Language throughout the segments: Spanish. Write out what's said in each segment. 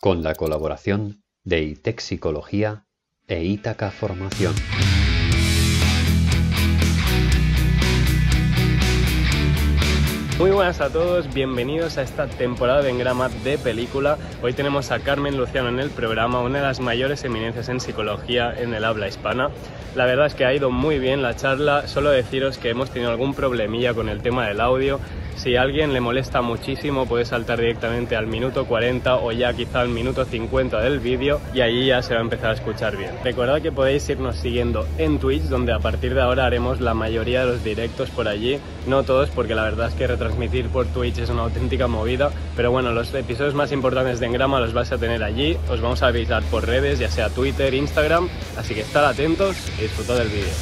Con la colaboración de ITEC Psicología e Ítaca Formación. Muy buenas a todos, bienvenidos a esta temporada de Engrama de película. Hoy tenemos a Carmen Luciano en el programa, una de las mayores eminencias en psicología en el habla hispana. La verdad es que ha ido muy bien la charla, solo deciros que hemos tenido algún problemilla con el tema del audio, si a alguien le molesta muchísimo puede saltar directamente al minuto 40 o ya quizá al minuto 50 del vídeo y allí ya se va a empezar a escuchar bien. Recordad que podéis irnos siguiendo en Twitch donde a partir de ahora haremos la mayoría de los directos por allí, no todos porque la verdad es que retransmitir por Twitch es una auténtica movida, pero bueno, los episodios más importantes de Engrama los vais a tener allí, os vamos a avisar por redes, ya sea Twitter, Instagram, así que estad atentos y disfrutad del vídeo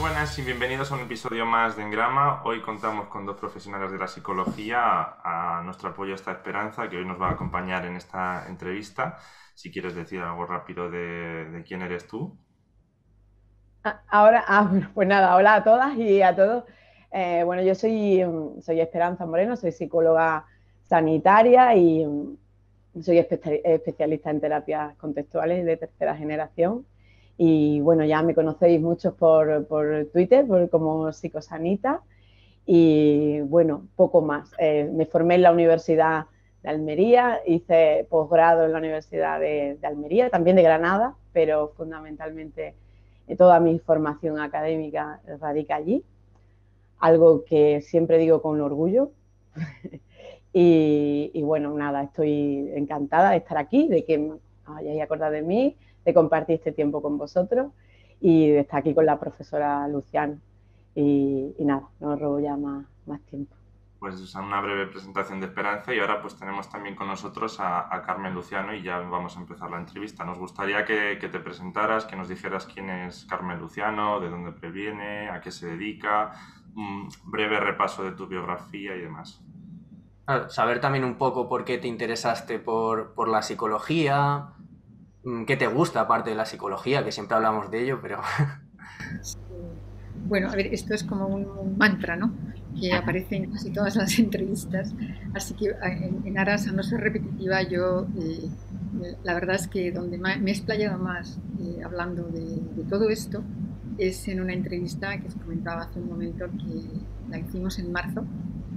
buenas y bienvenidos a un episodio más de Engrama. Hoy contamos con dos profesionales de la psicología, a, nuestro apoyo esta esperanza, que hoy nos va a acompañar en esta entrevista. Si quieres decir algo rápido de, quién eres tú. Ah, ahora, ah, pues nada, hola a todas y a todos. Eh, bueno, yo soy, soy Esperanza Moreno, soy psicóloga sanitaria y soy especialista en terapias contextuales de tercera generación y bueno, ya me conocéis muchos por, Twitter, por, como psicosanita. Y bueno, poco más. Eh, me formé en la Universidad de Almería, hice posgrado en la Universidad de, Almería, también de Granada, pero fundamentalmente eh, toda mi formación académica radica allí. Algo que siempre digo con orgullo. y, bueno, nada, estoy encantada de estar aquí, de que hayáis acordado de mí, de compartir este tiempo con vosotros y de estar aquí con la profesora Luciana. Y, nada, no os robo ya más, más tiempo. Pues una breve presentación de Esperanza y ahora pues tenemos también con nosotros a, Carmen Luciano y ya vamos a empezar la entrevista. Nos gustaría que, te presentaras, que nos dijeras quién es Carmen Luciano, de dónde previene, a qué se dedica, un breve repaso de tu biografía y demás. saber también un poco por qué te interesaste por, por la psicología, Mm, ¿Qué te gusta aparte de la psicología? Que siempre hablamos de ello, pero... Bueno, a ver, esto es como un mantra, ¿no? Que aparece en casi todas las entrevistas. Así que en, aras a no ser repetitiva, yo eh, la verdad es que donde me he explayado más eh, hablando de, todo esto es en una entrevista que os comentaba hace un momento que la hicimos en marzo.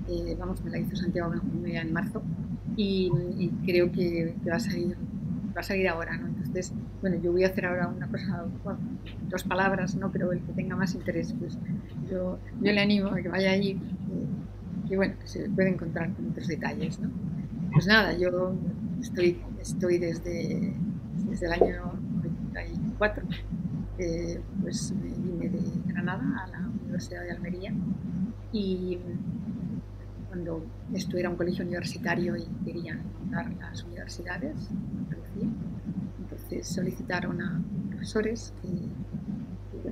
Eh, vamos, me la hizo Santiago Benjumea en marzo y, creo que, que va a salir va a salir ahora, ¿no? Entonces, bueno, yo voy a hacer ahora una cosa, dos palabras, ¿no? Pero el que tenga más interés, pues yo, yo le animo a que vaya ahí, eh, que bueno, que se puede encontrar con otros detalles, ¿no? Pues nada, yo estoy, estoy desde, desde el año 94, eh, pues me vine de Granada a la Universidad de Almería y cuando esto era un colegio universitario y querían montar las universidades, entonces solicitaron a profesores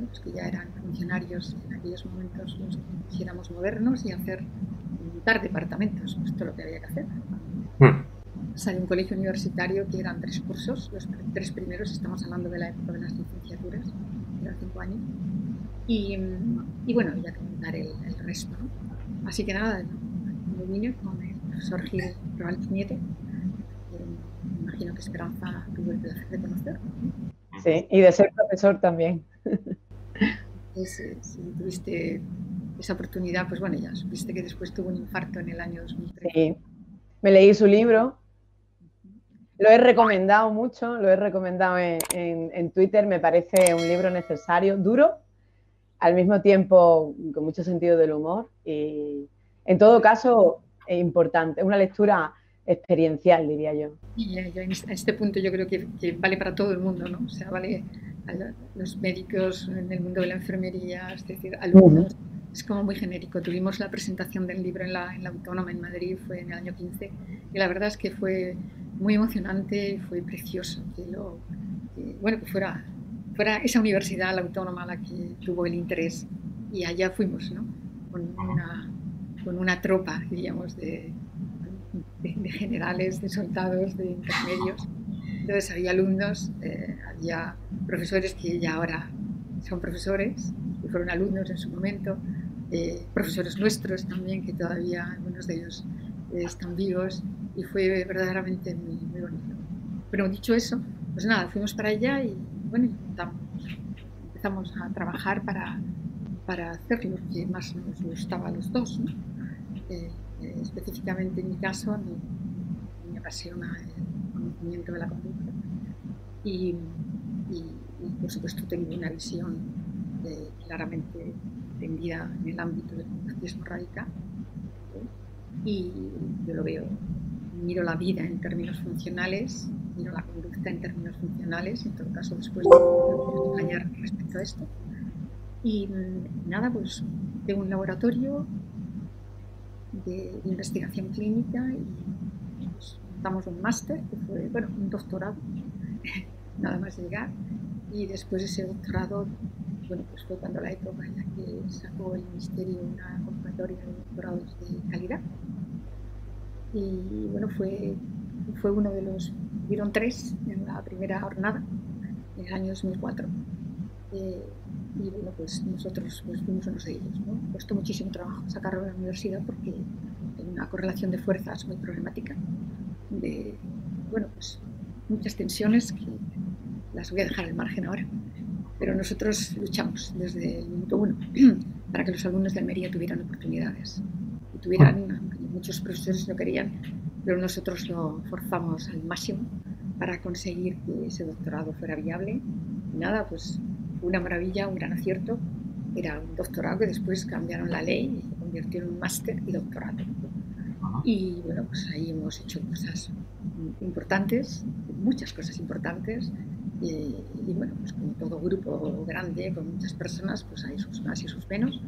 pues que ya eran funcionarios en aquellos momentos, los que quisiéramos movernos y hacer montar departamentos, pues lo que había que hacer. Hmm. Salió un colegio universitario que eran tres cursos, los tres primeros, estamos hablando de la época de las licenciaturas, eran cinco años, y, y bueno, había que montar el, resto. ¿no? Así que nada, me vine con el profesor Gil Niete, imagino que Esperanza tuvo el placer de conocer. Sí, y de ser profesor también. si tuviste esa oportunidad, pues bueno, ya supiste que después tuvo un infarto en el año 2003. Sí, me leí su libro, lo he recomendado mucho, lo he recomendado en, en, Twitter, me parece un libro necesario, duro, al mismo tiempo con mucho sentido del humor y en todo caso importante, una lectura experiencial, diría yo. Y en este punto yo creo que, vale para todo el mundo, ¿no? O sea, vale a los médicos en el mundo de la enfermería, es decir, alumnos. Es como muy genérico. Tuvimos la presentación del libro en la, en la Autónoma en Madrid, fue en el año 15, y la verdad es que fue muy emocionante y fue precioso que, lo, bueno, que fuera, fuera esa universidad, la Autónoma, la que tuvo el interés. Y allá fuimos, ¿no? Con una, con una tropa, diríamos, de, de, generales, de soldados, de intermedios. Entonces había alumnos, eh, había profesores que ya ahora son profesores, que fueron alumnos en su momento, eh, profesores nuestros también, que todavía algunos de ellos están vivos y fue verdaderamente muy, muy bonito. Pero dicho eso, pues nada, fuimos para allá y bueno, empezamos a trabajar para, para hacer lo que más nos gustaba a los dos. Eh, eh, específicamente en mi caso, me, me apasiona el conocimiento de la conducta y, por supuesto tengo una visión eh, claramente tendida en el ámbito del conductismo radical y yo lo veo, miro la vida en términos funcionales, miro la conducta en términos funcionales, en todo caso después de engañar respecto a esto. Y mm, nada, pues tengo un laboratorio de, investigación clínica y pues, un máster, que fue, bueno, un doctorado, nada más llegar. Y después de ese doctorado, bueno, pues fue cuando la época en la que sacó el Ministerio una convocatoria de doctorados de calidad y bueno, fue, fue uno de los, hubieron tres en la primera jornada, en el año 2004. Eh, y bueno, pues nosotros pues, fuimos unos de ellos. ¿no? Costó muchísimo trabajo sacarlo de la universidad porque hay una correlación de fuerzas muy problemática, de, bueno, pues muchas tensiones que las voy a dejar al margen ahora. Pero nosotros luchamos desde el minuto uno para que los alumnos de Almería tuvieran oportunidades tuvieran muchos profesores no querían, pero nosotros lo forzamos al máximo para conseguir que ese doctorado fuera viable. Y nada, pues una maravilla, un gran acierto. Era un doctorado que después cambiaron la ley y se convirtió en un máster y doctorado. Y bueno, pues ahí hemos hecho cosas importantes, muchas cosas importantes. Y, y, bueno, pues como todo grupo grande, con muchas personas, pues hay sus más y sus menos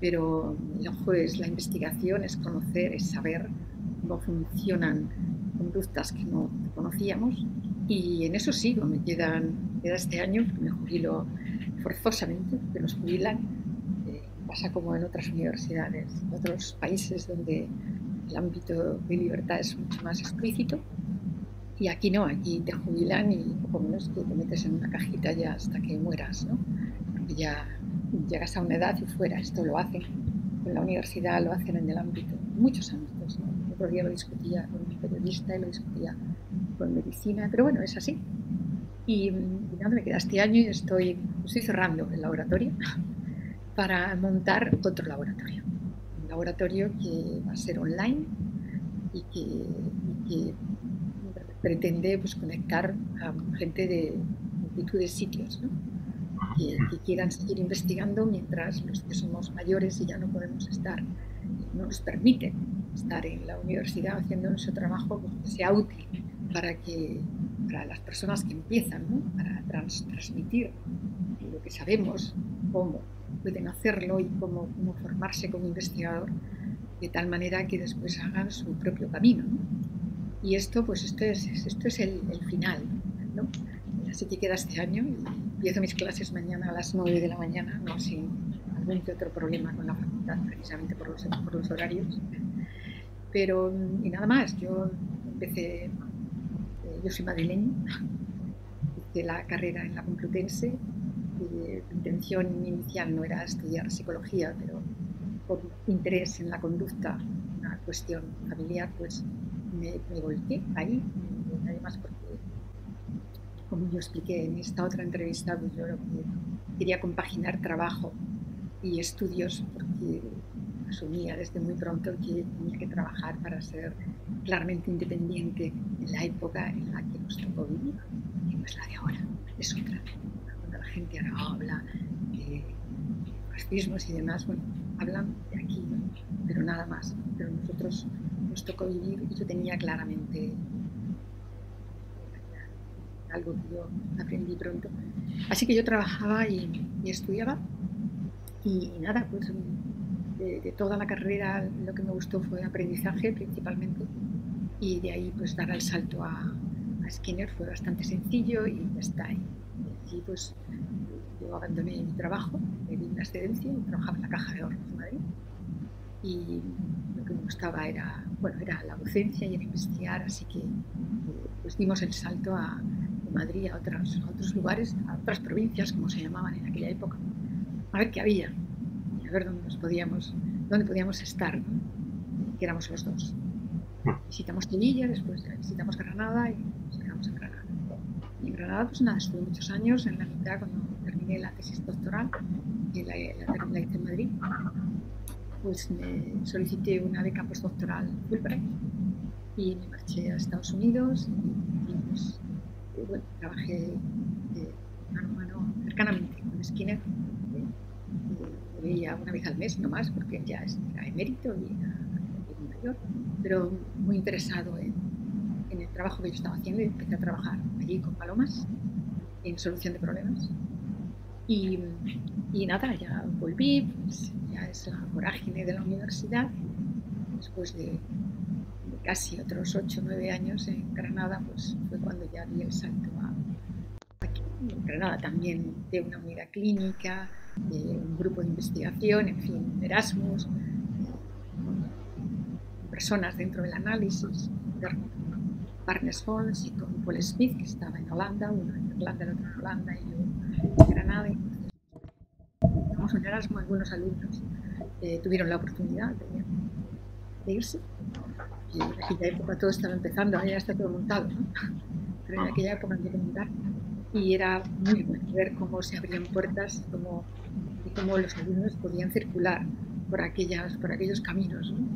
pero el ojo es la investigación, es conocer, es saber cómo funcionan conductas que no conocíamos y en eso sigo, me quedan, queda este año, me jubilo forzosamente, que nos jubilan, eh, pasa como en otras universidades, en otros países donde el ámbito de libertad es mucho más explícito y aquí no, aquí te jubilan y poco menos que te metes en una cajita ya hasta que mueras, ¿no? Porque ya llegas a una edad y fuera. Esto lo hacen en la universidad, lo hacen en el ámbito, muchos ámbitos. ¿no? Otro día lo discutía con un periodista y lo discutía con medicina, pero bueno, es así. Y, nada, me queda este año y estoy, estoy cerrando el laboratorio para montar otro laboratorio. Un laboratorio que va a ser online y que, pretende pues, conectar a gente de multitud de sitios. Que, quieran seguir investigando mientras los que somos mayores y ya no podemos estar, no nos permiten estar en la universidad haciendo nuestro trabajo, pues, que sea útil para, que, para las personas que empiezan, ¿no? para transmitir lo que sabemos, cómo pueden hacerlo y cómo, cómo, formarse como investigador, de tal manera que después hagan su propio camino. ¿no? Y esto, pues esto es, esto es el, el final. ¿no? Así que queda este año y empiezo mis clases mañana a las 9 de la mañana, no sin algún que otro problema con la facultad, precisamente por los, horarios. Pero, mm, y nada más, yo empecé, eh, yo soy madrileña, hice la carrera en la Complutense, y mi intención inicial no era estudiar psicología, pero por interés en la conducta, una cuestión familiar, pues me, me volqué ahí, además porque como yo expliqué en esta otra entrevista, pues yo quería compaginar trabajo y estudios porque asumía desde muy pronto que tenía que trabajar para ser claramente independiente en la época en la que nos tocó vivir, que no es la de ahora, es otra. Cuando la gente ahora habla de fascismos y demás, bueno, hablan de aquí, pero nada más. Pero nosotros nos tocó vivir y yo tenía claramente algo que yo aprendí pronto. Así que yo trabajaba y, estudiaba y, nada, pues de, toda la carrera lo que me gustó fue aprendizaje principalmente y de ahí pues dar el salto a, Skinner fue bastante sencillo y ya está. ahí. Y allí pues yo abandoné mi trabajo, me di una excedencia y trabajaba en la Caja de Ahorros de Madrid. Y lo que me gustaba era, bueno, era la docencia y el investigar, así que pues dimos el salto a, Madrid, a otros, otros lugares, a otras provincias, como se llamaban en aquella época, a ver qué había y a ver dónde nos podíamos, dónde podíamos estar, que éramos los dos. Visitamos Sevilla, después visitamos Granada y nos quedamos en Granada. Y en Granada, pues nada, estuve muchos años, en la mitad cuando terminé la tesis doctoral, y la, la, la hice en Madrid, pues me solicité una beca postdoctoral Fulbright y me marché a Estados Unidos trabajé eh, mano a mano cercanamente con Skinner. Eh, veía una vez al mes, no más, porque ya era emérito y era, mayor, pero muy interesado en, en, el trabajo que yo estaba haciendo y empecé a trabajar allí con palomas en solución de problemas. Y, y nada, ya volví, pues ya es la vorágine de la universidad, después de casi otros 8 o 9 años en Granada, pues fue cuando ya di el salto Granada también de una unidad clínica, de un grupo de investigación, en fin, Erasmus, personas dentro del análisis, Barnes Falls y con Paul Smith, que estaba en Holanda, uno en Irlanda, el otro en Holanda y yo en Granada. Entonces, en Erasmus, algunos alumnos eh, tuvieron la oportunidad de, de irse y en aquella época todo estaba empezando, ahora ya está todo montado, ¿no? pero en aquella época empecé a montar y era muy bueno ver cómo se abrían puertas cómo, y cómo los alumnos podían circular por, aquellas, por aquellos caminos, ¿no?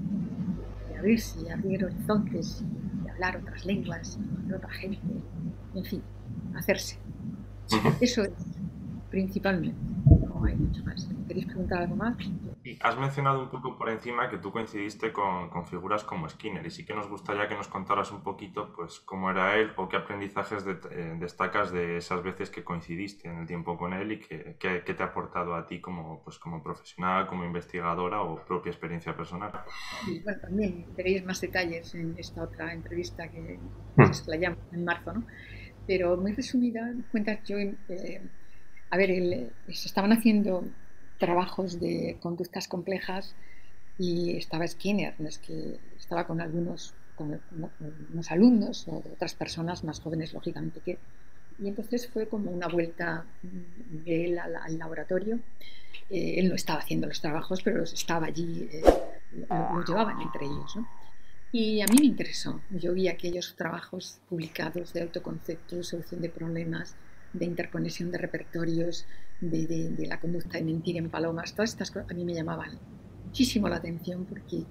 y abrirse, y abrir horizontes, y hablar otras lenguas, y otra gente, en fin, hacerse. Eso es principalmente, no hay mucho más. ¿Queréis preguntar algo más? Y has mencionado un poco por encima que tú coincidiste con, con, figuras como Skinner y sí que nos gustaría que nos contaras un poquito pues cómo era él o qué aprendizajes de, eh, destacas de esas veces que coincidiste en el tiempo con él y qué que, te ha aportado a ti como, pues, como profesional, como investigadora o propia experiencia personal. Y bueno, también veréis más detalles en esta otra entrevista que nos explayamos en marzo, ¿no? Pero muy resumida, cuentas yo, eh, a ver, el, se estaban haciendo trabajos de conductas complejas y estaba Skinner, es que estaba con algunos unos alumnos o otras personas más jóvenes, lógicamente que y entonces fue como una vuelta de él al, laboratorio. Eh, él no estaba haciendo los trabajos, pero estaba allí, eh, llevaban entre ellos. ¿no? Y a mí me interesó. Yo vi aquellos trabajos publicados de autoconcepto, solución de problemas, de interconexión de repertorios, de, de, de, la conducta de mentir en palomas, todas estas cosas a mí me llamaban muchísimo la atención porque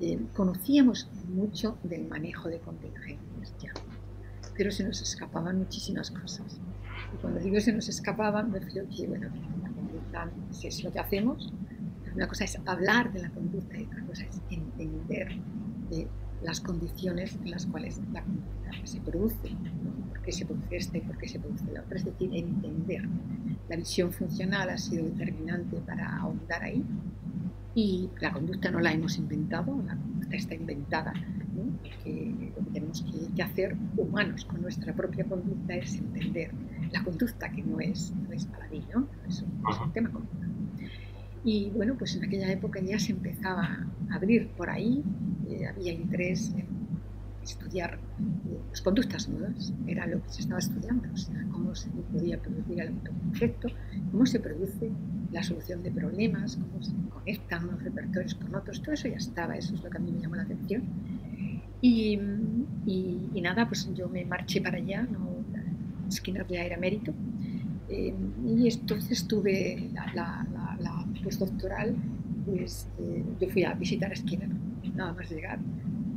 eh, conocíamos mucho del manejo de contingencias ya, pero se nos escapaban muchísimas cosas. Y cuando digo se nos escapaban, me refiero que, bueno, la conducta es lo que hacemos, una cosa es hablar de la conducta y otra cosa es entender eh, las condiciones en las cuales la conducta se produce, ¿no? Qué se produce esta y por qué se produce la otra, es decir, entender. La visión funcional ha sido determinante para ahondar ahí y la conducta no la hemos inventado, la conducta está inventada. ¿no? Porque lo que tenemos que, que, hacer humanos con nuestra propia conducta es entender la conducta que no es, no es para mí, ¿no? es un, es un tema común. Y bueno, pues en aquella época ya se empezaba a abrir por ahí, eh, había interés en estudiar eh, las conductas nuevas, era lo que se estaba estudiando, o sea, cómo se podía producir el autoconcepto, cómo se produce la solución de problemas, cómo se conectan unos repertorios con otros, todo eso ya estaba, eso es lo que a mí me llamó la atención. Y, y, y nada, pues yo me marché para allá, no, Skinner ya era mérito, eh, y entonces tuve la, la, la, la postdoctoral, pues eh, yo fui a visitar a Skinner, nada más llegar,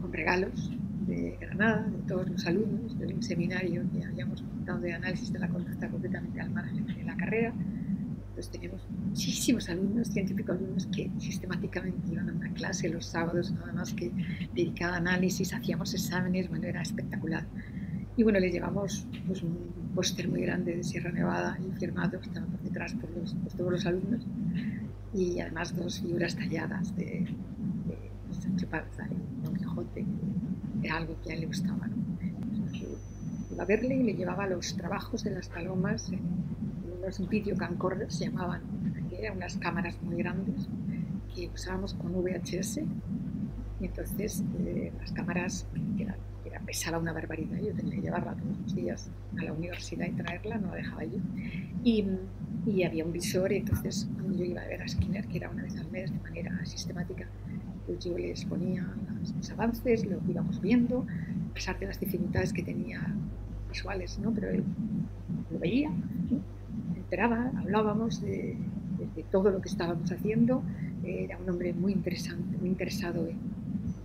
con regalos de Granada, de todos los alumnos, de un seminario que habíamos montado de análisis de la conducta completamente al margen de la carrera. Entonces teníamos muchísimos alumnos, científicos alumnos que sistemáticamente iban a una clase los sábados, nada más que dedicada a análisis, hacíamos exámenes, bueno, era espectacular. Y bueno, les llevamos pues, un póster muy grande de Sierra Nevada y firmado, estaba por detrás por, los, por todos los alumnos, y además dos figuras talladas de, de Sancho Panza y era algo que a él le gustaba. ¿no? Iba a verle y le llevaba los trabajos de las palomas en unos videocamcorders, se llamaban, que eran unas cámaras muy grandes que usábamos con VHS, y entonces eh, las cámaras que eran pesaba una barbaridad. Yo tenía que llevarla todos los días a la universidad y traerla, no la dejaba yo. Y, y había un visor, y entonces cuando yo iba a ver a Skinner, que era una vez al mes de manera sistemática, pues yo les ponía los avances, lo que íbamos viendo, a pesar de las dificultades que tenía visuales, ¿no? pero él lo veía, me enteraba, hablábamos de, todo lo que estábamos haciendo, era un hombre muy, interesante, muy interesado en,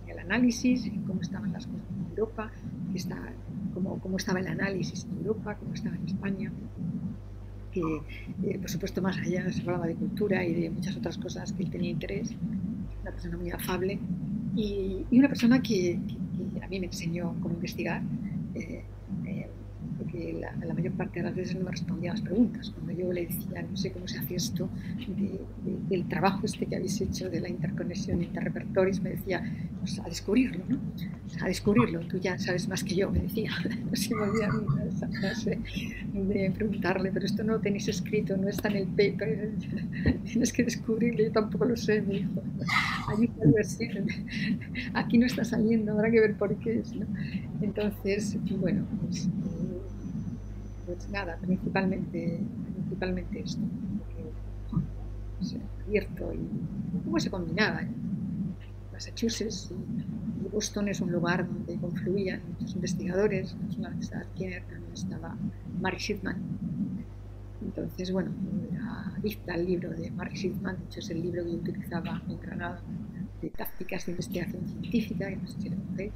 el análisis, en cómo estaban las cosas en Europa, está, cómo, cómo estaba el análisis en Europa, cómo estaba en España, que eh, por supuesto más allá se hablaba de cultura y de muchas otras cosas que él tenía interés, una persona muy afable y, una persona que, a mí me enseñó cómo investigar. Eh, la, mayor parte de las veces no me respondía a las preguntas. Cuando yo le decía, no sé cómo se hace esto, del trabajo este que habéis hecho de la interconexión interrepertorios, me decía, pues a descubrirlo, ¿no? A descubrirlo, tú ya sabes más que yo, me decía. No se me esa frase de preguntarle, pero esto no lo tenéis escrito, no está en el paper, tienes que descubrirlo, yo tampoco lo sé, me dijo. Aquí no está saliendo, habrá que ver por qué es, ¿no? Entonces, bueno, pues pues nada, principalmente, principalmente esto, abierto y cómo se combinaba. Massachusetts y Boston es un lugar donde confluían muchos investigadores, solamente estaba Skinner, también estaba Mary Shipman. Entonces, bueno, era adicta al libro de Mary Shipman, de hecho es el libro que utilizaba en Granada de tácticas de investigación científica, que no sé si lo conocéis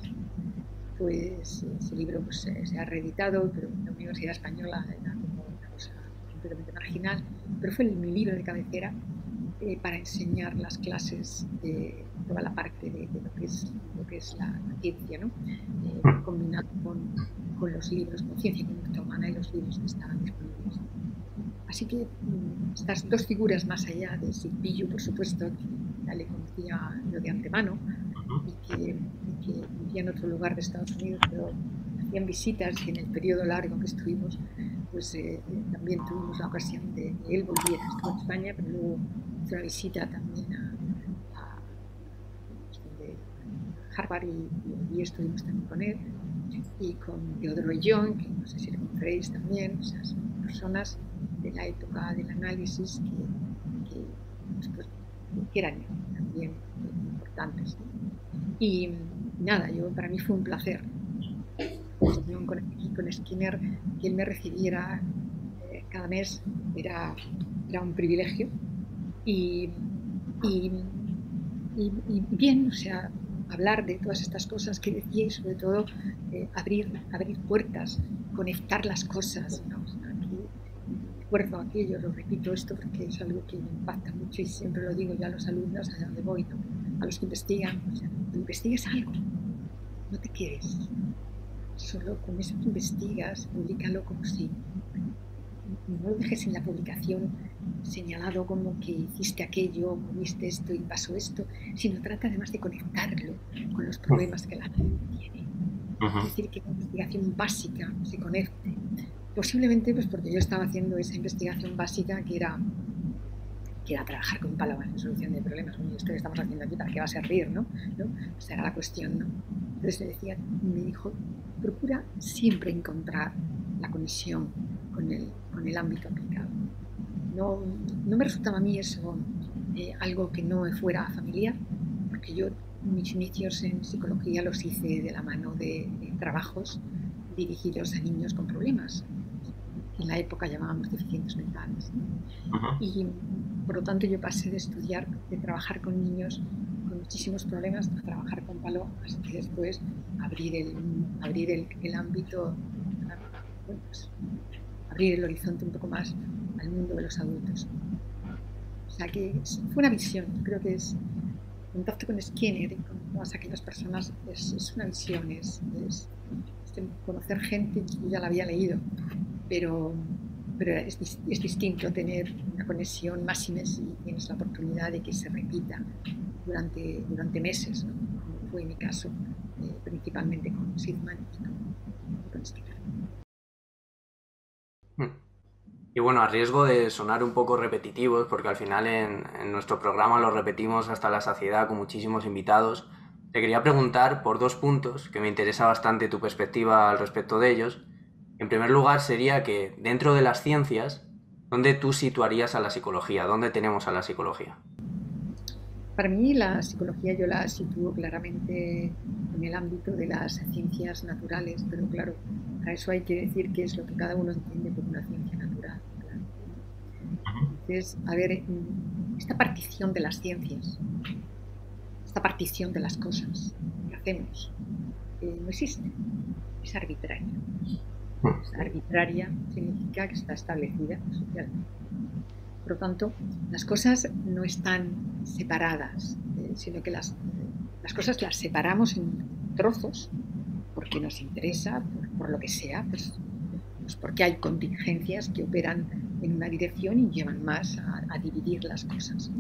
pues ese libro pues, se ha reeditado, pero en la Universidad Española era como una cosa completamente marginal, pero fue mi libro de cabecera eh, para enseñar las clases de toda la parte de, lo, que es, lo que es la, ciencia, ¿no? Eh, combinado con, con, los libros, con ciencia y conducta humana y los libros que estaban disponibles. Así que mm, estas dos figuras más allá de Silvillo, por supuesto, que ya le conocía yo de antemano, y que que vivía en otro lugar de Estados Unidos, pero hacían visitas y en el periodo largo que estuvimos, pues eh, también tuvimos la ocasión de que él volviera, estuvo en España, pero luego hizo una visita también a, Harvard y, y, estuvimos también con él, y con Teodoro Young, que no sé si lo conoceréis también, o son personas de la época del análisis que, pues, que eran también importantes. Y, nada, yo, para mí fue un placer. Con, Skinner, que él me recibiera eh, cada mes era, era un privilegio. Y, y, bien, o sea, hablar de todas estas cosas que decía y sobre todo eh, abrir, abrir puertas, conectar las cosas. ¿no? recuerdo aquello, lo repito esto porque es algo que me impacta mucho y siempre lo digo yo a los alumnos a donde voy, a los que investigan. O sea, investigues algo, no te quedes. Solo con eso que investigas, publicalo como si no lo dejes en la publicación señalado como que hiciste aquello, comiste esto y pasó esto, sino trata además de conectarlo con los problemas que la gente tiene. Es decir, que la investigación básica se conecte. Posiblemente pues porque yo estaba haciendo esa investigación básica que era que trabajar con palomas en solución de problemas. Bueno, esto que estamos haciendo aquí, ¿para qué va a servir? ¿no? ¿No? Era la cuestión. ¿no? Entonces me decía, me dijo, procura siempre encontrar la conexión con el, con el ámbito aplicado. No, no me resultaba a mí eso eh, algo que no fuera familiar, porque yo mis inicios en psicología los hice de la mano de, trabajos dirigidos a niños con problemas, en la época llamábamos deficientes mentales. Y por lo tanto, yo pasé de estudiar, de trabajar con niños con muchísimos problemas, a trabajar con Palo, hasta que después abrir el, abrir el, ámbito, pues, abrir el horizonte un poco más al mundo de los adultos. O sea que fue una visión, creo que es contacto con Skinner y con todas aquellas personas es, una visión, es, es, conocer gente que ya la había leído, pero pero es, distinto tener una conexión más y tienes la oportunidad de que se repita durante, durante meses, como fue mi caso, eh, principalmente con Sidman y con, hmm. Y bueno, a riesgo de sonar un poco repetitivos, porque al final en, en, nuestro programa lo repetimos hasta la saciedad con muchísimos invitados, te quería preguntar por dos puntos que me interesa bastante tu perspectiva al respecto de ellos. En primer lugar, sería que dentro de las ciencias, ¿dónde tú situarías a la psicología? ¿Dónde tenemos a la psicología? Para mí la psicología yo la sitúo claramente en el ámbito de las ciencias naturales, pero claro, a eso hay que decir qué es lo que cada uno entiende por una ciencia natural. Entonces, a ver, esta partición de las ciencias, esta partición de las cosas que hacemos, eh, no existe, es arbitraria. Es arbitraria significa que está establecida socialmente. Por lo tanto, las cosas no están separadas, eh, sino que las, las cosas las separamos en trozos porque nos interesa, por, lo que sea, pues, pues, porque hay contingencias que operan en una dirección y llevan más a, dividir las cosas.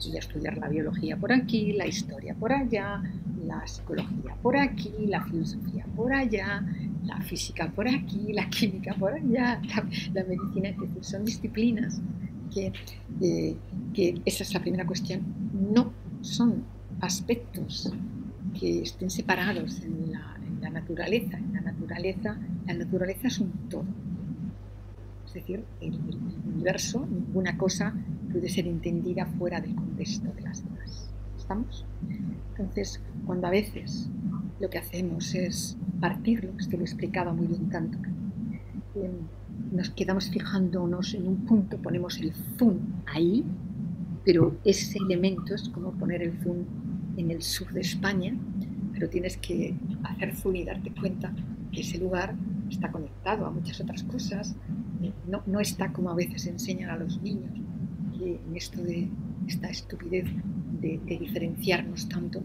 Y estudiar la biología por aquí, la historia por allá, la psicología por aquí, la filosofía por allá, la física por aquí, la química por allá, la, medicina, etc. Son disciplinas que, eh, que, esa es la primera cuestión, no son aspectos que estén separados en la, en la naturaleza. En la naturaleza, la naturaleza es un todo. Es decir, el, el universo, ninguna cosa puede ser entendida fuera del contexto de las demás. ¿Estamos? Entonces, cuando a veces lo que hacemos es partirlo, esto lo explicaba muy bien tanto, nos quedamos fijándonos en un punto, ponemos el zoom ahí, pero ese elemento es como poner el zoom en el sur de España, pero tienes que hacer zoom y darte cuenta que ese lugar está conectado a muchas otras cosas, no, no está como a veces enseñan a los niños, en esto de esta estupidez de, diferenciarnos tanto,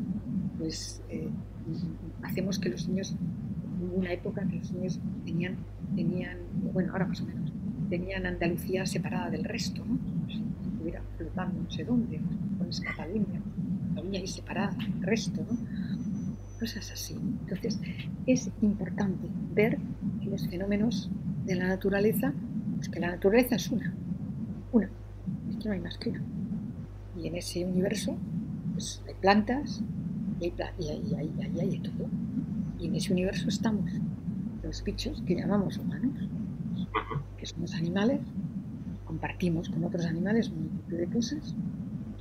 pues eh, hacemos que los niños, en una época que los niños tenían, tenían, bueno, ahora más o menos, tenían Andalucía separada del resto, ¿no? Si estuviera flotando no sé dónde, pones Cataluña, Cataluña ahí separada del resto, ¿no? Cosas así. Entonces, es importante ver que los fenómenos de la naturaleza, pues que la naturaleza es una, una, es que no hay más que una. Y en ese universo pues, hay plantas, y hay, todo. Y en ese universo estamos los bichos que llamamos humanos, que somos animales, compartimos con otros animales un tipo de cosas,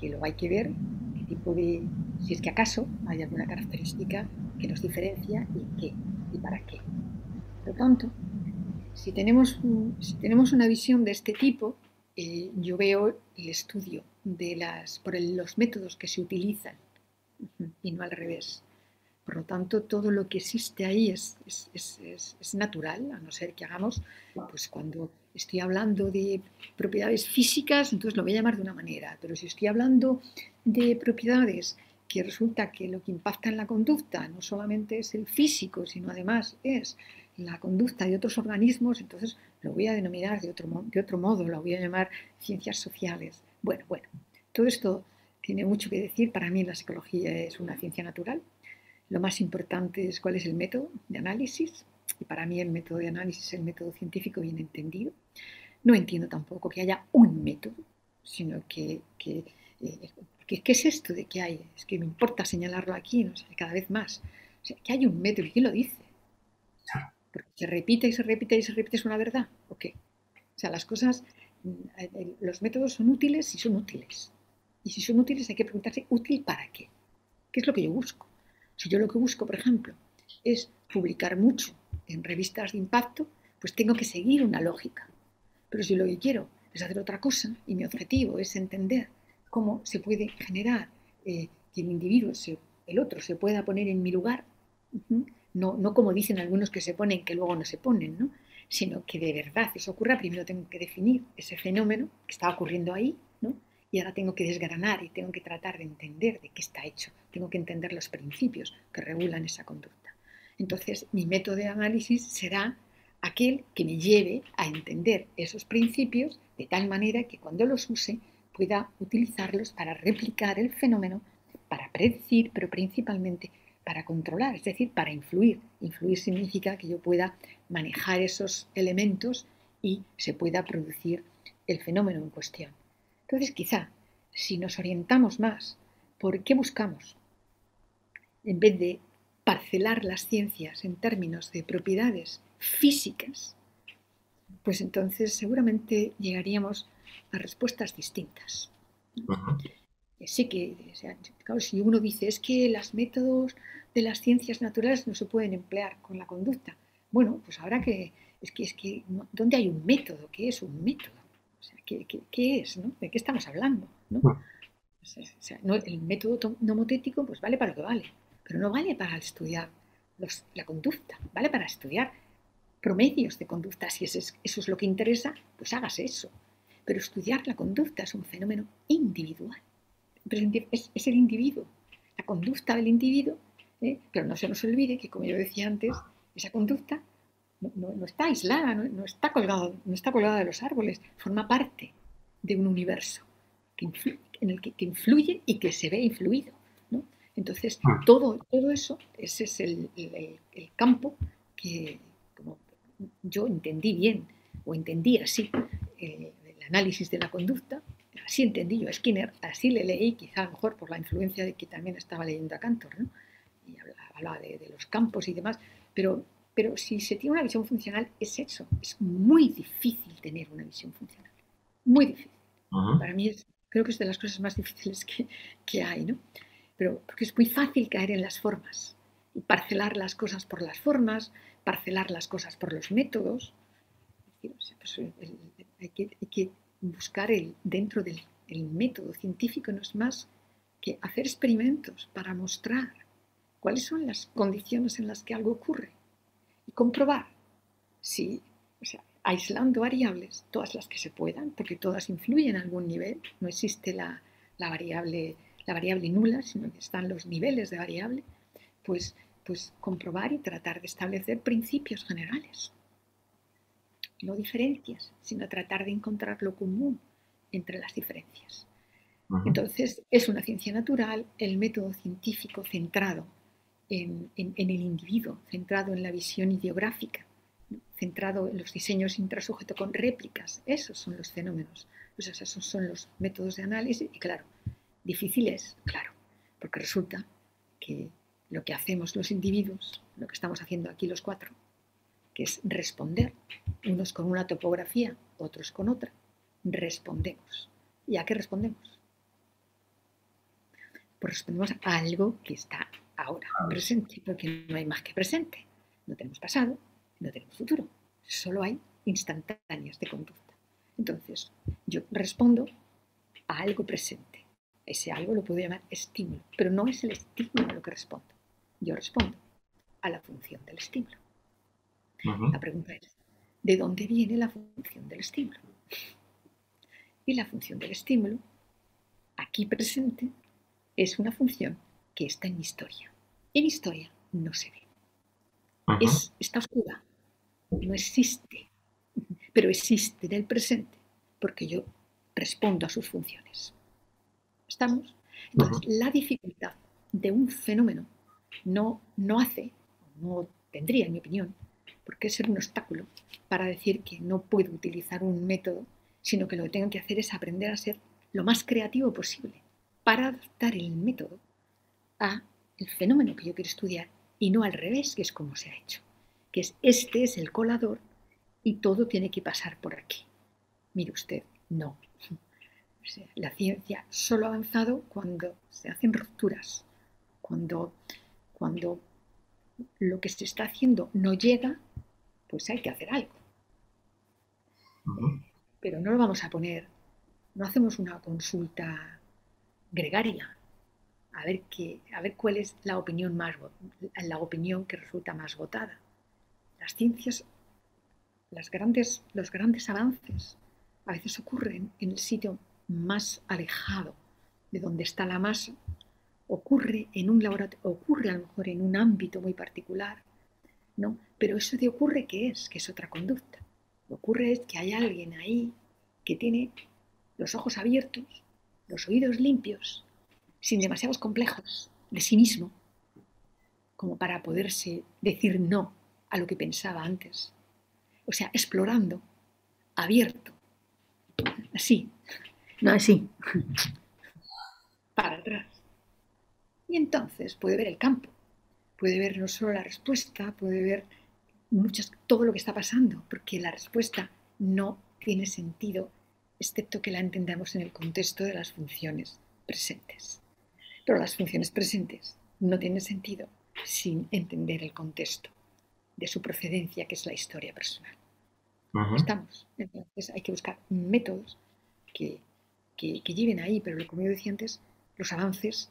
que luego hay que ver qué tipo de, si es que acaso hay alguna característica que nos diferencia y qué y para qué. Por lo tanto, si tenemos, si tenemos una visión de este tipo, eh, yo veo el estudio de las, por los métodos que se utilizan y no al revés. Por lo tanto, todo lo que existe ahí es, es, natural, a no ser que hagamos, pues cuando estoy hablando de propiedades físicas, entonces lo voy a llamar de una manera, pero si estoy hablando de propiedades que resulta que lo que impacta en la conducta no solamente es el físico, sino además es la conducta de otros organismos, entonces lo voy a denominar de otro, de otro modo, lo voy a llamar ciencias sociales. Bueno, bueno, todo esto tiene mucho que decir. Para mí la psicología es una ciencia natural. Lo más importante es cuál es el método de análisis. Y para mí el método de análisis es el método científico bien entendido. No entiendo tampoco que haya un método, sino que, que eh, ¿qué, es esto de que hay? Es que me importa señalarlo aquí, no sé, cada vez más. O sea, que hay un método, ¿y quién lo dice? Porque se repite y se repite y se repite, ¿es una verdad? ¿O qué? O sea, las cosas, los métodos son útiles si son útiles. Y si son útiles hay que preguntarse, ¿útil para qué? ¿Qué es lo que yo busco? Si yo lo que busco, por ejemplo, es publicar mucho en revistas de impacto, pues tengo que seguir una lógica. Pero si lo que quiero es hacer otra cosa y mi objetivo es entender cómo se puede generar eh, que el individuo, el otro, se pueda poner en mi lugar, no, no como dicen algunos que se ponen que luego no se ponen, ¿no? Sino que de verdad eso ocurra, primero tengo que definir ese fenómeno que está ocurriendo ahí, ¿no? y ahora tengo que desgranar y tengo que tratar de entender de qué está hecho, tengo que entender los principios que regulan esa conducta. Entonces, mi método de análisis será aquel que me lleve a entender esos principios de tal manera que cuando los use pueda utilizarlos para replicar el fenómeno, para predecir, pero principalmente para controlar, es decir, para influir. Influir significa que yo pueda manejar esos elementos y se pueda producir el fenómeno en cuestión. Entonces, quizá, si nos orientamos más por qué buscamos, en vez de parcelar las ciencias en términos de propiedades físicas, pues entonces seguramente llegaríamos a respuestas distintas. Sí que, claro, si uno dice es que los métodos de las ciencias naturales no se pueden emplear con la conducta, bueno, pues ahora que, es que, es que, ¿dónde hay un método? ¿Qué es un método? O sea, ¿qué, qué, es? ¿no? ¿De qué estamos hablando? ¿no? O sea, el método nomotético pues vale para lo que vale, pero no vale para estudiar la conducta, vale para estudiar promedios de conducta. Si eso es, eso es lo que interesa, pues hagas eso. Pero estudiar la conducta es un fenómeno individual. Es, es el individuo, la conducta del individuo, ¿eh? pero no se nos olvide que, como yo decía antes, esa conducta no, está aislada, no, está colgada, no está colgada de los árboles, forma parte de un universo en el que, influye y que se ve influido. Entonces, ah. todo, todo eso, ese es el, campo que como yo entendí bien, o entendí así, eh, el análisis de la conducta, así entendí yo a Skinner, así le leí, quizá a lo mejor por la influencia de que también estaba leyendo a Cantor, y hablaba, de, de, los campos y demás, pero, pero si se tiene una visión funcional es eso, es muy difícil tener una visión funcional, muy difícil. Para mí es Creo que es de las cosas más difíciles que, hay, ¿no? Pero porque es muy fácil caer en las formas y parcelar las cosas por las formas, parcelar las cosas por los métodos. Pues, hay, que, buscar el, dentro del método científico no es más que hacer experimentos para mostrar cuáles son las condiciones en las que algo ocurre y comprobar si, o sea, aislando variables, todas las que se puedan, porque todas influyen a algún nivel, no existe la, variable, la variable nula, sino que están los niveles de variable, pues, pues comprobar y tratar de establecer principios generales. No diferencias, sino tratar de encontrar lo común entre las diferencias. Entonces, es una ciencia natural el método científico centrado en, el individuo, centrado en la visión ideográfica, centrado en los diseños intrasujeto con réplicas. Esos son los fenómenos, esos son los métodos de análisis y claro, difíciles, claro, porque resulta que lo que hacemos los individuos, lo que estamos haciendo aquí los cuatro, que es responder, unos con una topografía, otros con otra, respondemos. ¿Y a qué respondemos? Pues respondemos a algo que está ahora presente, porque no hay más que presente. No tenemos pasado, no tenemos futuro, solo hay instantáneas de conducta. Entonces, yo respondo a algo presente. Ese algo lo puedo llamar estímulo, pero no es el estímulo lo que respondo. Yo respondo a la función del estímulo. La pregunta es, ¿de dónde viene la función del estímulo? Y la función del estímulo, aquí presente, es una función que está en historia. En historia no se ve. es, está oscura, no existe, pero existe en el presente porque yo respondo a sus funciones. ¿Estamos? Entonces, la dificultad de un fenómeno no, no hace, no tendría, en mi opinión, por qué ser un obstáculo para decir que no puedo utilizar un método, sino que lo que tengo que hacer es aprender a ser lo más creativo posible para adaptar el método a el fenómeno que yo quiero estudiar y no al revés, que es como se ha hecho que es este es el colador y todo tiene que pasar por aquí. Mire usted, no. la ciencia solo ha avanzado cuando se hacen rupturas, cuando, cuando lo que se está haciendo no llega, pues hay que hacer algo. Pero no lo vamos a poner, no hacemos una consulta gregaria a ver, qué, a ver cuál es la opinión, más, la opinión que resulta más votada las ciencias, las grandes, los grandes avances a veces ocurren en el sitio más alejado de donde está la masa, ocurre en un laboratorio, ocurre a lo mejor en un ámbito muy particular, ¿no? Pero eso de ocurre qué es, que es otra conducta. Lo que ocurre es que hay alguien ahí que tiene los ojos abiertos, los oídos limpios, sin demasiados complejos de sí mismo, como para poderse decir no a lo que pensaba antes. O sea, explorando, abierto, así, no así, para atrás. Y entonces puede ver el campo, puede ver no solo la respuesta, puede ver muchas, todo lo que está pasando, porque la respuesta no tiene sentido excepto que la entendamos en el contexto de las funciones presentes. Pero las funciones presentes no tienen sentido sin entender el contexto de su procedencia, que es la historia personal. Estamos. Entonces hay que buscar métodos que, que, lleven ahí, pero como yo decía antes, los avances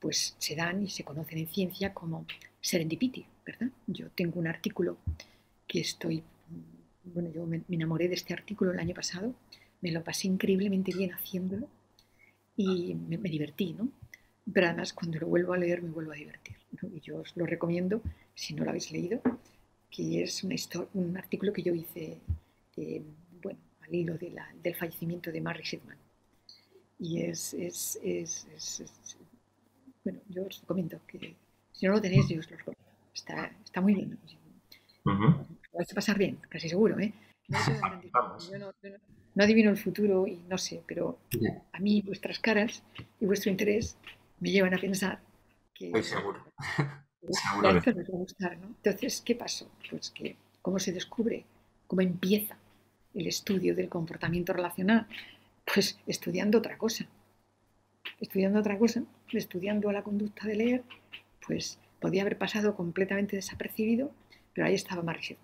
pues se dan y se conocen en ciencia como serendipity, ¿verdad? Yo tengo un artículo que estoy, bueno, yo me, enamoré de este artículo el año pasado, me lo pasé increíblemente bien haciéndolo y me, divertí, ¿no? Pero además cuando lo vuelvo a leer me vuelvo a divertir. Y yo os lo recomiendo, si no lo habéis leído, que es una un artículo que yo hice eh, bueno, al hilo del fallecimiento de Mary Sidman. Y es, es, es, bueno, yo os comento que si no lo tenéis, yo os lo recomiendo. Está, está muy bien. Lo vais a pasar bien, casi seguro. ¿eh? No, no, adivino el futuro y no sé, pero a mí vuestras caras y vuestro interés me llevan a pensar que... Muy seguro. Entonces, ¿qué pasó? Pues que cómo se descubre, cómo empieza el estudio del comportamiento relacional, pues estudiando otra cosa. Estudiando otra cosa, estudiando la conducta de leer, pues podía haber pasado completamente desapercibido, pero ahí estaba Marie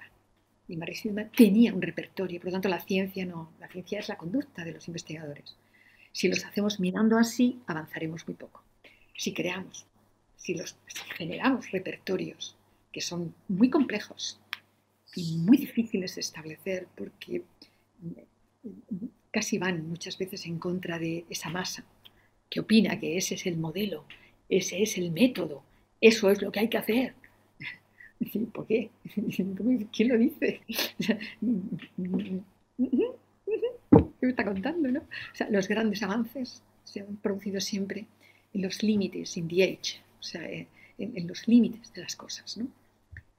Y Marie tenía un repertorio, por lo tanto la ciencia no, la ciencia es la conducta de los investigadores. Si los hacemos mirando así, avanzaremos muy poco. Si creamos si, generamos repertorios que son muy complejos y muy difíciles de establecer porque casi van muchas veces en contra de esa masa que opina que ese es el modelo, ese es el método, eso es lo que hay que hacer. ¿Por qué? ¿Quién lo dice? ¿Qué me está contando? ¿no? O sea, los grandes avances se han producido siempre en los límites, in the age, o sea, en, los límites de las cosas. ¿no?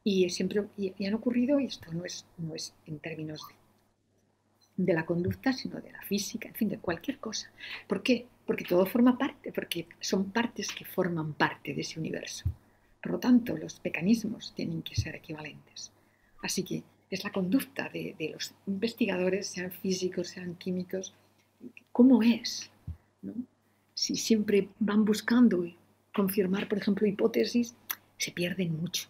Y, siempre, y, han ocurrido, y esto no es, no es en términos de, la conducta, sino de la física, en fin, de cualquier cosa. ¿Por qué? Porque todo forma parte, porque son partes que forman parte de ese universo. Por lo tanto, los mecanismos tienen que ser equivalentes. Así que es la conducta de, de los investigadores, sean físicos, sean químicos, cómo es. ¿no? Si siempre van buscando confirmar, por ejemplo, hipótesis, se pierden mucho.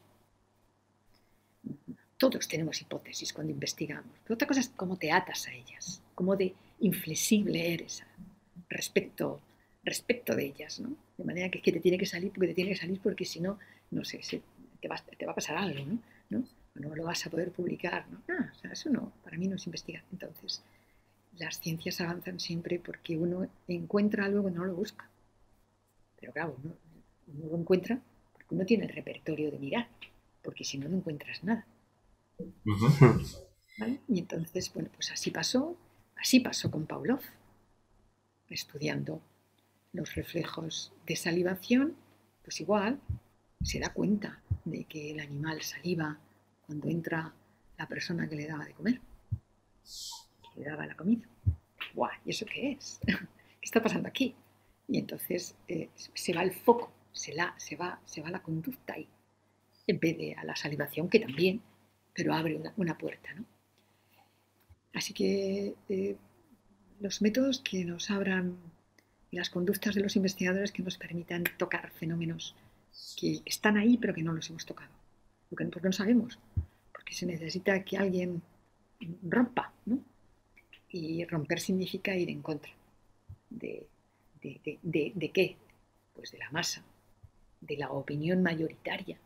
Todos tenemos hipótesis cuando investigamos, pero otra cosa es cómo te atas a ellas, cómo de inflexible eres respecto, respecto de ellas, ¿no? De manera que, te tiene que salir porque te tiene que salir porque si no, no sé, te, va, te, a pasar algo, ¿no? ¿no? No lo vas a poder publicar, ¿no? Ah, o sea, eso no, para mí no es investigar. Entonces, las ciencias avanzan siempre porque uno encuentra algo que no lo busca. Pero claro, no, no lo encuentra porque uno tiene el repertorio de mirar, porque si no, no encuentras nada. Y entonces, bueno, pues así pasó, así pasó con Pavlov, estudiando los reflejos de salivación, pues igual se da cuenta de que el animal saliva cuando entra la persona que le daba de comer, daba la comida. ¡Guau! ¿Y eso qué es? ¿Qué está pasando aquí? Y entonces eh, se va el foco se, la, se, va, se va la conducta ahí, en vez de a la salivación, que también, pero abre una, puerta. ¿no? Así que eh, los métodos que nos abran las conductas de los investigadores que nos permitan tocar fenómenos que están ahí pero que no los hemos tocado. Porque, porque no sabemos, porque se necesita que alguien rompa, ¿no? Y romper significa ir en contra. ¿De, de qué? Pues de la masa, de la opinión mayoritaria.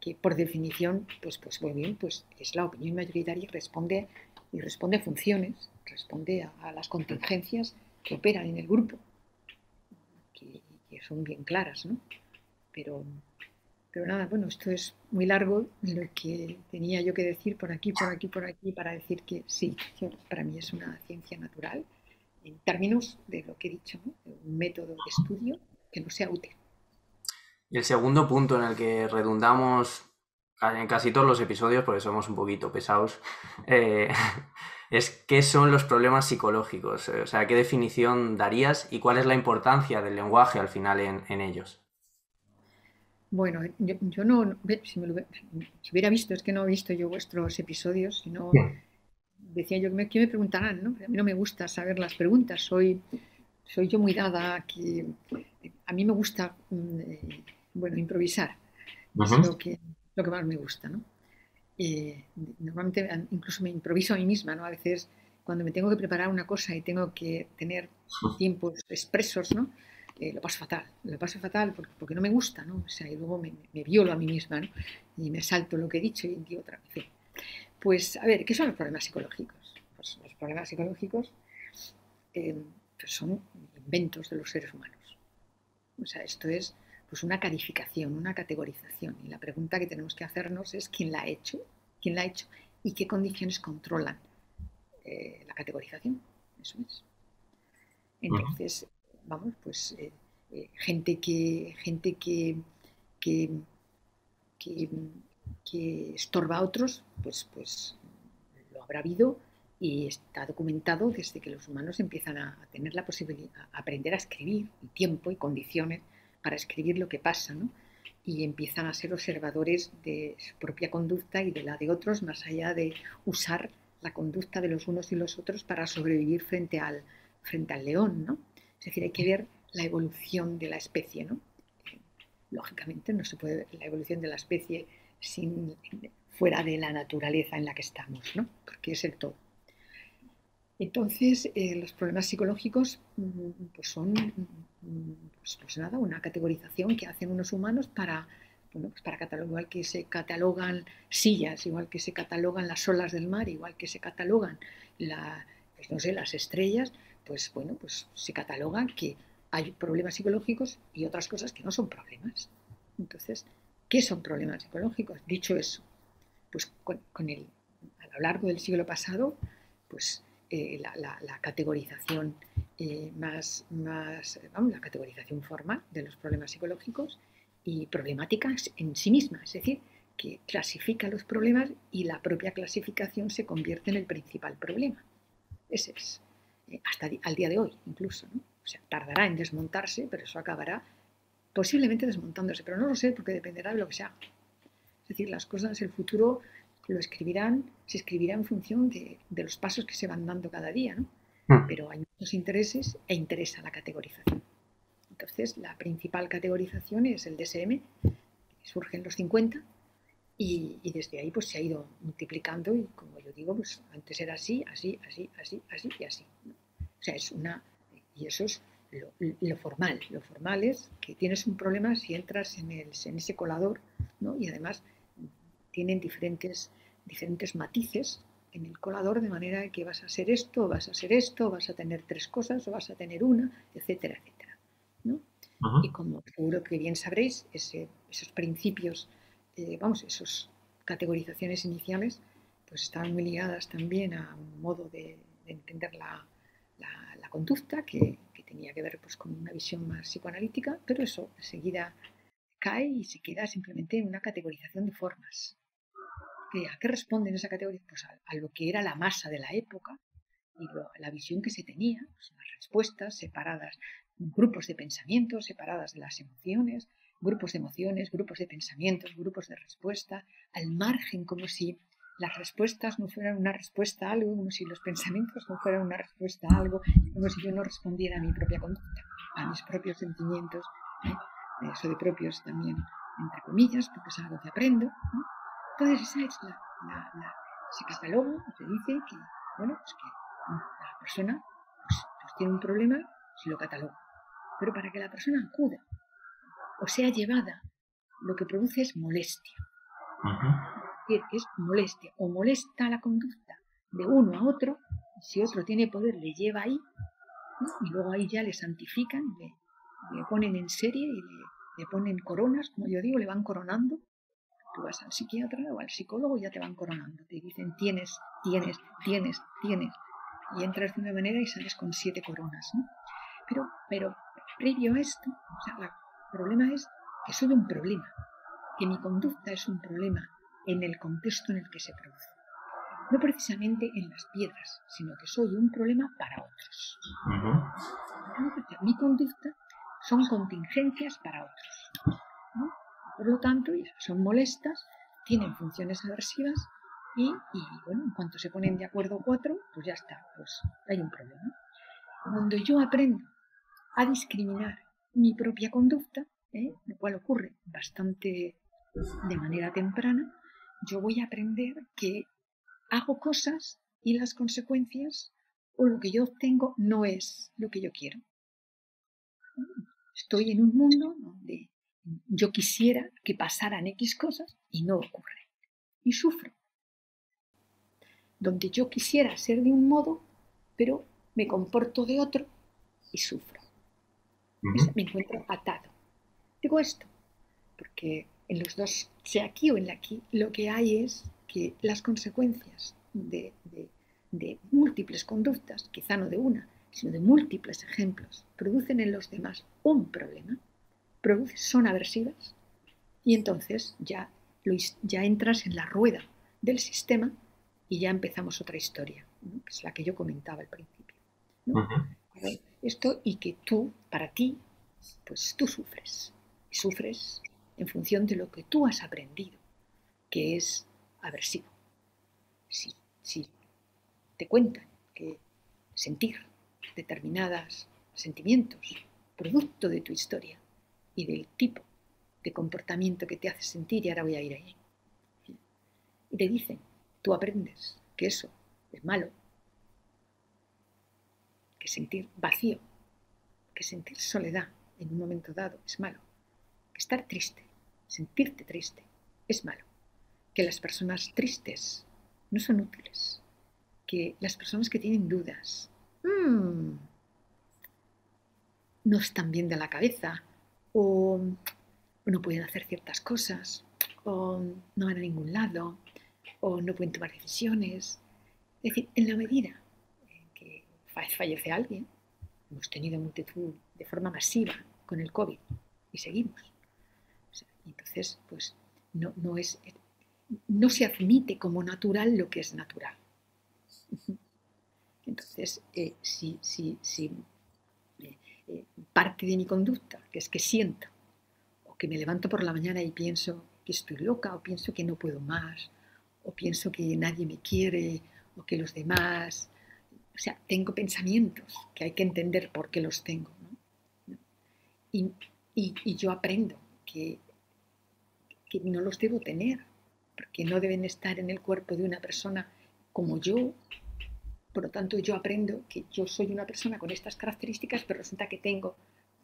Que, por definición, pues, pues muy bien, pues es la opinión mayoritaria y responde, y responde a funciones, responde a, las contingencias que operan en el grupo, que, son bien claras, ¿no? Pero, pero nada, bueno, esto es muy largo lo que tenía yo que decir por aquí, por aquí, por aquí, para decir que sí, para mí es una ciencia natural en términos de lo que he dicho, un método de estudio que no sea útil. Y el segundo punto en el que redundamos en casi todos los episodios, porque somos un poquito pesados, eh, es qué son los problemas psicológicos. O sea, qué definición darías y cuál es la importancia del lenguaje al final en, ellos. Bueno, yo, no, si, me lo, si, hubiera visto, es que no he visto yo vuestros episodios, sino decía yo, ¿qué me preguntarán? ¿no? A mí no me gusta saber las preguntas, soy, soy yo muy dada que a mí me gusta mm, eh, bueno, improvisar, es lo que, lo que más me gusta. ¿no? Eh, normalmente incluso me improviso a mí misma, ¿no? a veces cuando me tengo que preparar una cosa y tengo que tener tiempos expresos, ¿no? Eh, lo paso fatal, lo paso fatal porque, no me gusta, ¿no? O sea, y luego me, violo a mí misma, ¿no? Y me salto lo que he dicho y digo otra vez. Pues, a ver, ¿qué son los problemas psicológicos? Pues los problemas psicológicos eh, pues son inventos de los seres humanos. O sea, esto es pues una calificación, una categorización. Y la pregunta que tenemos que hacernos es quién la ha hecho, quién la ha hecho y qué condiciones controlan eh, la categorización. Eso es. Entonces, vamos, pues eh, gente que gente que, que, que que estorba a otros, pues, pues lo habrá habido y está documentado desde que los humanos empiezan a, tener la posibilidad, a aprender a escribir, y tiempo y condiciones para escribir lo que pasa, ¿no? y empiezan a ser observadores de su propia conducta y de la de otros, más allá de usar la conducta de los unos y los otros para sobrevivir frente al, frente al león. ¿no? Es decir, hay que ver la evolución de la especie. ¿no? Lógicamente no se puede ver la evolución de la especie sin, fuera de la naturaleza en la que estamos, ¿no? porque es el todo. Entonces, eh, los problemas psicológicos mm, pues son mm, pues, pues, nada, una categorización que hacen unos humanos para, bueno, pues para catalogar, igual que se catalogan sillas, igual que se catalogan las olas del mar, igual que se catalogan la, pues, no sé, las estrellas, pues bueno, pues se catalogan que hay problemas psicológicos y otras cosas que no son problemas. Entonces, ¿Qué son problemas psicológicos? Dicho eso, pues con, el, a lo largo del siglo pasado, pues eh, la, categorización eh, más, más vamos, la categorización formal de los problemas psicológicos y problemáticas en sí misma, es decir, que clasifica los problemas y la propia clasificación se convierte en el principal problema. Ese es, hasta al día de hoy incluso. ¿no? O sea, tardará en desmontarse, pero eso acabará posiblemente desmontándose, pero no lo sé porque dependerá de lo que se haga. Es decir, las cosas, el futuro lo escribirán, se escribirá en función de, los pasos que se van dando cada día, ¿no? Hmm. Pero hay muchos intereses e interesa la categorización. Entonces, la principal categorización es el DSM, que surge en los 50 y, desde ahí pues se ha ido multiplicando y como yo digo, pues antes era así, así, así, así, así y así. O sea, es una... Y eso es lo, formal. Lo formal es que tienes un problema si entras en, el, en ese colador, ¿no? y además tienen diferentes, diferentes matices en el colador, de manera que vas a ser esto, vas a ser esto, vas a tener tres cosas, o vas a tener una, etcétera, etcétera. ¿no? Y como seguro que bien sabréis, esos principios, eh, vamos, esas categorizaciones iniciales, pues están muy ligadas también a un modo de, entender la, la conducta que, tenía que ver pues, con una visión más psicoanalítica, pero eso enseguida cae y se queda simplemente en una categorización de formas. ¿A qué responde en esa categoría? Pues a, lo que era la masa de la época y la visión que se tenía, pues, las respuestas separadas, grupos de pensamientos separadas de las emociones, grupos de emociones, grupos de pensamientos, grupos de respuesta, al margen como si las respuestas no fueran una respuesta a algo, como si los pensamientos no fueran una respuesta a algo, como si yo no respondiera a mi propia conducta, a mis propios sentimientos, ¿eh? eso de propios también, entre comillas, porque es algo que aprendo. Entonces, esa es la, la, se cataloga, se dice que, bueno, pues que la persona pues, pues, tiene un problema si lo cataloga. Pero para que la persona acuda o sea llevada, lo que produce es molestia es molestia o molesta la conducta de uno a otro, si otro tiene poder le lleva ahí, y luego ahí ya le santifican, le, le ponen en serie y le, ponen coronas, como yo digo, le van coronando. Tú vas al psiquiatra o al psicólogo y ya te van coronando. Te dicen tienes, tienes, tienes, tienes. Y entras de una manera y sales con siete coronas. ¿no? Pero, pero previo a esto, o sea, el problema es que soy un problema, que mi conducta es un problema, en el contexto en el que se produce. No precisamente en las piedras, sino que soy un problema para otros. Mi conducta son contingencias para otros. Por lo tanto, son molestas, tienen funciones aversivas Y, bueno, en cuanto se ponen de acuerdo cuatro, pues ya está, pues hay un problema. Cuando yo aprendo a discriminar mi propia conducta, ¿eh? lo cual ocurre bastante de manera temprana, yo voy a aprender que hago cosas y las consecuencias o lo que yo obtengo no es lo que yo quiero. Estoy en un mundo donde yo quisiera que pasaran X cosas y no ocurre. Y sufro. Donde yo quisiera ser de un modo, pero me comporto de otro y sufro. Me encuentro atado. Digo esto porque en los dos, sea aquí o en la aquí, lo que hay es que las consecuencias de, de múltiples conductas, quizá no de una, sino de múltiples ejemplos, producen en los demás un problema, son aversivas y entonces ya, ya entras en la rueda del sistema y ya empezamos otra historia, que es la que yo comentaba al principio. Esto y que tú, para ti, pues tú sufres. Y sufres en función de lo que tú has aprendido, que es aversivo. Si, si te cuentan que sentir determinados sentimientos, producto de tu historia y del tipo de comportamiento que te hace sentir, y ahora voy a ir ahí. Y te dicen, tú aprendes que eso es malo, que sentir vacío, que sentir soledad en un momento dado es malo, que estar triste, sentirte triste es malo, que las personas tristes no son útiles, que las personas que tienen dudas mm, no están bien de la cabeza o no pueden hacer ciertas cosas o no van a ningún lado o no pueden tomar decisiones. Es decir, en la medida fallece alguien, hemos tenido multitud de forma masiva con el COVID y seguimos. entonces, pues no, no, es, no se admite como natural lo que es natural. Entonces, eh, si, si, si eh, eh, parte de mi conducta, que es que siento, o que me levanto por la mañana y pienso que estoy loca, o pienso que no puedo más, o pienso que nadie me quiere, o que los demás... O sea, tengo pensamientos que hay que entender por qué los tengo. Y, y, yo aprendo que, que no los debo tener, porque no deben estar en el cuerpo de una persona como yo, por lo tanto, yo aprendo que yo soy una persona con estas características, pero resulta que tengo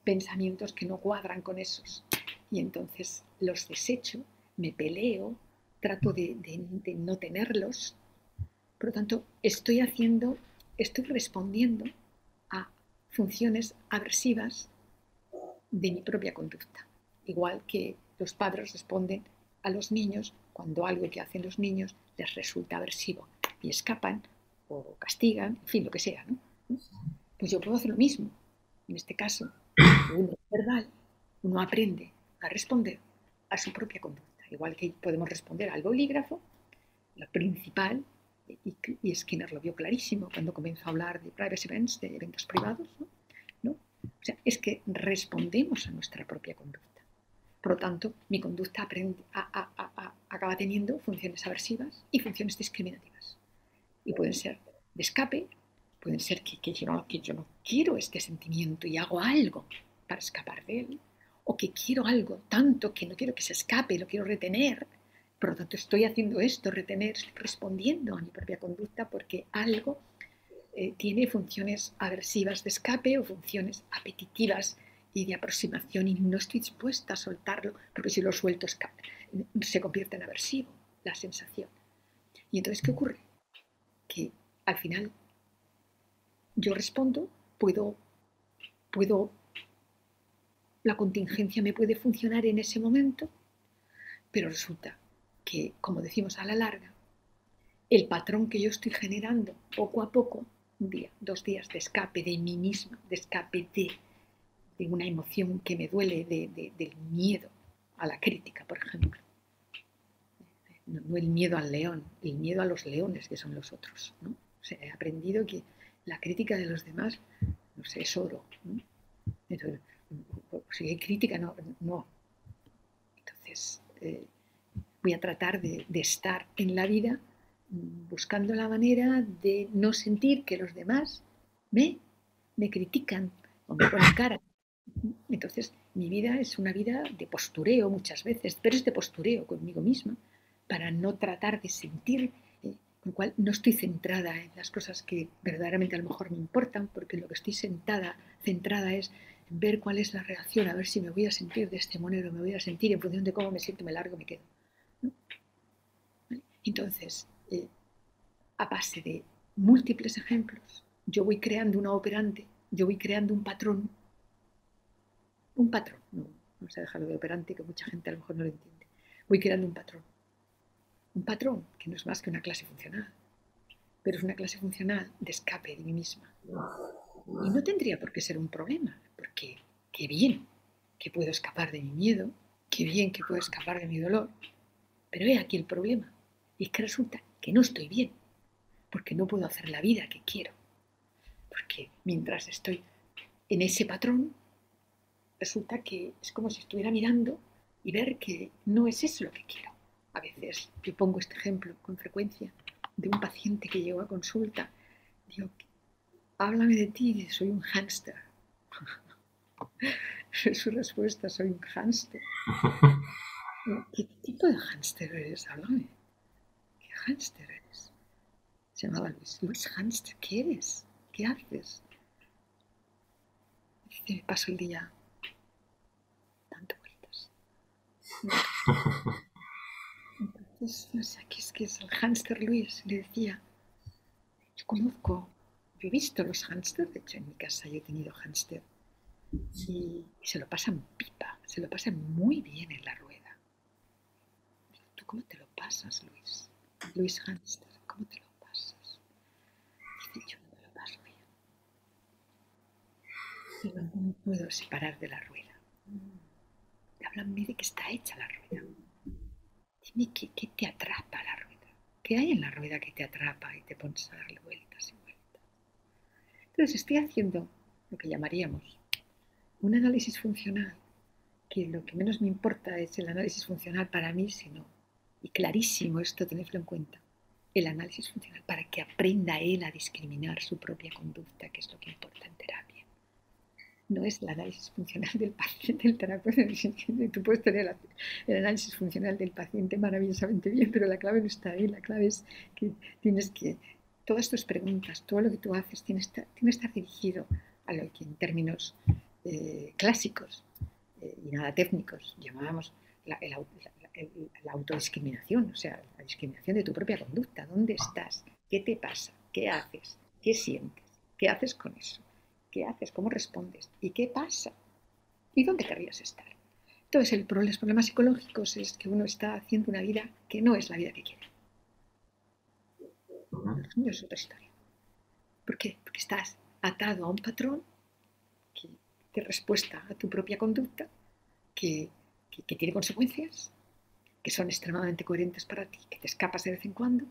pensamientos que no cuadran con esos. Y entonces los desecho, me peleo, trato de, no tenerlos. Por lo tanto, estoy haciendo, estoy respondiendo a funciones aversivas de mi propia conducta. Igual que los padres responden a los niños cuando algo que hacen los niños les resulta aversivo y escapan o castigan, en fin, lo que sea. Pues yo puedo hacer lo mismo. En este caso, uno es verbal, uno aprende a responder a su propia conducta. Igual que podemos responder al bolígrafo, lo principal, y, Skinner lo vio clarísimo cuando comenzó a hablar de privacy events, de eventos privados, ¿no? O sea, es que respondemos a nuestra propia conducta. Por lo tanto, mi conducta aprende, acaba teniendo funciones aversivas y funciones discriminativas y pueden ser de escape, pueden ser que, yo no, que yo no quiero este sentimiento y hago algo para escapar de él, o que quiero algo tanto que no quiero que se escape, lo quiero retener, por lo tanto estoy haciendo esto, retener, respondiendo a mi propia conducta porque algo eh, tiene funciones aversivas de escape o funciones apetitivas y de aproximación y no estoy dispuesta a soltarlo porque si lo suelto se convierte en aversivo la sensación. ¿Y entonces qué ocurre? que al final yo respondo, puedo, puedo, la contingencia me puede funcionar en ese momento, pero resulta que, como decimos a la larga, el patrón que yo estoy generando poco a poco, un día, dos días de escape de mí misma, de escape de, de una emoción que me duele, del miedo a la crítica, por ejemplo, no, el miedo al león, el miedo a los leones que son los otros. ¿no? he aprendido que la crítica de los demás, no sé, es oro. Si hay crítica, no. no. Entonces, eh, voy a tratar de, estar en la vida buscando la manera de no sentir que los demás me, me critican o me ponen cara. Entonces, mi vida es una vida de postureo muchas veces, pero es de postureo conmigo misma para no tratar de sentir, eh, con lo cual no estoy centrada en las cosas que verdaderamente a lo mejor me importan, porque lo que estoy sentada, centrada es ver cuál es la reacción, a ver si me voy a sentir de este monero, me voy a sentir en función de cómo me siento, me largo, me quedo. Entonces, eh, a base de múltiples ejemplos, yo voy creando una operante, yo voy creando un patrón, un patrón, no, vamos a dejarlo de operante, que mucha gente a lo mejor no lo entiende, voy creando un patrón, un patrón que no es más que una clase funcional, pero es una clase funcional de escape de mí misma. Y no tendría por qué ser un problema, porque qué bien que puedo escapar de mi miedo, qué bien que puedo escapar de mi dolor, pero he aquí el problema, y es que resulta que no estoy bien, porque no puedo hacer la vida que quiero. Porque mientras estoy en ese patrón, resulta que es como si estuviera mirando y ver que no es eso lo que quiero. A veces yo pongo este ejemplo con frecuencia de un paciente que llegó a consulta. Digo, háblame de ti, soy un hámster. Su respuesta, soy un hámster. ¿Qué tipo de hámster eres? Háblame. ¿Qué hámster eres? Se llamaba Luis. Luis Hámster, ¿qué eres? ¿Qué haces? Dice, me paso el día dando vueltas. Entonces, no sé, ¿qué es que es el hámster Luis? Le decía, yo conozco, yo he visto los hámsters, de hecho en mi casa yo he tenido hámster, y, y se lo pasan pipa, se lo pasan muy bien en la rueda. ¿Tú cómo te lo pasas, Luis? Luis Hámster, ¿cómo te lo pasas? Dice, yo no me lo paso bien. Pero no puedo separar de la rueda. Háblame de que está hecha la rueda. Dime qué, qué te atrapa la rueda. ¿Qué hay en la rueda que te atrapa y te pones a darle vueltas y vueltas? Entonces estoy haciendo lo que llamaríamos un análisis funcional, que lo que menos me importa es el análisis funcional para mí, sino, y clarísimo esto, tenedlo en cuenta, el análisis funcional para que aprenda él a discriminar su propia conducta, que es lo que importa en terapia. No es el análisis funcional del paciente, del terapeuta. Tú puedes tener el análisis funcional del paciente maravillosamente bien, pero la clave no está ahí. La clave es que tienes que, todas tus preguntas, todo lo que tú haces, tiene que estar, que estar dirigido a lo que en términos eh, clásicos eh, y nada técnicos llamábamos la, el, el, la, autodiscriminación, o sea, la discriminación de tu propia conducta. ¿Dónde estás? ¿Qué te pasa? ¿Qué haces? ¿Qué sientes? ¿Qué haces con eso? ¿Qué haces? ¿Cómo respondes? ¿Y qué pasa? ¿Y dónde querrías estar? Entonces, el, los problemas psicológicos es que uno está haciendo una vida que no es la vida que quiere. Los niños es otra historia. ¿Por qué? Porque estás atado a un patrón que, de respuesta a tu propia conducta, que, que, que tiene consecuencias, que son extremadamente coherentes para ti, que te escapas de vez en cuando,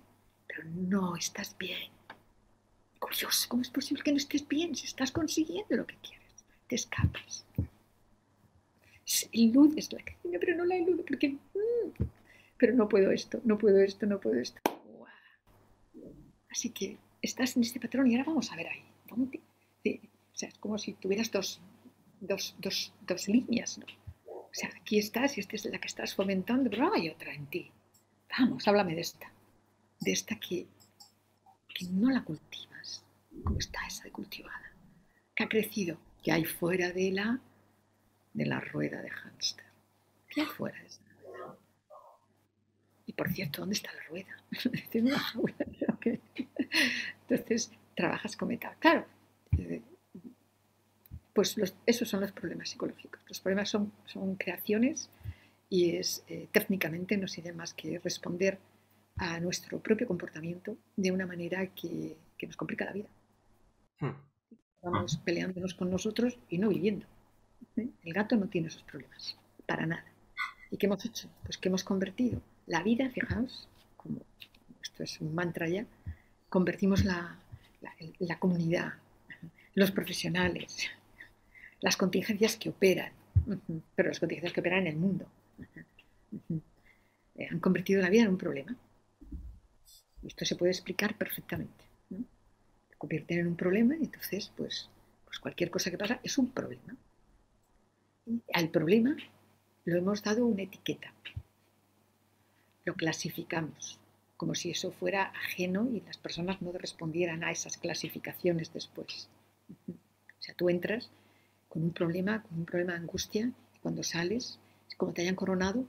pero no estás bien. Curioso, ¿cómo es posible que no estés bien si estás consiguiendo lo que quieres? Te escapas. Eludes la caña, pero no la eludo porque... Mmm, pero no puedo esto, no puedo esto, no puedo esto. Así que estás en este patrón y ahora vamos a ver ahí. ¿Dónde? O sea, es como si tuvieras dos, dos, dos, dos líneas, ¿no? O sea, aquí estás y esta es la que estás fomentando, pero hay otra en ti. Vamos, háblame de esta. De esta que, que no la cultivas. ¿Cómo está esa cultivada? Que ha crecido. Que hay fuera de la, de la rueda de hámster. ¿Qué hay fuera de esa rueda? Y por cierto, ¿dónde está la rueda? Entonces, trabajas con metal. Claro, pues los, esos son los problemas psicológicos. Los problemas son, son creaciones y es eh, técnicamente no sirve más que responder a nuestro propio comportamiento de una manera que, que nos complica la vida. Vamos peleándonos con nosotros y no viviendo. ¿eh? El gato no tiene esos problemas, para nada. ¿Y qué hemos hecho? Pues que hemos convertido la vida, fijaos, como esto es un mantra ya, convertimos la, la, la comunidad, los profesionales, las contingencias que operan, pero las contingencias que operan en el mundo. Eh, han convertido la vida en un problema. Esto se puede explicar perfectamente. ¿no? Se convierte en un problema y entonces, pues, pues cualquier cosa que pasa es un problema. Y al problema lo hemos dado una etiqueta. Lo clasificamos como si eso fuera ajeno y las personas no respondieran a esas clasificaciones después. O sea, tú entras con un problema, con un problema de angustia, cuando sales, como te hayan coronado,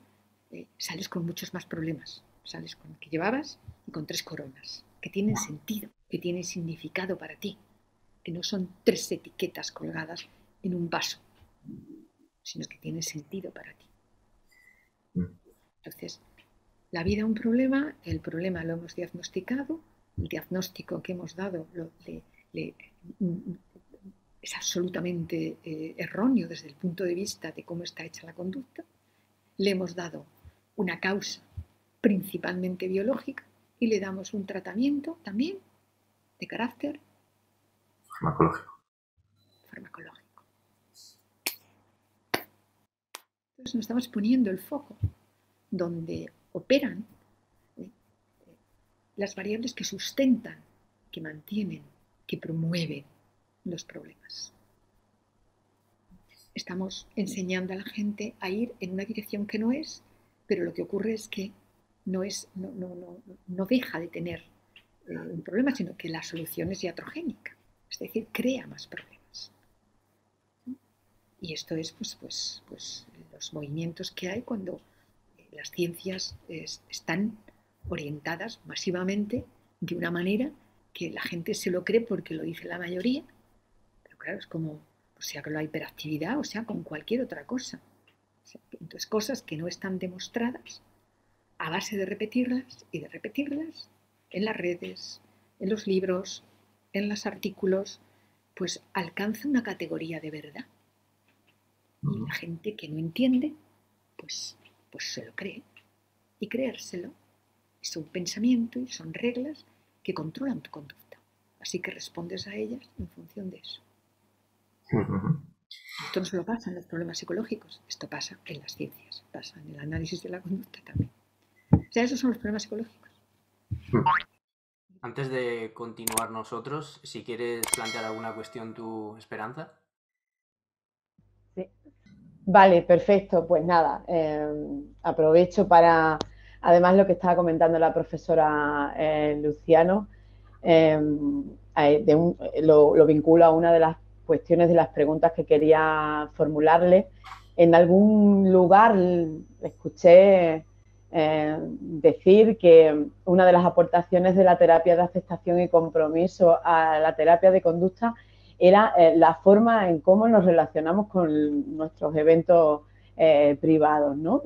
eh, sales con muchos más problemas. Sales con el que llevabas y con tres coronas, que tienen sentido, que tienen significado para ti, que no son tres etiquetas colgadas en un vaso, sino que tienen sentido para ti. Entonces, la vida un problema, el problema lo hemos diagnosticado, el diagnóstico que hemos dado es absolutamente eh, erróneo desde el punto de vista de cómo está hecha la conducta, le hemos dado una causa principalmente biológica y le damos un tratamiento también de carácter farmacológico. farmacológico. Entonces nos estamos poniendo el foco donde operan ¿eh? las variables que sustentan, que mantienen, que promueven los problemas. Estamos enseñando a la gente a ir en una dirección que no es, pero lo que ocurre es que no, es, no, no, no deja de tener eh, un problema, sino que la solución es iatrogénica, es decir, crea más problemas. Y esto es pues, pues, pues, los movimientos que hay cuando las ciencias están orientadas masivamente de una manera que la gente se lo cree porque lo dice la mayoría, claro, es como, o sea, con la hiperactividad, o sea, con cualquier otra cosa. entonces, cosas que no están demostradas, a base de repetirlas y de repetirlas en las redes, en los libros, en los artículos, pues alcanza una categoría de verdad. Y la gente que no entiende, pues pues se lo cree. Y creérselo es un pensamiento y son reglas que controlan tu conducta. Así que respondes a ellas en función de eso. Esto no solo pasa en los problemas psicológicos, esto pasa en las ciencias, pasa en el análisis de la conducta también. O sea, esos son los problemas psicológicos. Antes de continuar nosotros, si quieres plantear alguna cuestión, tu esperanza. Vale, perfecto. Pues nada, em, aprovecho para, además lo que estaba comentando la profesora eh, Luciano, em, lo, lo, vinculo a una de las cuestiones de las preguntas que quería formularle. En algún lugar escuché eh, decir que una de las aportaciones de la terapia de aceptación y compromiso a la terapia de conducta era eh, la forma en cómo nos relacionamos con nuestros eventos eh, privados, ¿no?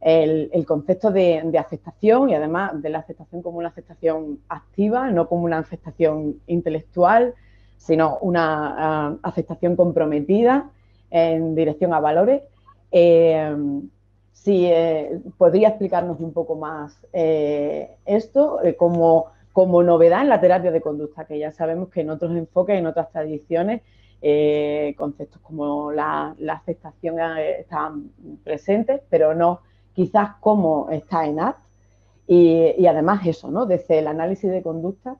el, concepto de, aceptación y además de la aceptación como una aceptación activa, no como una aceptación intelectual, sino una ah, aceptación comprometida en dirección a valores. Eh, si podría explicarnos un poco más esto, cómo como novedad en la terapia de conducta, que ya sabemos que en otros enfoques, en otras tradiciones, eh, conceptos como la, aceptación eh, están presentes, pero no quizás como está en ACT. Y, además eso, ¿no? Desde el análisis de conducta,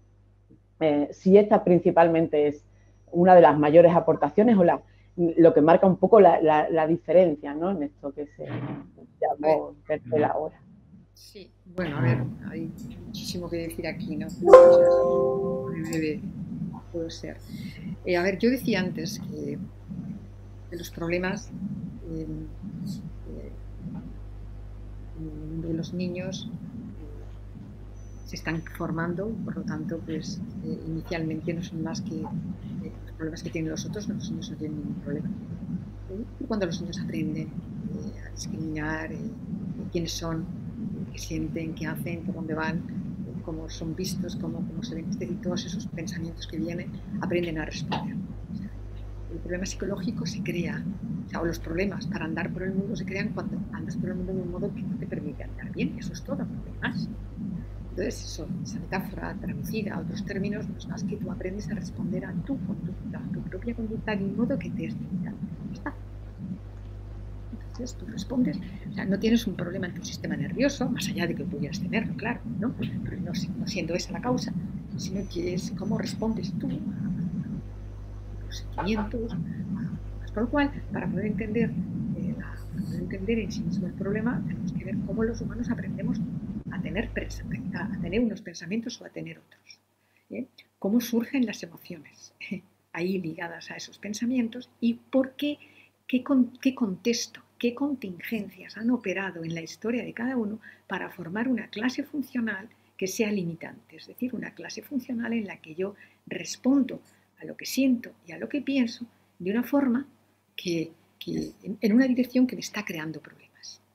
eh, si esta principalmente es una de las mayores aportaciones o lo que marca un poco la, diferencia ¿no? en esto que se llamó la hora. Sí, bueno, a ver, hay muchísimo que decir aquí, ¿no? puedo ser. Eh, a ver, yo decía antes que de los problemas em, eh, de los niños se están formando, por lo tanto, pues inicialmente no son más que los problemas que tienen los otros, los niños no tienen ningún problema. Y cuando los niños aprenden a discriminar quiénes son, sienten, qué hacen, por dónde van, cómo son vistos, cómo, cómo se ven, y todos esos pensamientos que vienen, aprenden a responder. el problema psicológico se crea, o, los problemas para andar por el mundo se crean cuando andas por el mundo de un modo que no te permite andar bien, eso es todo, no más. Entonces, eso, esa metáfora traducida a otros términos no es más que tú aprendes a responder a tu conducta, a tu propia conducta de un modo que te es limitado. Está. Entonces tú respondes, o sea, no tienes un problema en tu sistema nervioso, más allá de que pudieras tenerlo, claro, ¿no? Pero no, siendo esa la causa, sino que es cómo respondes tú a los sentimientos. Por lo cual, para poder entender, eh, poder entender en sí mismo el problema, tenemos que ver cómo los humanos aprendemos a tener, a tener unos pensamientos o a tener otros. ¿eh? Cómo surgen las emociones ahí ligadas a esos pensamientos y por qué, qué, qué contexto, qué contingencias han operado en la historia de cada uno para formar una clase funcional que sea limitante, es decir, una clase funcional en la que yo respondo a lo que siento y a lo que pienso de una forma que, que en una dirección que me está creando problemas,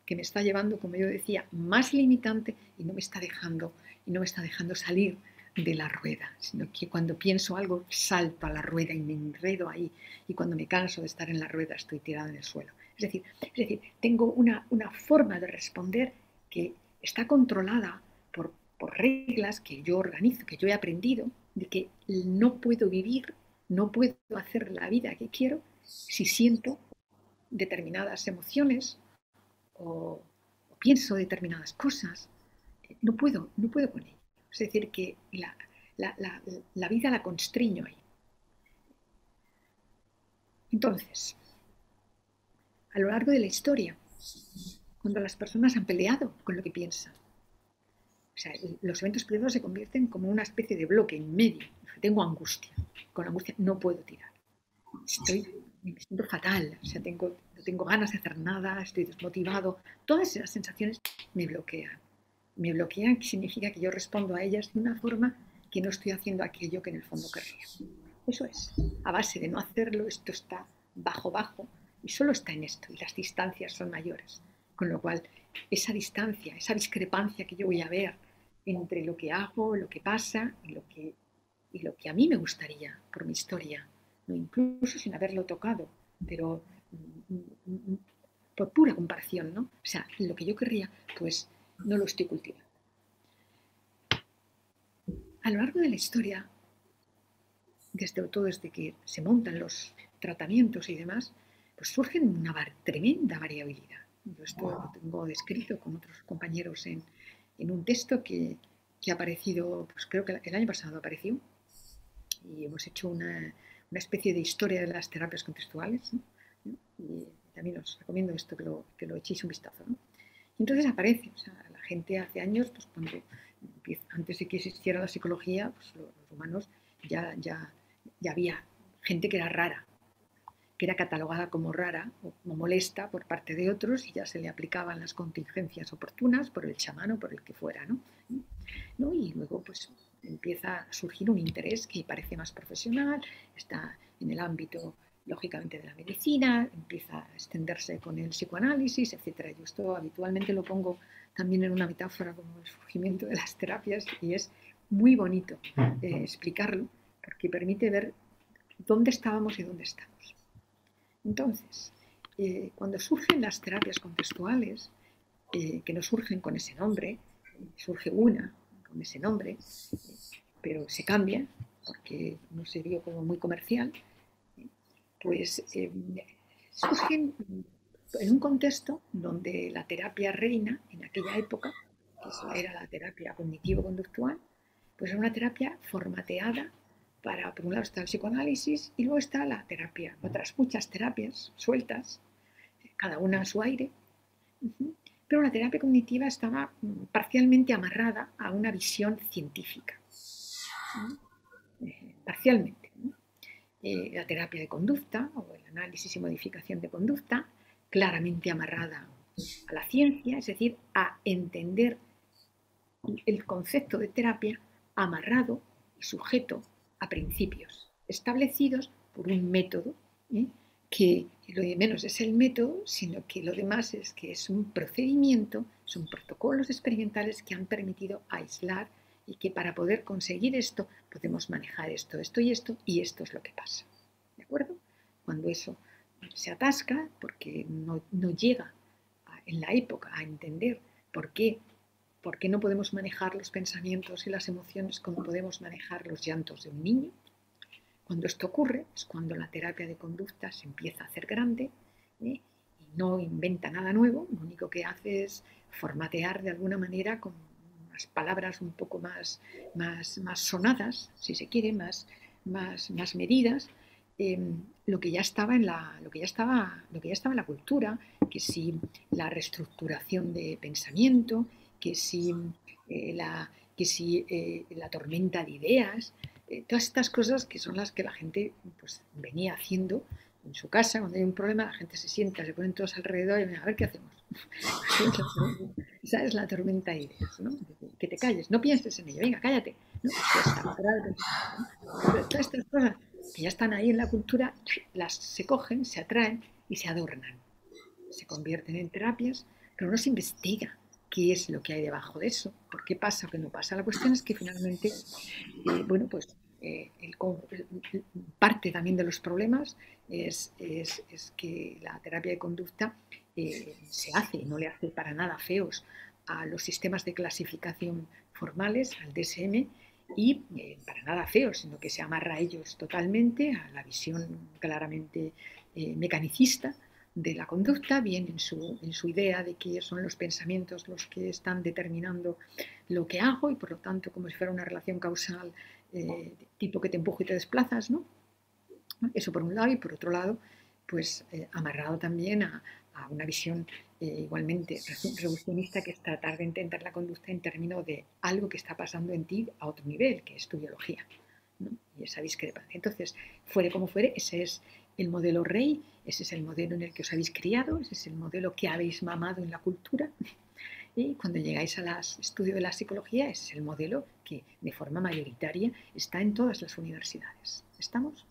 que me está llevando, como yo decía, más limitante y no me está dejando y no me está dejando salir de la rueda, sino que cuando pienso algo salto a la rueda y me enredo ahí y cuando me canso de estar en la rueda estoy tirada en el suelo. Es decir, es decir tengo una, una forma de responder que está controlada por, por reglas que yo organizo, que yo he aprendido, de que no puedo vivir, no puedo hacer la vida que quiero si siento determinadas emociones o, pienso determinadas cosas. No puedo, no puedo con ello. Es decir, que la, vida la constriño ahí. Entonces, a lo largo de la historia, cuando las personas han peleado con lo que piensan, los eventos peligrosos se convierten como una especie de bloque en medio. Tengo angustia. Con angustia no puedo tirar. Estoy, me siento fatal. O sea, tengo, no tengo ganas de hacer nada, estoy desmotivado. Todas esas sensaciones me bloquean me bloquean, significa que yo respondo a ellas de una forma que no estoy haciendo aquello que en el fondo querría. Eso es. A base de no hacerlo, esto está bajo, bajo, y solo está en esto, y las distancias son mayores. Con lo cual, esa distancia, esa discrepancia que yo voy a ver entre lo que hago, lo que pasa y lo que, y lo que a mí me gustaría por mi historia, incluso sin haberlo tocado, pero mm, mm, mm, por pura comparación, ¿no? O sea, lo que yo querría, pues no lo estoy cultivando. A lo largo de la historia, desde todo desde que se montan los tratamientos y demás, pues surgen una tremenda variabilidad. Yo esto lo tengo descrito con otros compañeros en, un texto que, ha aparecido, pues creo que el año pasado apareció, y hemos hecho una, especie de historia de las terapias contextuales. Y también os recomiendo esto que lo, que lo echéis un vistazo. Y entonces aparece, o sea, la gente hace años, pues cuando antes de que existiera la psicología, pues los humanos ya, ya, ya había gente que era rara, que era catalogada como rara o como molesta por parte de otros y ya se le aplicaban las contingencias oportunas por el chamán o por el que fuera, ¿no? ¿no? Y luego pues empieza a surgir un interés que parece más profesional, está en el ámbito lógicamente de la medicina, empieza a extenderse con el psicoanálisis, etc. Yo esto habitualmente lo pongo también en una metáfora como el surgimiento de las terapias y es muy bonito eh, explicarlo porque permite ver dónde estábamos y dónde estamos. Entonces, eh, cuando surgen las terapias contextuales, eh, que no surgen con ese nombre, surge una con ese nombre, pero se cambia porque no se vio como muy comercial, pues em, surgen en un contexto donde la terapia reina en aquella época, que era la terapia cognitivo-conductual, pues era una terapia formateada para, por un lado está el psicoanálisis y luego está la terapia, otras muchas terapias sueltas, cada una a su aire, pero la terapia cognitiva estaba mm, parcialmente amarrada a una visión científica, eh, parcialmente. Eh, la terapia de conducta o el análisis y modificación de conducta, claramente amarrada a la ciencia, es decir, a entender el concepto de terapia amarrado y sujeto a principios establecidos por un método, ¿eh? Que lo de menos es el método, sino que lo demás es que es un procedimiento, son protocolos experimentales que han permitido aislar y que para poder conseguir esto podemos manejar esto, esto y esto y esto es lo que pasa. ¿De acuerdo? Cuando eso se atasca porque no, llega en la época a entender por qué, por qué no podemos manejar los pensamientos y las emociones como podemos manejar los llantos de un niño, cuando esto ocurre es cuando la terapia de conducta se empieza a hacer grande ¿eh? y no inventa nada nuevo, lo único que hace es formatear de alguna manera con unas palabras un poco más, más, sonadas, si se quiere, más, más, más medidas, em, lo que ya estaba en la lo que ya estaba lo que ya estaba en la cultura que si la reestructuración de pensamiento que si eh, la que si eh, la tormenta de ideas eh, todas estas cosas que son las que la gente pues, venía haciendo en su casa cuando hay un problema la gente se sienta se ponen todos alrededor y a ver qué hacemos esa es la tormenta de ideas que te calles no pienses en ello venga cállate ¿no? todas estas cosas que ya están ahí en la cultura, las se cogen, se atraen y se adornan. Se convierten en terapias, pero no se investiga qué es lo que hay debajo de eso, por qué pasa o qué no pasa. La cuestión es que finalmente, eh, bueno, pues eh, parte también de los problemas es, que la terapia de conducta eh, se hace y no le hace para nada feos a los sistemas de clasificación formales, al DSM, y eh, para nada feo, sino que se amarra a ellos totalmente, a la visión claramente mecanicista de la conducta, bien en su, en su idea de que son los pensamientos los que están determinando lo que hago y por lo tanto como si fuera una relación causal eh, tipo que te empujo y te desplazas, ¿no? Eso por un lado y por otro lado, pues amarrado también a, a una visión eh, igualmente reduccionista que es tratar de entender la conducta en términos de algo que está pasando en ti a otro nivel, que es tu biología, y esa discrepancia. Entonces, fuere como fuere, ese es el modelo rey, ese es el modelo en el que os habéis criado, ese es el modelo que habéis mamado en la cultura. Y cuando llegáis al estudio de la psicología, ese es el modelo que de forma mayoritaria está en todas las universidades. ¿Estamos?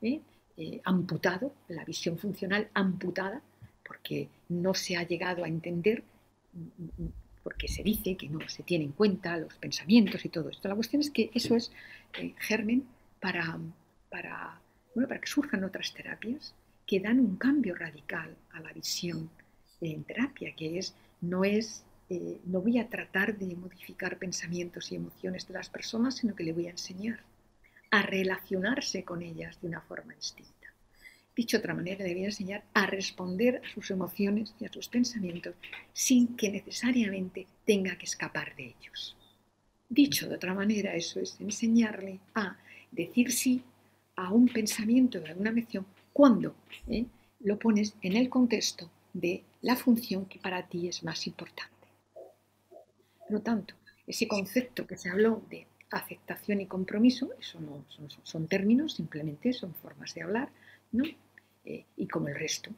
¿Eh? Eh, amputado, la visión funcional amputada porque no se ha llegado a entender, porque se dice que no se tiene en cuenta los pensamientos y todo esto. La cuestión es que eso es eh, germen para, para, bueno, para que surjan otras terapias que dan un cambio radical a la visión en terapia, que es no es eh, no voy a tratar de modificar pensamientos y emociones de las personas, sino que le voy a enseñar a relacionarse con ellas de una forma distinta. Dicho de otra manera, debería enseñar a responder a sus emociones y a sus pensamientos sin que necesariamente tenga que escapar de ellos. Dicho de otra manera, eso es enseñarle a decir sí a un pensamiento o a una emoción cuando ¿eh? lo pones en el contexto de la función que para ti es más importante. Por lo tanto, ese concepto que se habló de aceptación y compromiso, eso no son, términos, simplemente son formas de hablar, ¿no? Eh, y como el resto.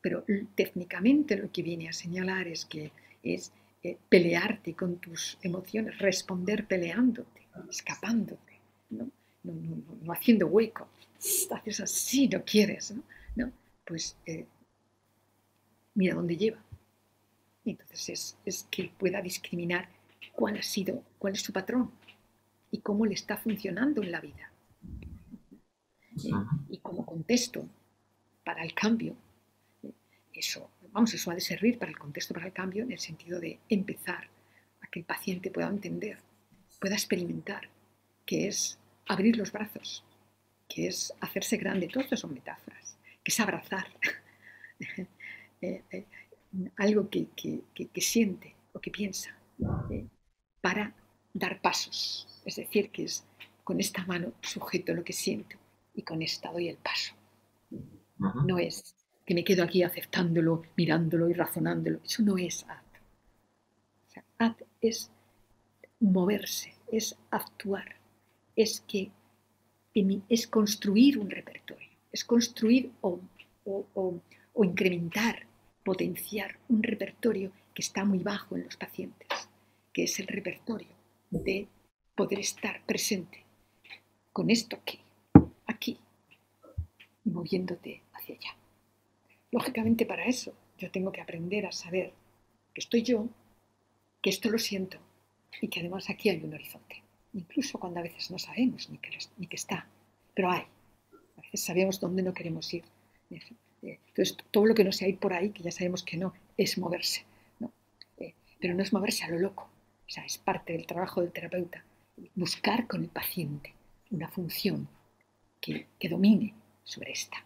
Pero técnicamente lo que viene a señalar es que es eh, pelearte con tus emociones, responder peleándote, escapándote, no, no haciendo hueco. Haces así, no quieres, ¿no? Pues eh, mira dónde lleva. Entonces es, es que pueda discriminar cuál ha sido, cuál es su patrón y cómo le está funcionando en la vida. y como contesto para el cambio. Eso, vamos, eso ha de servir para el contexto para el cambio en el sentido de empezar a que el paciente pueda entender, pueda experimentar, que es abrir los brazos, que es hacerse grande, todo esto son metáforas, que es abrazar eh, eh, algo que, siente o que piensa eh, para dar pasos. Es decir, que es con esta mano sujeto lo que siento y con esta doy el paso. No es que me quedo aquí aceptándolo, mirándolo y razonándolo. Eso no es AT. es moverse, es actuar, es que es construir un repertorio, es construir o, o incrementar, potenciar un repertorio que está muy bajo en los pacientes, que es el repertorio de poder estar presente con esto aquí, aquí, moviéndote hacia allá. Lógicamente para eso yo tengo que aprender a saber que estoy yo, que esto lo siento y que además aquí hay un horizonte. Incluso cuando a veces no sabemos ni que, ni que está, pero hay. A veces sabemos dónde no queremos ir. Entonces, todo lo que no sea ir por ahí, que ya sabemos que no, es moverse. ¿no? Eh, pero no es moverse a lo loco. O sea, es parte del trabajo del terapeuta. Buscar con el paciente una función que, que domine sobre esta.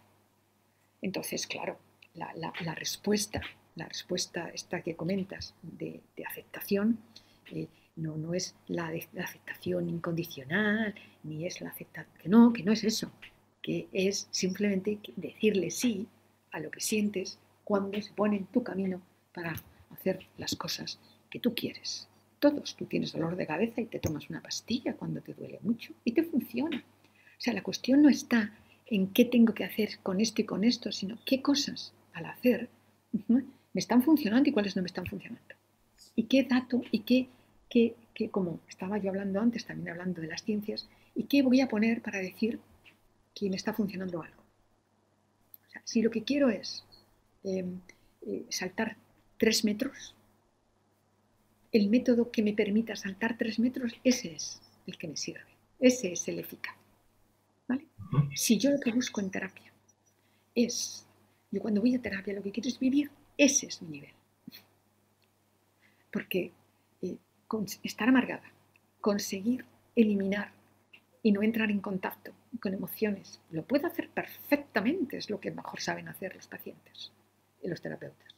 Entonces, claro, la, respuesta, la respuesta esta que comentas de, aceptación, eh, no, no es la, aceptación incondicional, ni es la aceptación, que no, que no es eso, que es simplemente decirle sí a lo que sientes cuando se pone en tu camino para hacer las cosas que tú quieres. Todos, tú tienes dolor de cabeza y te tomas una pastilla cuando te duele mucho y te funciona. O sea, la cuestión no está en qué tengo que hacer con esto y con esto, sino qué cosas al hacer me están funcionando y cuáles no me están funcionando. Y qué dato y qué, qué, qué, como estaba yo hablando antes, también hablando de las ciencias, y qué voy a poner para decir que me está funcionando algo. O sea, si lo que quiero es em, eh, saltar tres metros, el método que me permita saltar tres metros, ese es el que me sirve, ese es el eficaz. Si yo lo que busco en terapia es, yo cuando voy a terapia lo que quiero es vivir, ese es mi nivel. Porque eh, estar amargada, conseguir eliminar y no entrar en contacto con emociones, lo puedo hacer perfectamente, es lo que mejor saben hacer los pacientes y los terapeutas.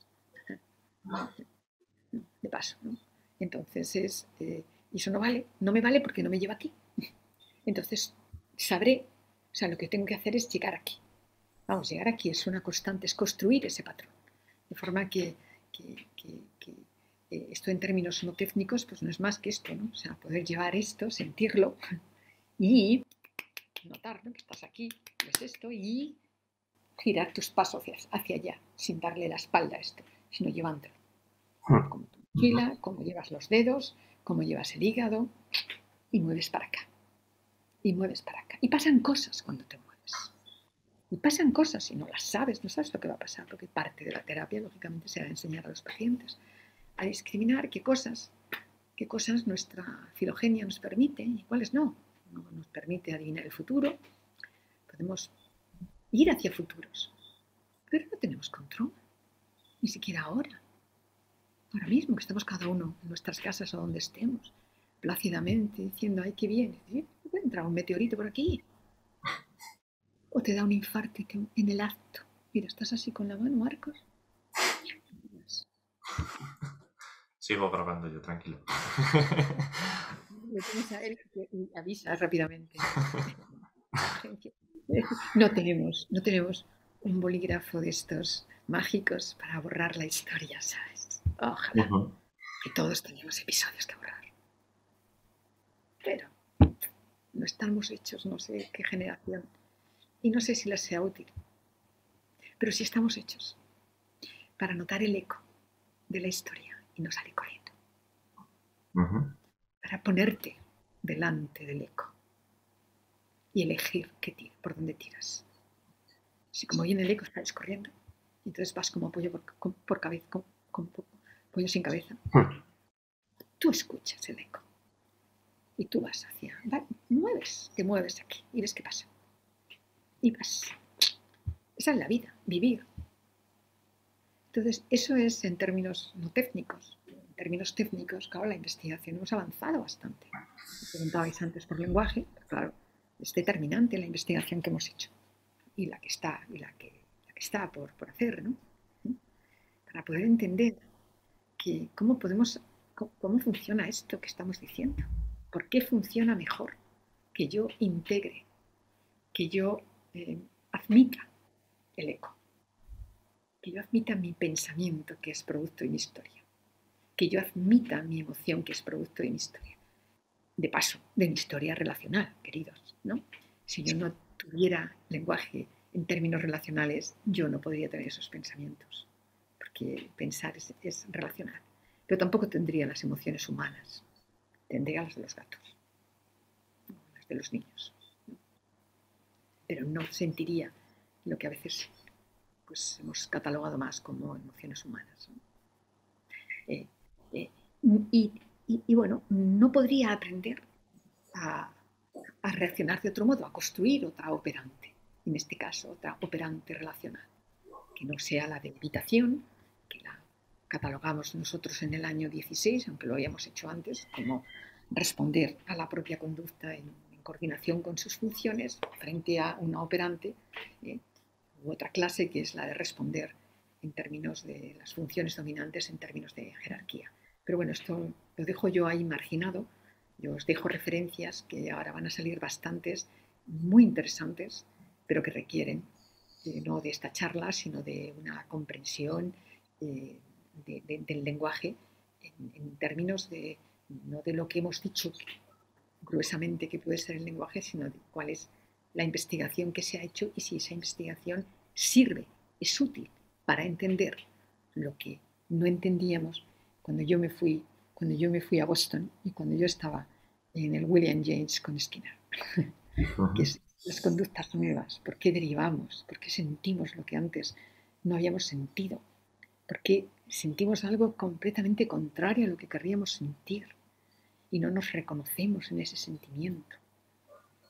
De paso, ¿no? Entonces es, eh, eso no vale, no me vale porque no me lleva aquí. Entonces sabré, o sea, lo que tengo que hacer es llegar aquí. Vamos, llegar aquí es una constante, es construir ese patrón. De forma que, eh, esto en términos no técnicos, pues no es más que esto, ¿no? O sea, poder llevar esto, sentirlo y notar ¿no? que estás aquí, es esto, y girar tus pasos hacia, hacia allá, sin darle la espalda a esto, sino llevándolo. Hmm. Como tu mochila, como llevas los dedos, como llevas el hígado, y mueves para acá. Y mueves para acá. Y pasan cosas cuando te mueves. Y pasan cosas y no las sabes, no sabes lo que va a pasar, porque parte de la terapia, lógicamente, será enseñar a los pacientes a discriminar qué cosas, qué cosas nuestra filogenia nos permite y cuáles no. No nos permite adivinar el futuro. Podemos ir hacia futuros, pero no tenemos control, ni siquiera ahora ahora mismo que estamos cada uno en nuestras casas o donde estemos, plácidamente diciendo, ay, qué bien, entra un meteorito por aquí. O te da un infarto en el acto. Mira, estás así con la mano, Marcos. Sigo grabando yo, tranquilo. y avisa rápidamente. No tenemos, no tenemos un bolígrafo de estos mágicos para borrar la historia, ¿sabes? Ojalá que todos teníamos episodios que borrar. Pero no estamos hechos, no sé qué generación, y no sé si les sea útil, pero sí estamos hechos para notar el eco de la historia y no salir corriendo. Para ponerte delante del eco y elegir qué tira, por dónde tiras. Si como viene el eco estás corriendo, entonces vas como apoyo por, por cabeza, con, pollo sin cabeza. Hmm. Tú escuchas el eco y tú vas hacia, mueves, te mueves aquí y ves qué pasa. Y vas. Esa es la vida, vivir. Entonces, eso es en términos no técnicos. Términos técnicos, claro, la investigación hemos avanzado bastante. preguntabais antes por lenguaje, claro, es determinante la investigación que hemos hecho y la que está, y la que, la que está por, por hacer, ¿no? Para poder entender cómo podemos, cómo, funciona esto que estamos diciendo. ¿Por qué funciona mejor que yo integre, que yo eh, admita el eco, que yo admita mi pensamiento que es producto de mi historia, que yo admita mi emoción que es producto de mi historia. De paso, de mi historia relacional, queridos, ¿no? Si yo no tuviera lenguaje en términos relacionales, yo no podría tener esos pensamientos que pensar es, es relacional. Pero tampoco tendría las emociones humanas, tendría las de los gatos, las de los niños. Pero no sentiría lo que a veces pues, hemos catalogado más como emociones humanas. Eh, y, bueno, no podría aprender a, reaccionar de otro modo, a construir otra operante, en este caso otra operante relacional, que no sea la de evitación, catalogamos nosotros en el año 16, aunque lo habíamos hecho antes, como responder a la propia conducta en, coordinación con sus funciones frente a una operante, eh, u otra clase que es la de responder en términos de las funciones dominantes, en términos de jerarquía. Pero bueno, esto lo dejo yo ahí marginado. Yo os dejo referencias que ahora van a salir bastantes, muy interesantes, pero que requieren eh, no de esta charla, sino de una comprensión eh, del lenguaje en, términos de no de lo que hemos dicho gruesamente que puede ser el lenguaje, sino de cuál es la investigación que se ha hecho y si esa investigación sirve, es útil para entender lo que no entendíamos cuando yo me fui, cuando yo me fui a Boston y cuando yo estaba en el William James con Skinner, que es las conductas nuevas, por qué derivamos, por qué sentimos lo que antes no habíamos sentido, por qué sentimos algo completamente contrario a lo que querríamos sentir y no nos reconocemos en ese sentimiento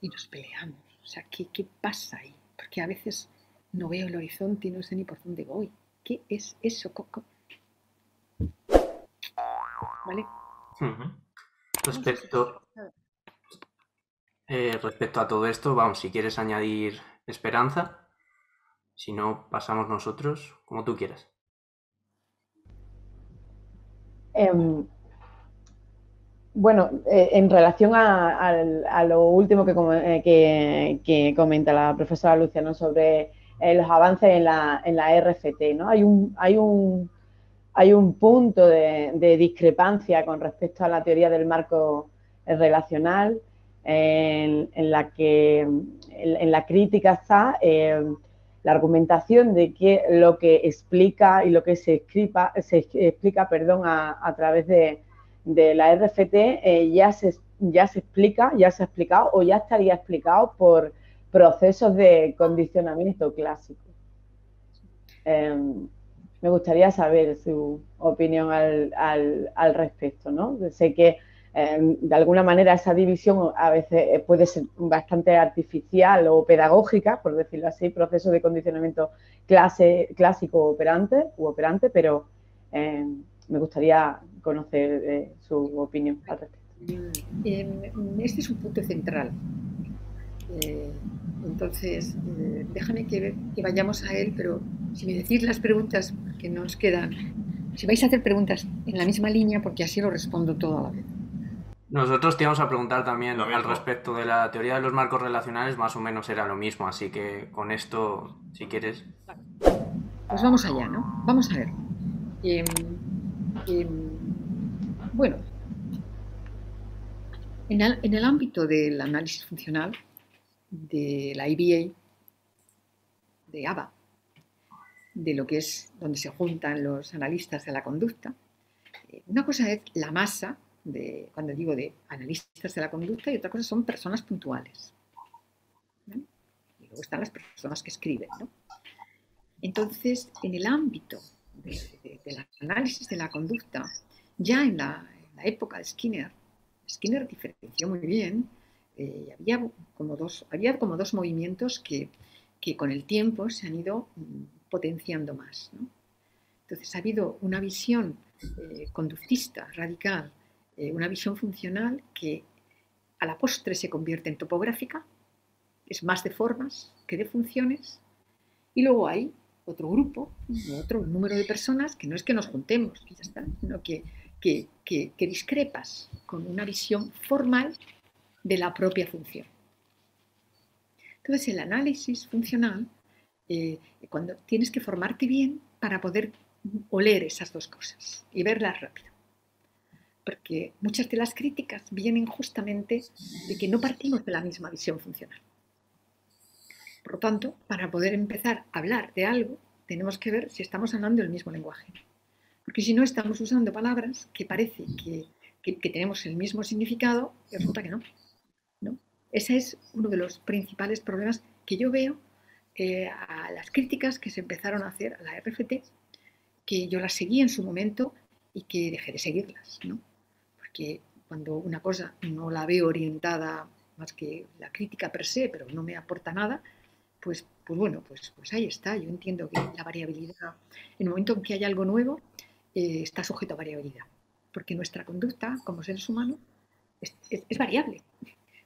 y nos peleamos. O sea, ¿qué, qué pasa ahí? Porque a veces no veo el horizonte y no sé ni por dónde voy. ¿Qué es eso, Coco? ¿Vale? Respecto, eh, respecto a todo esto, vamos, si quieres añadir esperanza, si no, pasamos nosotros, como tú quieras. Em, bueno, eh, en relación a, lo último eh, que, que, comenta la profesora Luciano sobre los avances en la, en la RFT, ¿no? Hay un, hay un, hay un punto de, discrepancia con respecto a la teoría del marco relacional en, la que en, la crítica está eh, la argumentación de que lo que explica y lo que se, escriba, se explica perdón, a, través de, la RFT eh, ya, se, ya se explica, ya se ha explicado o ya estaría explicado por procesos de condicionamiento clásico. Em, me gustaría saber su opinión al, al, al respecto, ¿no? Sé que Em, de alguna manera esa división a veces eh, puede ser bastante artificial o pedagógica, por decirlo así, proceso de condicionamiento clase, clásico operante u operante, pero em, me gustaría conocer eh, su opinión al respecto. Em, este es un punto central. Eh, entonces, déjame que, que, vayamos a él, pero si me decís las preguntas que nos quedan, si vais a hacer preguntas en la misma línea, porque así lo respondo todo a la vez. Nosotros te íbamos a preguntar también al respecto de la teoría de los marcos relacionales, más o menos era lo mismo, así que con esto, si quieres. Pues vamos allá, ¿no? Vamos a ver. Em, em, bueno, en el, en el, ámbito del análisis funcional de la IBA, de ABA, de lo que es donde se juntan los analistas de la conducta, eh, una cosa es la masa cuando digo de analistas de la conducta, y otra cosa son personas puntuales. Y luego están las personas que escriben. Entonces, en el ámbito del análisis de la conducta, ya en la, época de Skinner, Skinner diferenció muy bien, eh, había, como dos, había como dos movimientos que, que, con el tiempo se han ido mm, potenciando más. Entonces, ha habido una visión eh, conductista radical eh, una visión funcional que a la postre se convierte en topográfica, es más de formas que de funciones, y luego hay otro grupo, otro número de personas que no es que nos juntemos, sino que, que, discrepas con una visión formal de la propia función. Entonces, el análisis funcional, eh, cuando tienes que formarte bien para poder oler esas dos cosas y verlas rápido porque muchas de las críticas vienen justamente de que no partimos de la misma visión funcional. Por lo tanto, para poder empezar a hablar de algo, tenemos que ver si estamos hablando el mismo lenguaje. Porque si no, estamos usando palabras que parece que, tenemos el mismo significado y resulta que no. Ese es uno de los principales problemas que yo veo eh, a las críticas que se empezaron a hacer a la RFT, que yo las seguí en su momento y que dejé de seguirlas. ¿no? que cuando una cosa no la veo orientada más que la crítica per se, pero no me aporta nada, pues, pues bueno, pues, pues ahí está. Yo entiendo que la variabilidad, en el momento en que hay algo nuevo, eh, está sujeto a variabilidad. Porque nuestra conducta como seres humanos es, variable,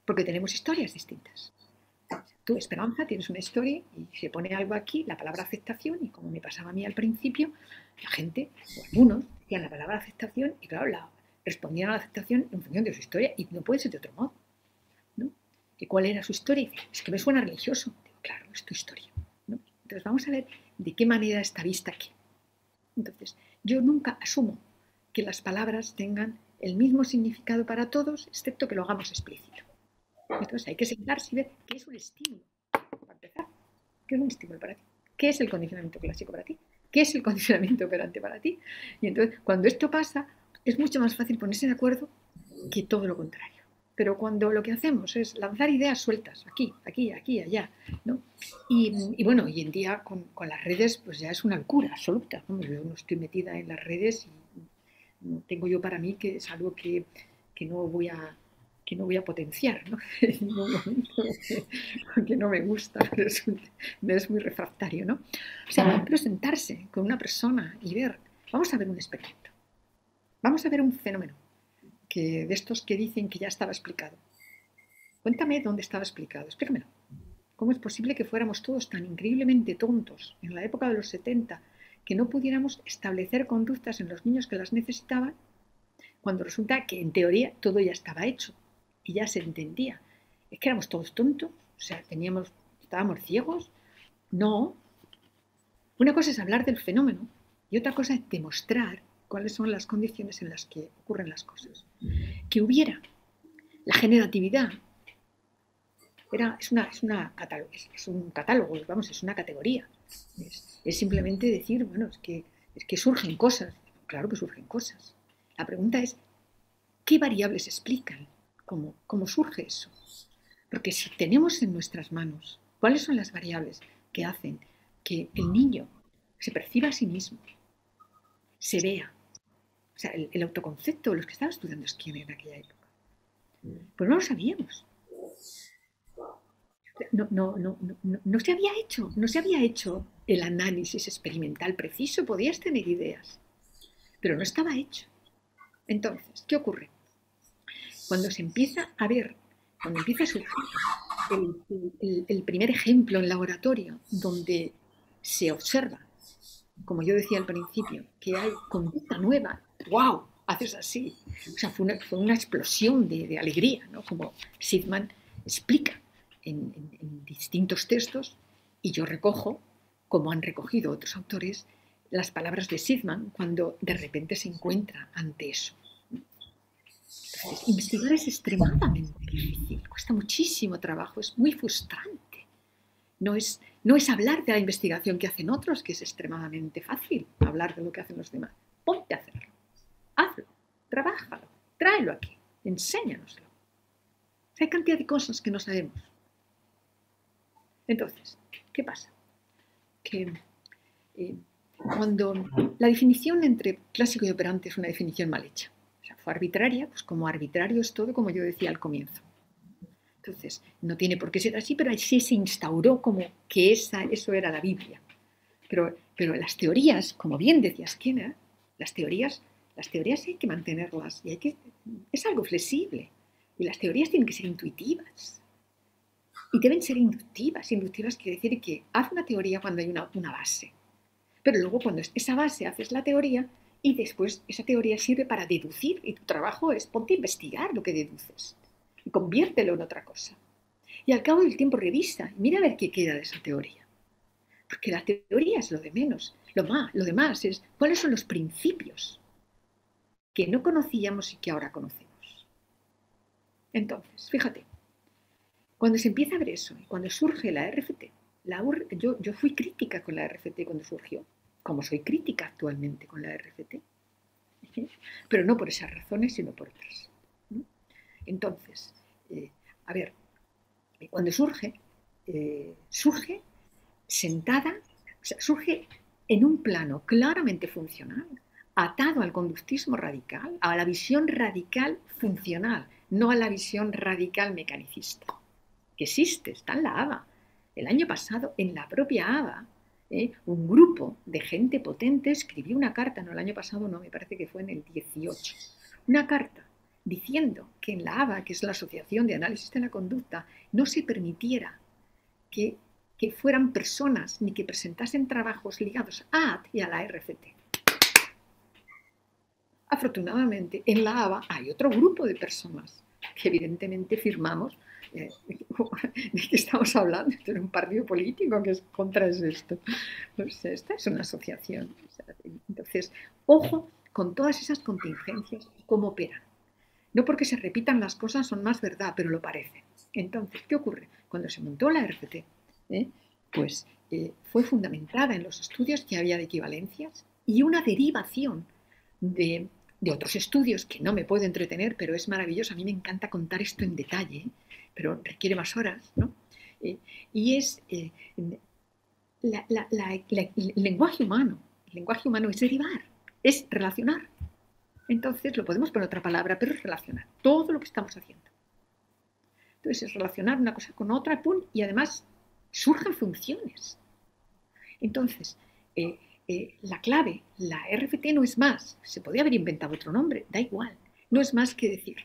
porque tenemos historias distintas. Tú, Esperanza, tienes una historia y se pone algo aquí, la palabra aceptación, y como me pasaba a mí al principio, la gente, o algunos, decían la palabra aceptación y claro, la, respondían a la aceptación en función de su historia y no puede ser de otro modo. ¿no? ¿Y cuál era su historia? es que me suena religioso. Digo, claro, es tu historia. Entonces vamos a ver de qué manera está vista aquí. Entonces, yo nunca asumo que las palabras tengan el mismo significado para todos, excepto que lo hagamos explícito. Entonces hay que sentarse y ver qué es un estímulo. Para empezar, ¿qué es un estímulo para ti? ¿Qué es el condicionamiento clásico para ti? ¿Qué es el condicionamiento operante para ti? Y entonces, cuando esto pasa, es mucho más fácil ponerse de acuerdo que todo lo contrario. Pero cuando lo que hacemos es lanzar ideas sueltas, aquí, aquí, aquí, allá, ¿no? Y, bueno, hoy en día con, las redes, pues ya es una locura absoluta. ¿no? Yo no estoy metida en las redes y tengo yo para mí que es algo que, que no voy a que no voy a potenciar, ¿no? porque no me gusta, me es muy refractario, ¿no? O sea, pero sentarse con una persona y ver, vamos a ver un experimento, vamos a ver un fenómeno que de estos que dicen que ya estaba explicado. Cuéntame dónde estaba explicado, explícamelo. ¿Cómo es posible que fuéramos todos tan increíblemente tontos en la época de los 70 que no pudiéramos establecer conductas en los niños que las necesitaban cuando resulta que en teoría todo ya estaba hecho? Y ya se entendía. Es que éramos todos tontos, o sea, teníamos, estábamos ciegos. No. Una cosa es hablar del fenómeno y otra cosa es demostrar cuáles son las condiciones en las que ocurren las cosas. Que hubiera la generatividad. Era, es, una, es, una es, un catálogo, vamos, es una categoría. Es, es, simplemente decir, bueno, es que, es que surgen cosas. Claro que surgen cosas. La pregunta es, ¿qué variables explican ¿Cómo, surge eso? Porque si tenemos en nuestras manos cuáles son las variables que hacen que el niño se perciba a sí mismo, se vea, o sea, el, autoconcepto, los que estaban estudiando esquina en aquella época, pues no lo sabíamos. No, no, no, no, se había hecho, no se había hecho el análisis experimental preciso, podías tener ideas, pero no estaba hecho. Entonces, ¿qué ocurre? Cuando se empieza a ver, cuando empieza a surgir el, primer ejemplo en laboratorio donde se observa, como yo decía al principio, que hay conducta nueva, ¡wow! Haces así. O sea, fue una, explosión de, alegría, ¿no? Como Sidman explica en distintos textos y yo recojo, como han recogido otros autores, las palabras de Sidman cuando de repente se encuentra ante eso investigar es extremadamente difícil, cuesta muchísimo trabajo, es muy frustrante. No es, no es hablar de la investigación que hacen otros, que es extremadamente fácil hablar de lo que hacen los demás. Ponte a hacerlo, hazlo, trabájalo, tráelo aquí, enséñanoslo. Hay cantidad de cosas que no sabemos. Entonces, ¿qué pasa? Que eh, cuando la definición entre clásico y operante es una definición mal hecha, fue arbitraria, pues como arbitrario es todo, como yo decía al comienzo. Entonces, no tiene por qué ser así, pero así se instauró como que esa, eso era la Biblia. Pero, pero las teorías, como bien decía Skinner, las teorías, las teorías hay que mantenerlas y hay que, es algo flexible. Y las teorías tienen que ser intuitivas. Y deben ser inductivas. Inductivas quiere decir que haz una teoría cuando hay una, una base. Pero luego cuando esa base haces la teoría, y después esa teoría sirve para deducir y tu trabajo es ponte a investigar lo que deduces y conviértelo en otra cosa. Y al cabo del tiempo revisa y mira a ver qué queda de esa teoría. Porque la teoría es lo de menos. Lo, más, lo demás es cuáles son los principios que no conocíamos y que ahora conocemos. Entonces, fíjate, cuando se empieza a ver eso y cuando surge la RFT, la yo, yo fui crítica con la RFT cuando surgió como soy crítica actualmente con la RFT, pero no por esas razones, sino por otras. Entonces, eh, a ver, cuando surge, eh, surge sentada, surge en un plano claramente funcional, atado al conductismo radical, a la visión radical funcional, no a la visión radical mecanicista, que existe, está en la ABA. El año pasado, en la propia ABA, ¿eh? un grupo de gente potente escribió una carta, no el año pasado, no, me parece que fue en el 18, una carta diciendo que en la ABA, que es la Asociación de Análisis de la Conducta, no se permitiera que, que fueran personas ni que presentasen trabajos ligados a y a la RCT. Afortunadamente, en la ABA hay otro grupo de personas que evidentemente firmamos. ¿De qué estamos hablando? Es un partido político que es contra esto. Pues esta es una asociación. Entonces, ojo con todas esas contingencias y cómo operan. No porque se repitan las cosas son más verdad, pero lo parecen. Entonces, ¿qué ocurre? Cuando se montó la RCT, ¿eh? pues eh, fue fundamentada en los estudios que había de equivalencias y una derivación de de otros estudios que no me puedo entretener, pero es maravilloso. A mí me encanta contar esto en detalle, pero requiere más horas, ¿no? Eh, y es eh, el lenguaje humano. El lenguaje humano es derivar, es relacionar. Entonces, lo podemos poner otra palabra, pero es relacionar todo lo que estamos haciendo. Entonces, es relacionar una cosa con otra, pum, y además surgen funciones. Entonces, eh, la clave, la RFT no es más, se podía haber inventado otro nombre, da igual, no es más que decir.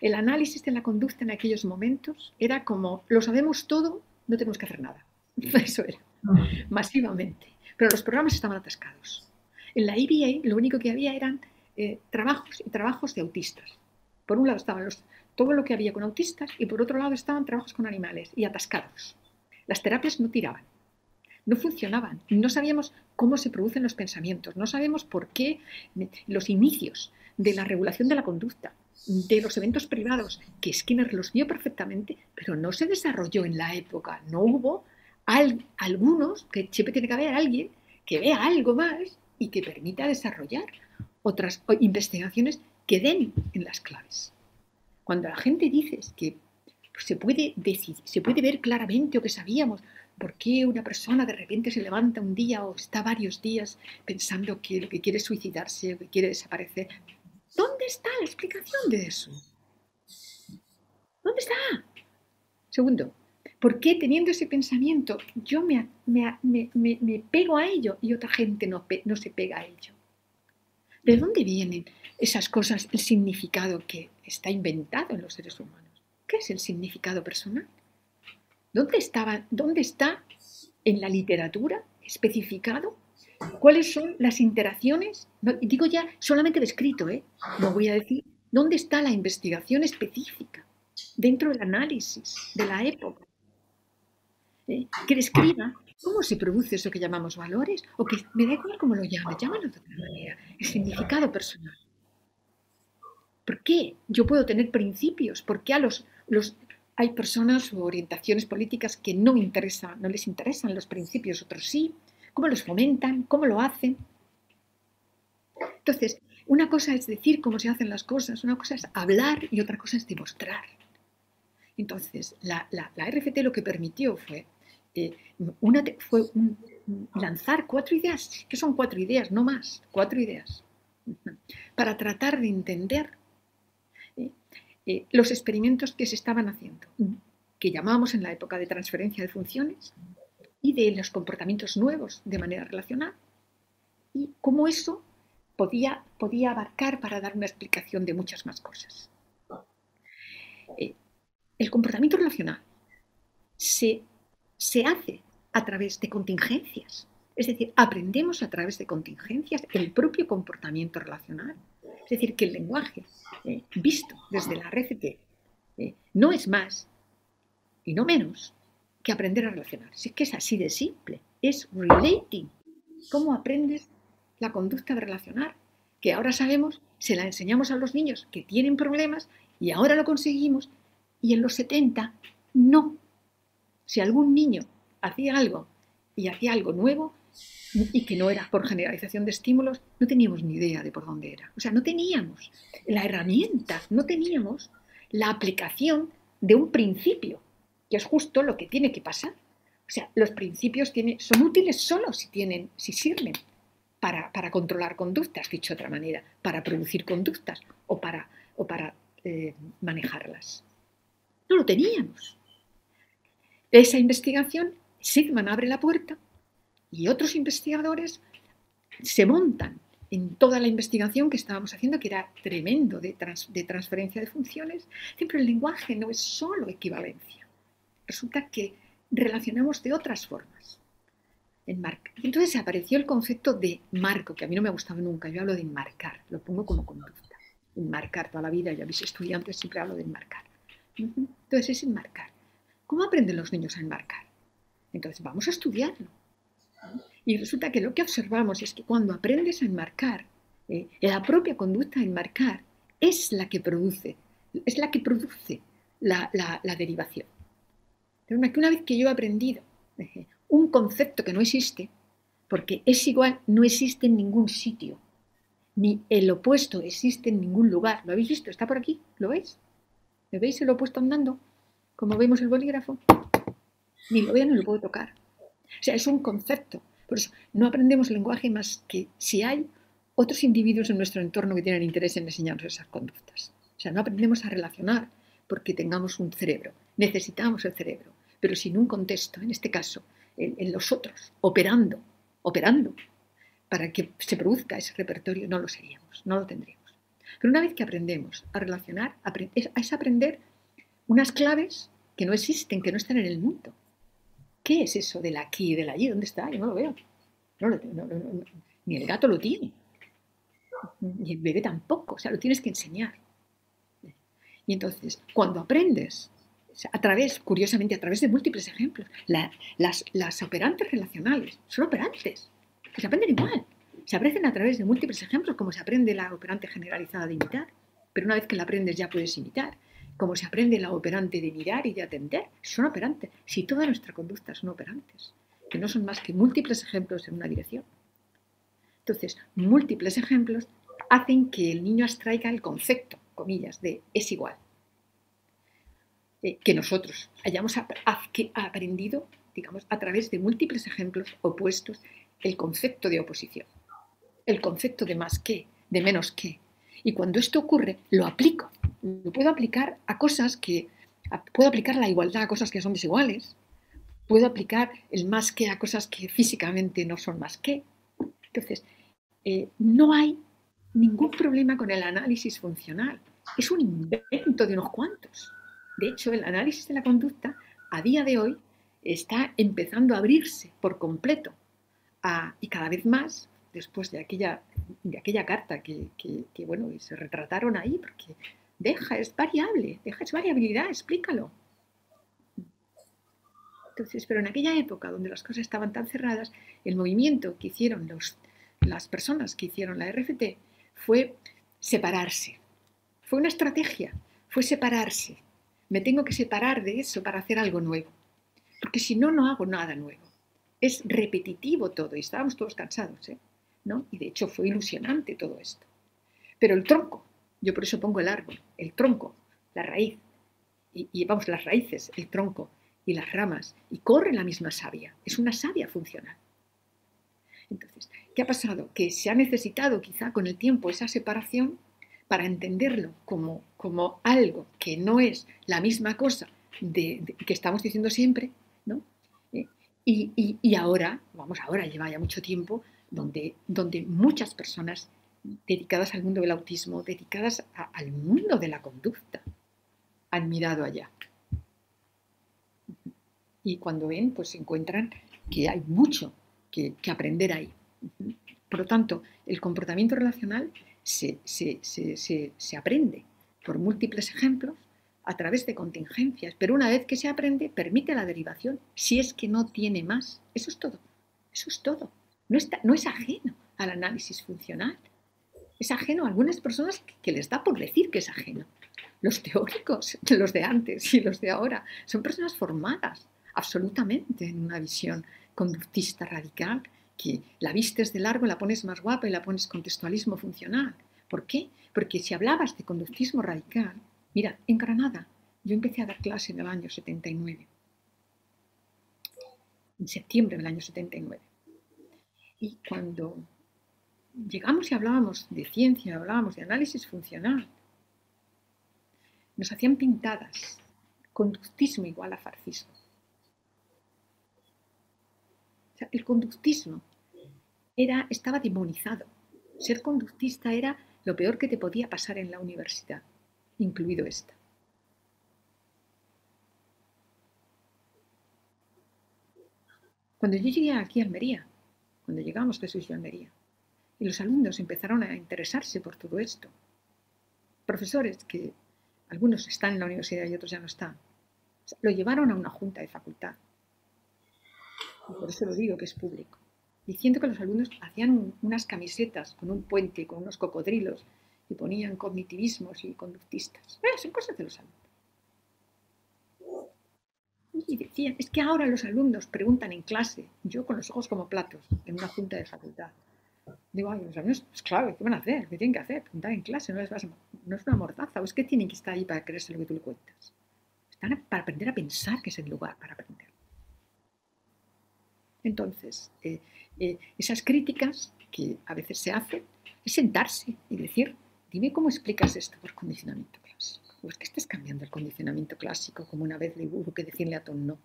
El análisis de la conducta en aquellos momentos era como, lo sabemos todo, no tenemos que hacer nada. Eso era, masivamente. Pero los programas estaban atascados. En la IBA lo único que había eran eh, trabajos y trabajos de autistas. Por un lado estaban los, todo lo que había con autistas y por otro lado estaban trabajos con animales y atascados. Las terapias no tiraban no funcionaban. No sabíamos cómo se producen los pensamientos, no sabemos por qué los inicios de la regulación de la conducta, de los eventos privados, que Skinner los vio perfectamente, pero no se desarrolló en la época. No hubo algunos, que siempre tiene que haber alguien que vea algo más y que permita desarrollar otras investigaciones que den en las claves. Cuando la gente dice que se puede, decir, se puede ver claramente o que sabíamos ¿Por qué una persona de repente se levanta un día o está varios días pensando que que quiere suicidarse o que quiere desaparecer? ¿Dónde está la explicación de eso? ¿Dónde está? Segundo, ¿por qué teniendo ese pensamiento yo me, me, pego a ello y otra gente no, no se pega a ello? ¿De dónde vienen esas cosas, el significado que está inventado en los seres humanos? ¿Qué es el significado personal? ¿Dónde, estaba, ¿Dónde está en la literatura especificado cuáles son las interacciones? digo ya solamente descrito, ¿eh? no voy a decir dónde está la investigación específica dentro del análisis de la época. ¿eh? Que describa cómo se produce eso que llamamos valores, o que me da igual cómo lo llamen, llámalo de otra manera, el significado personal. ¿Por qué yo puedo tener principios? ¿Por qué a los, los, hay personas o orientaciones políticas que no, interesa, no les interesan los principios, otros sí. ¿Cómo los fomentan? ¿Cómo lo hacen? Entonces, una cosa es decir cómo se hacen las cosas, una cosa es hablar y otra cosa es demostrar. Entonces, la, RFT lo que permitió fue, eh, lanzar cuatro ideas, que son cuatro ideas, no más, cuatro ideas, para tratar de entender eh, los experimentos que se estaban haciendo, que llamábamos en la época de transferencia de funciones, y de los comportamientos nuevos de manera relacional, y cómo eso podía, podía abarcar para dar una explicación de muchas más cosas. Eh, el comportamiento relacional se, se hace a través de contingencias, es decir, aprendemos a través de contingencias el propio comportamiento relacional es decir, que el lenguaje eh, visto desde la RCT eh, no es más y no menos que aprender a relacionar. Si es que es así de simple, es relating. ¿Cómo aprendes la conducta de relacionar? Que ahora sabemos, se la enseñamos a los niños que tienen problemas y ahora lo conseguimos y en los 70 no. Si algún niño hacía algo y hacía algo nuevo, y que no era por generalización de estímulos, no teníamos ni idea de por dónde era. O sea, no teníamos la herramienta, no teníamos la aplicación de un principio, que es justo lo que tiene que pasar. O sea, los principios son útiles solo si, tienen, si sirven para, controlar conductas, dicho de otra manera, para producir conductas o para, o para eh, manejarlas. No lo teníamos. Esa investigación, Sigman abre la puerta y otros investigadores se montan en toda la investigación que estábamos haciendo, que era tremendo de, transferencia de funciones, siempre el lenguaje no es solo equivalencia. Resulta que relacionamos de otras formas. Entonces apareció el concepto de marco, que a mí no me ha gustado nunca. Yo hablo de enmarcar, lo pongo como conducta. Enmarcar toda la vida, ya mis estudiantes siempre hablo de enmarcar. Entonces es enmarcar. ¿Cómo aprenden los niños a enmarcar? Entonces vamos a estudiarlo. Y resulta que lo que observamos es que cuando aprendes a enmarcar, eh, la propia conducta a enmarcar es la que produce, es la que produce la, derivación. Pero una vez que yo he aprendido un concepto que no existe, porque es igual, no existe en ningún sitio, ni el opuesto existe en ningún lugar. ¿Lo habéis visto? ¿Está por aquí? ¿Lo veis? ¿Lo veis el opuesto andando? Como vemos el bolígrafo. Ni lo veo ni lo puedo tocar. O sea, es un concepto. Por eso no aprendemos lenguaje más que si hay otros individuos en nuestro entorno que tienen interés en enseñarnos esas conductas. O sea, no aprendemos a relacionar porque tengamos un cerebro. Necesitamos el cerebro, pero sin un contexto, en este caso, en, los otros, operando, operando, para que se produzca ese repertorio, no lo seríamos, no lo tendríamos. Pero una vez que aprendemos a relacionar, es aprender unas claves que no existen, que no están en el mundo. ¿Qué es eso del aquí y del allí? ¿Dónde está? Yo no lo veo. ni el gato lo tiene. Ni el bebé tampoco. O sea, lo tienes que enseñar. Y entonces, cuando aprendes, a través, curiosamente, a través de múltiples ejemplos, las, operantes relacionales son operantes, que se aprenden igual. Se aprenden a través de múltiples ejemplos, como se aprende la operante generalizada de imitar, pero una vez que la aprendes ya puedes imitar como se aprende la operante de mirar y de atender, son operantes. Si toda nuestra conducta son operantes, que no son más que múltiples ejemplos en una dirección. Entonces, múltiples ejemplos hacen que el niño abstraiga el concepto, comillas, de es igual. Eh, que nosotros hayamos aprendido, digamos, a través de múltiples ejemplos opuestos, el concepto de oposición, el concepto de más que, de menos que. Y cuando esto ocurre, lo aplico lo puedo aplicar a cosas que, puedo aplicar la igualdad a cosas que son desiguales, puedo aplicar el más que a cosas que físicamente no son más que. Entonces, eh, no hay ningún problema con el análisis funcional. Es un invento de unos cuantos. De hecho, el análisis de la conducta a día de hoy está empezando a abrirse por completo y cada vez más después de aquella, de aquella carta que, bueno, se retrataron ahí, porque Deja, es variable, deja, es variabilidad, explícalo. Entonces, pero en aquella época donde las cosas estaban tan cerradas, el movimiento que hicieron los, las personas que hicieron la RFT fue separarse. Fue una estrategia, fue separarse. Me tengo que separar de eso para hacer algo nuevo. Porque si no, no hago nada nuevo. Es repetitivo todo y estábamos todos cansados. ¿eh? ¿No? Y de hecho fue ilusionante todo esto. Pero el tronco, yo por eso pongo el árbol, el tronco, la raíz, y, vamos, las raíces, el tronco y las ramas, y corre la misma savia. Es una savia funcional. Entonces, ¿qué ha pasado? Que se ha necesitado quizá con el tiempo esa separación para entenderlo como, como algo que no es la misma cosa de, que estamos diciendo siempre, ¿no? Eh, y, y, ahora, vamos, ahora lleva ya mucho tiempo, donde, donde muchas personas dedicadas al mundo del autismo, dedicadas al mundo de la conducta, han mirado allá. Y cuando ven, pues encuentran que hay mucho que, aprender ahí. Por lo tanto, el comportamiento relacional se, se, aprende por múltiples ejemplos a través de contingencias, pero una vez que se aprende, permite la derivación, si es que no tiene más. Eso es todo. Eso es todo. No, está, no es ajeno al análisis funcional es ajeno a algunas personas que les da por decir que es ajeno. Los teóricos, los de antes y los de ahora, son personas formadas absolutamente en una visión conductista radical, que la vistes de largo, la pones más guapa y la pones contextualismo funcional. ¿Por qué? Porque si hablabas de conductismo radical, mira, en Granada yo empecé a dar clase en el año 79, en septiembre del año 79. Y cuando llegamos y hablábamos de ciencia, hablábamos de análisis funcional. Nos hacían pintadas, conductismo igual a farcismo. El conductismo era, estaba demonizado. Ser conductista era lo peor que te podía pasar en la universidad, incluido esta. Cuando yo llegué aquí a Almería, cuando llegamos Jesús y Almería, y los alumnos empezaron a interesarse por todo esto, profesores que algunos están en la universidad y otros ya no están, lo llevaron a una junta de facultad. Y por eso lo digo que es público. Diciendo que los alumnos hacían unas camisetas con un puente, con unos cocodrilos, y ponían cognitivismos y conductistas. Eh, son cosas de los alumnos. Y decían, es que ahora los alumnos preguntan en clase, yo con los ojos como platos, en una junta de facultad. Digo, ay, los alumnos, pues claro, ¿qué van a hacer? ¿Qué tienen que hacer? Preguntar en clase, no, no es una mordaza, o es que tienen que estar ahí para creerse lo que tú le cuentas. Están para aprender a pensar que es el lugar para aprender. Entonces, eh, eh, esas críticas que a veces se hacen es sentarse y decir, dime cómo explicas esto por condicionamiento clásico. O es que estás cambiando el condicionamiento clásico, como una vez le hubo que decirle a Tom no.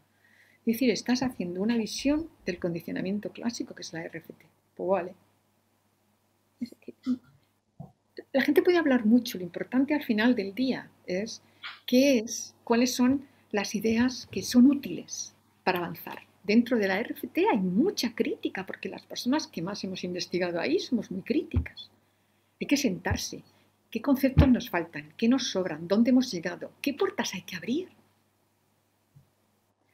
Es decir, estás haciendo una visión del condicionamiento clásico, que es la RFT. Pues vale. La gente puede hablar mucho, lo importante al final del día es qué es, cuáles son las ideas que son útiles para avanzar. Dentro de la RFT hay mucha crítica, porque las personas que más hemos investigado ahí somos muy críticas. Hay que sentarse. ¿Qué conceptos nos faltan? ¿Qué nos sobran? ¿Dónde hemos llegado? ¿Qué puertas hay que abrir?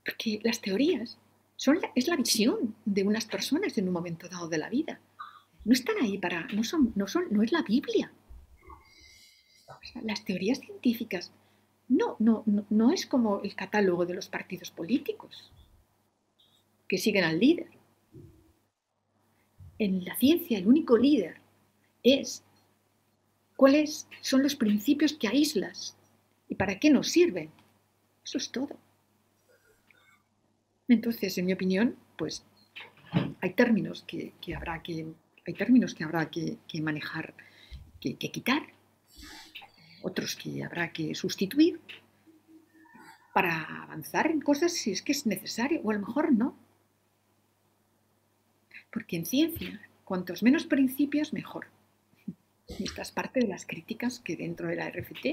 Porque las teorías son es la visión de unas personas en un momento dado de la vida. No están ahí para, no son, no son, no es la Biblia. las teorías científicas no, no, no, es como el catálogo de los partidos políticos que siguen al líder. En la ciencia el único líder es cuáles son los principios que aíslas y para qué nos sirven. Eso es todo. Entonces, en mi opinión, pues hay términos que, habrá que hay términos que habrá que, manejar, que quitar otros que habrá que sustituir para avanzar en cosas si es que es necesario, o a lo mejor no. Porque en ciencia, cuantos menos principios, mejor. Y esta es parte de las críticas que dentro de la RFT,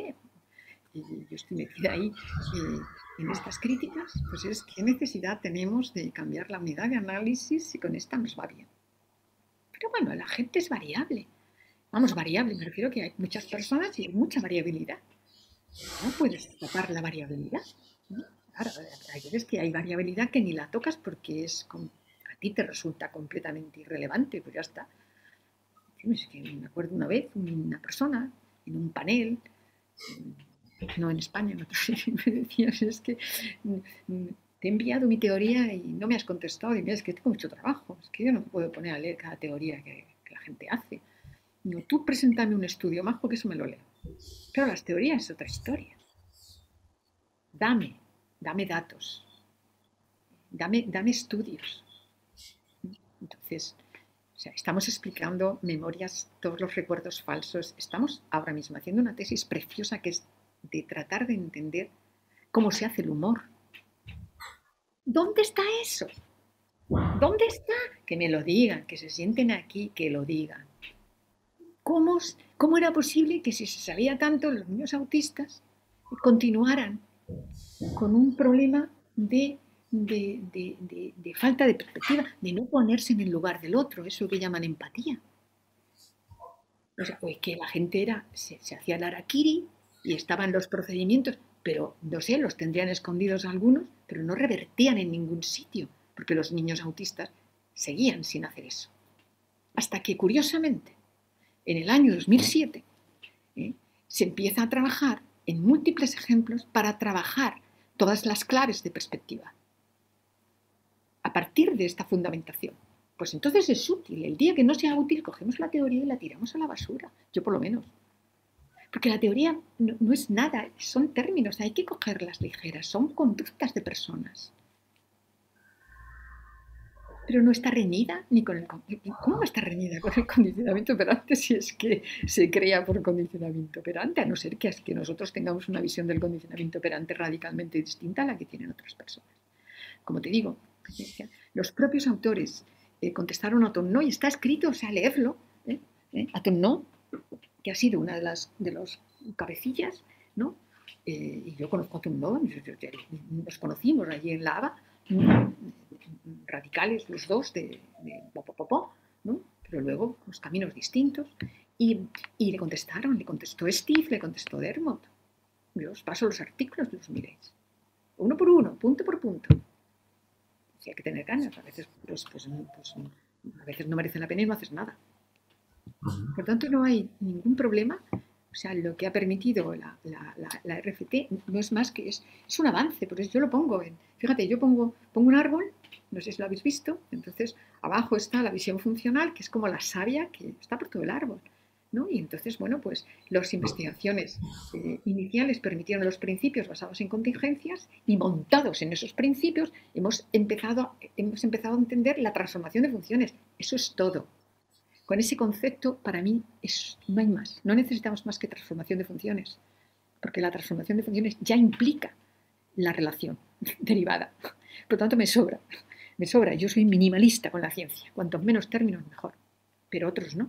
y yo estoy metida ahí eh, en estas críticas, pues es qué necesidad tenemos de cambiar la unidad de análisis si con esta nos va bien. Pero bueno, la gente es variable. Vamos, variable, me refiero que hay muchas personas y hay mucha variabilidad. No puedes tapar la variabilidad. Claro, hay veces que hay variabilidad que ni la tocas porque es a te resulta completamente irrelevante, pues ya está. Es que me acuerdo una vez, una persona en un panel, no en España, en me decía, es que mm, te he enviado mi teoría y no me has contestado. Y mira, es que tengo mucho trabajo, es que yo no puedo poner a leer cada teoría que la gente hace. No, tú preséntame un estudio, más porque eso me lo leo. Pero las teorías es otra historia. Dame, dame datos, dame, dame estudios. Entonces, estamos explicando memorias, todos los recuerdos falsos. Estamos ahora mismo haciendo una tesis preciosa que es de tratar de entender cómo se hace el humor. ¿Dónde está eso? ¿Dónde está? Que me lo digan, que se sienten aquí, que lo digan. ¿Cómo, ¿Cómo era posible que si se sabía tanto los niños autistas continuaran con un problema de, de, falta de perspectiva, de no ponerse en el lugar del otro, eso que llaman empatía? O sea, pues que la gente era, se, hacía el araquiri y estaban los procedimientos, pero no sé, los tendrían escondidos algunos, pero no revertían en ningún sitio, porque los niños autistas seguían sin hacer eso. Hasta que, curiosamente, en el año 2007, ¿eh? se empieza a trabajar en múltiples ejemplos para trabajar todas las claves de perspectiva. Partir de esta fundamentación, pues entonces es útil. El día que no sea útil, cogemos la teoría y la tiramos a la basura. Yo por lo menos. Porque la teoría no, es nada, son términos, hay que cogerlas ligeras, son conductas de personas pero no está reñida ni con el... ¿Cómo no está reñida con el condicionamiento operante si es que se crea por condicionamiento operante? A no ser que nosotros tengamos una visión del condicionamiento operante radicalmente distinta a la que tienen otras personas. Como te digo, los propios autores eh, contestaron a Tom No y está escrito, o sea, leerlo, ¿eh? ¿Eh? a que ha sido una de las de los cabecillas, ¿no? y yo conozco a Tom No, nos conocimos allí en la ABA, radicales los dos de, de ¿no? pero luego los caminos distintos. Y, y, le contestaron, le contestó Steve, le contestó Dermot. Yo os paso los artículos, los miréis. Uno por uno, punto por punto. Hay que tener ganas, a veces, pues, pues, pues, a veces no merece la pena y no haces nada. Por tanto, no hay ningún problema. O sea, lo que ha permitido la, la, la, RFT no es más que es, es un avance, por eso yo lo pongo en, fíjate, yo pongo, pongo un árbol, no sé si lo habéis visto, entonces abajo está la visión funcional, que es como la savia que está por todo el árbol. Y entonces, bueno, pues las investigaciones eh, iniciales permitieron los principios basados en contingencias y montados en esos principios hemos empezado, hemos empezado a entender la transformación de funciones. Eso es todo. Con ese concepto, para mí, es, no hay más. No necesitamos más que transformación de funciones, porque la transformación de funciones ya implica la relación derivada. Por lo tanto, me sobra. Me sobra. Yo soy minimalista con la ciencia. Cuantos menos términos, mejor. Pero otros no.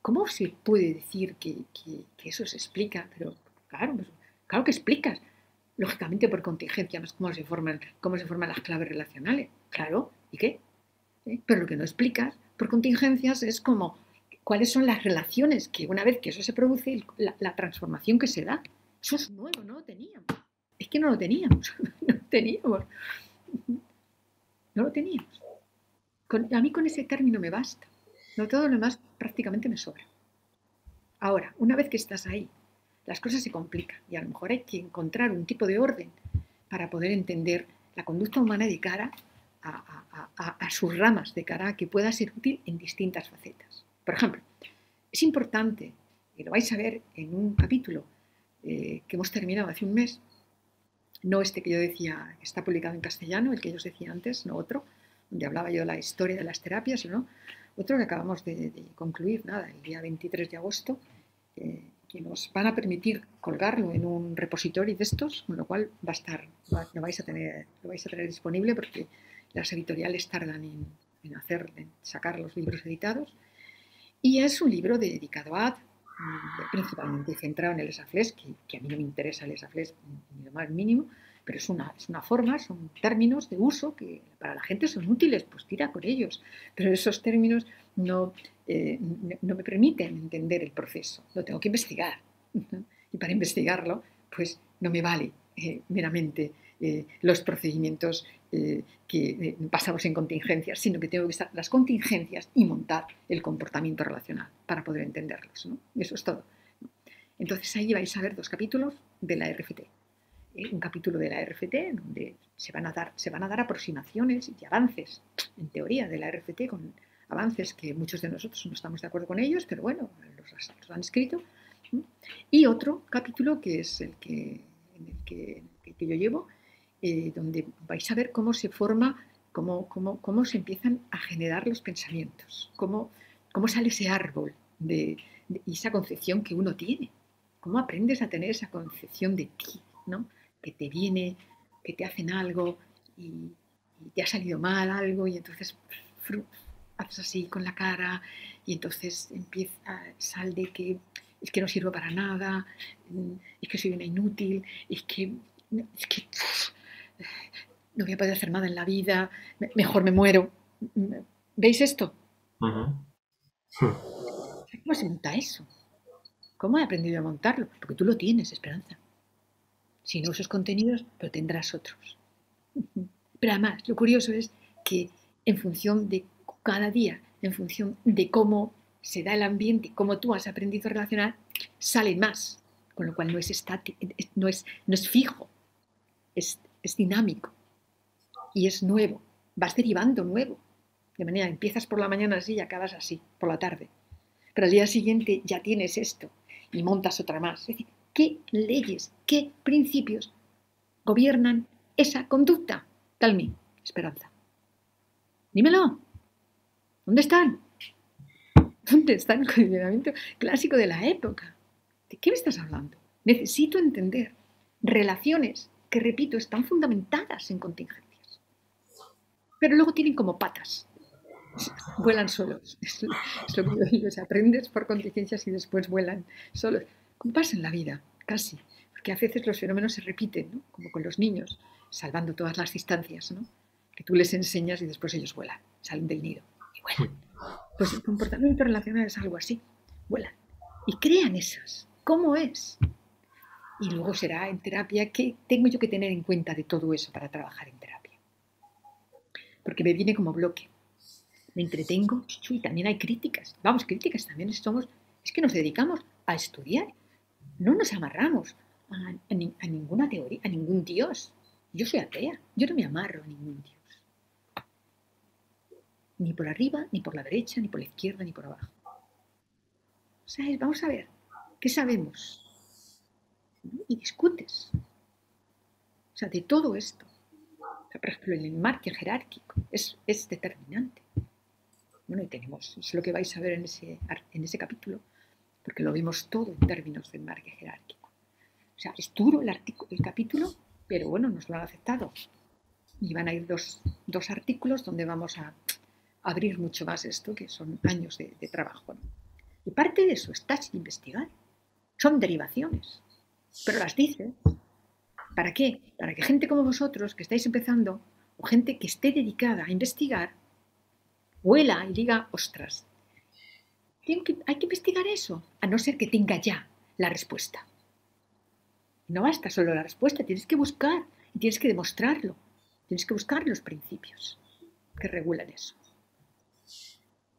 ¿Cómo se puede decir que, eso se explica? Pero claro, pues, claro que explicas. Lógicamente por contingencia, no es cómo se forman, cómo se forman las claves relacionales. Claro, ¿y qué? ¿Eh? Pero lo que no explicas por contingencias es como cuáles son las relaciones que una vez que eso se produce, la, transformación que se da. Eso es nuevo, no lo teníamos. Es que no lo teníamos, no lo teníamos. No lo teníamos. a mí con ese término me basta. No todo lo demás prácticamente me sobra. Ahora, una vez que estás ahí, las cosas se complican y a lo mejor hay que encontrar un tipo de orden para poder entender la conducta humana de cara a, sus ramas, de cara a que pueda ser útil en distintas facetas. Por ejemplo, es importante, y lo vais a ver en un capítulo eh, que hemos terminado hace un mes, no este que yo decía, que está publicado en castellano, el que yo os decía antes, no otro, donde hablaba yo de la historia de las terapias, sino otro que acabamos de, concluir, nada, el día 23 de agosto, eh, que nos van a permitir colgarlo en un repositorio de estos, con lo cual va a estar, lo, vais a tener, lo vais a tener disponible porque las editoriales tardan en, hacer, en sacar los libros editados. Y es un libro dedicado a mm, principalmente centrado en el ESAFLES, que, que, a mí no me interesa el ESAFLES ni lo más mínimo, pero es una, es una forma, son términos de uso que para la gente son útiles, pues tira con ellos, pero esos términos no, eh, no me permiten entender el proceso, lo tengo que investigar. Y para investigarlo, pues no me vale eh, meramente eh, los procedimientos que pasamos en contingencias, sino que tengo que estar las contingencias y montar el comportamiento relacional para poder entenderlos. Eso es todo. Entonces ahí vais a ver dos capítulos de la RFT. ¿Eh? un capítulo de la RFT donde se van, a dar, se van a dar aproximaciones y avances, en teoría, de la RFT, con avances que muchos de nosotros no estamos de acuerdo con ellos, pero bueno, los, han escrito. Y otro capítulo que es el que, en el que, yo llevo, eh, donde vais a ver cómo se forma, cómo, cómo, cómo se empiezan a generar los pensamientos, cómo, cómo sale ese árbol de, de, esa concepción que uno tiene, cómo aprendes a tener esa concepción de ti, ¿no? Que te viene, que te hacen algo y, te ha salido mal algo y entonces haces así con la cara y entonces empieza, sal de que es que no sirvo para nada, es que soy una inútil, es que, es que no voy a poder hacer nada en la vida, mejor me muero. ¿Veis esto? ¿Cómo se monta eso? ¿Cómo he aprendido a montarlo? Porque tú lo tienes, Esperanza sin esos contenidos, pero tendrás otros. Pero además, lo curioso es que en función de cada día, en función de cómo se da el ambiente, cómo tú has aprendido a relacionar, salen más, con lo cual no es, estático, no es, no es fijo, es, es dinámico y es nuevo, vas derivando nuevo. De manera, empiezas por la mañana así y acabas así, por la tarde. Pero al día siguiente ya tienes esto y montas otra más. Es decir, qué leyes, qué principios gobiernan esa conducta. Talmi, Esperanza. Dímelo. ¿Dónde están? ¿Dónde está el condicionamiento clásico de la época? ¿De qué me estás hablando? Necesito entender relaciones que, repito, están fundamentadas en contingencias. Pero luego tienen como patas. Vuelan solos. Es lo que yo digo. aprendes por contingencias y después vuelan solos pasa en la vida, casi, porque a veces los fenómenos se repiten, como con los niños, salvando todas las distancias, ¿no? que tú les enseñas y después ellos vuelan, salen del nido y vuelan. Pues el comportamiento relacional es algo así, vuelan y crean esas. ¿Cómo es? Y luego será en terapia que tengo yo que tener en cuenta de todo eso para trabajar en terapia. Porque me viene como bloque. Me entretengo y también hay críticas. Vamos, críticas también somos, es que nos dedicamos a estudiar. No nos amarramos a, ninguna teoría, a ningún dios. Yo soy atea, yo no me amarro a ningún dios. Ni por arriba, ni por la derecha, ni por la izquierda, ni por abajo. ¿Sabes? Vamos a ver, ¿qué sabemos? Y discutes. O sea, de todo esto. por ejemplo, el enmarque jerárquico es, es determinante. Bueno, y tenemos, es lo que vais a ver en ese, en ese capítulo, porque lo vimos todo en términos de enmarque jerárquico. O sea, es duro el, el capítulo, pero bueno, nos lo han aceptado. Y van a ir dos, dos artículos donde vamos a abrir mucho más esto, que son años de, trabajo. Y parte de eso está sin investigar. Son derivaciones, pero las dices. ¿Para qué? Para que gente como vosotros, que estáis empezando, o gente que esté dedicada a investigar, huela y diga, ostras, hay que investigar eso, a no ser que tenga ya la respuesta. No basta solo la respuesta, tienes que buscar y tienes que demostrarlo. Tienes que buscar los principios que regulan eso.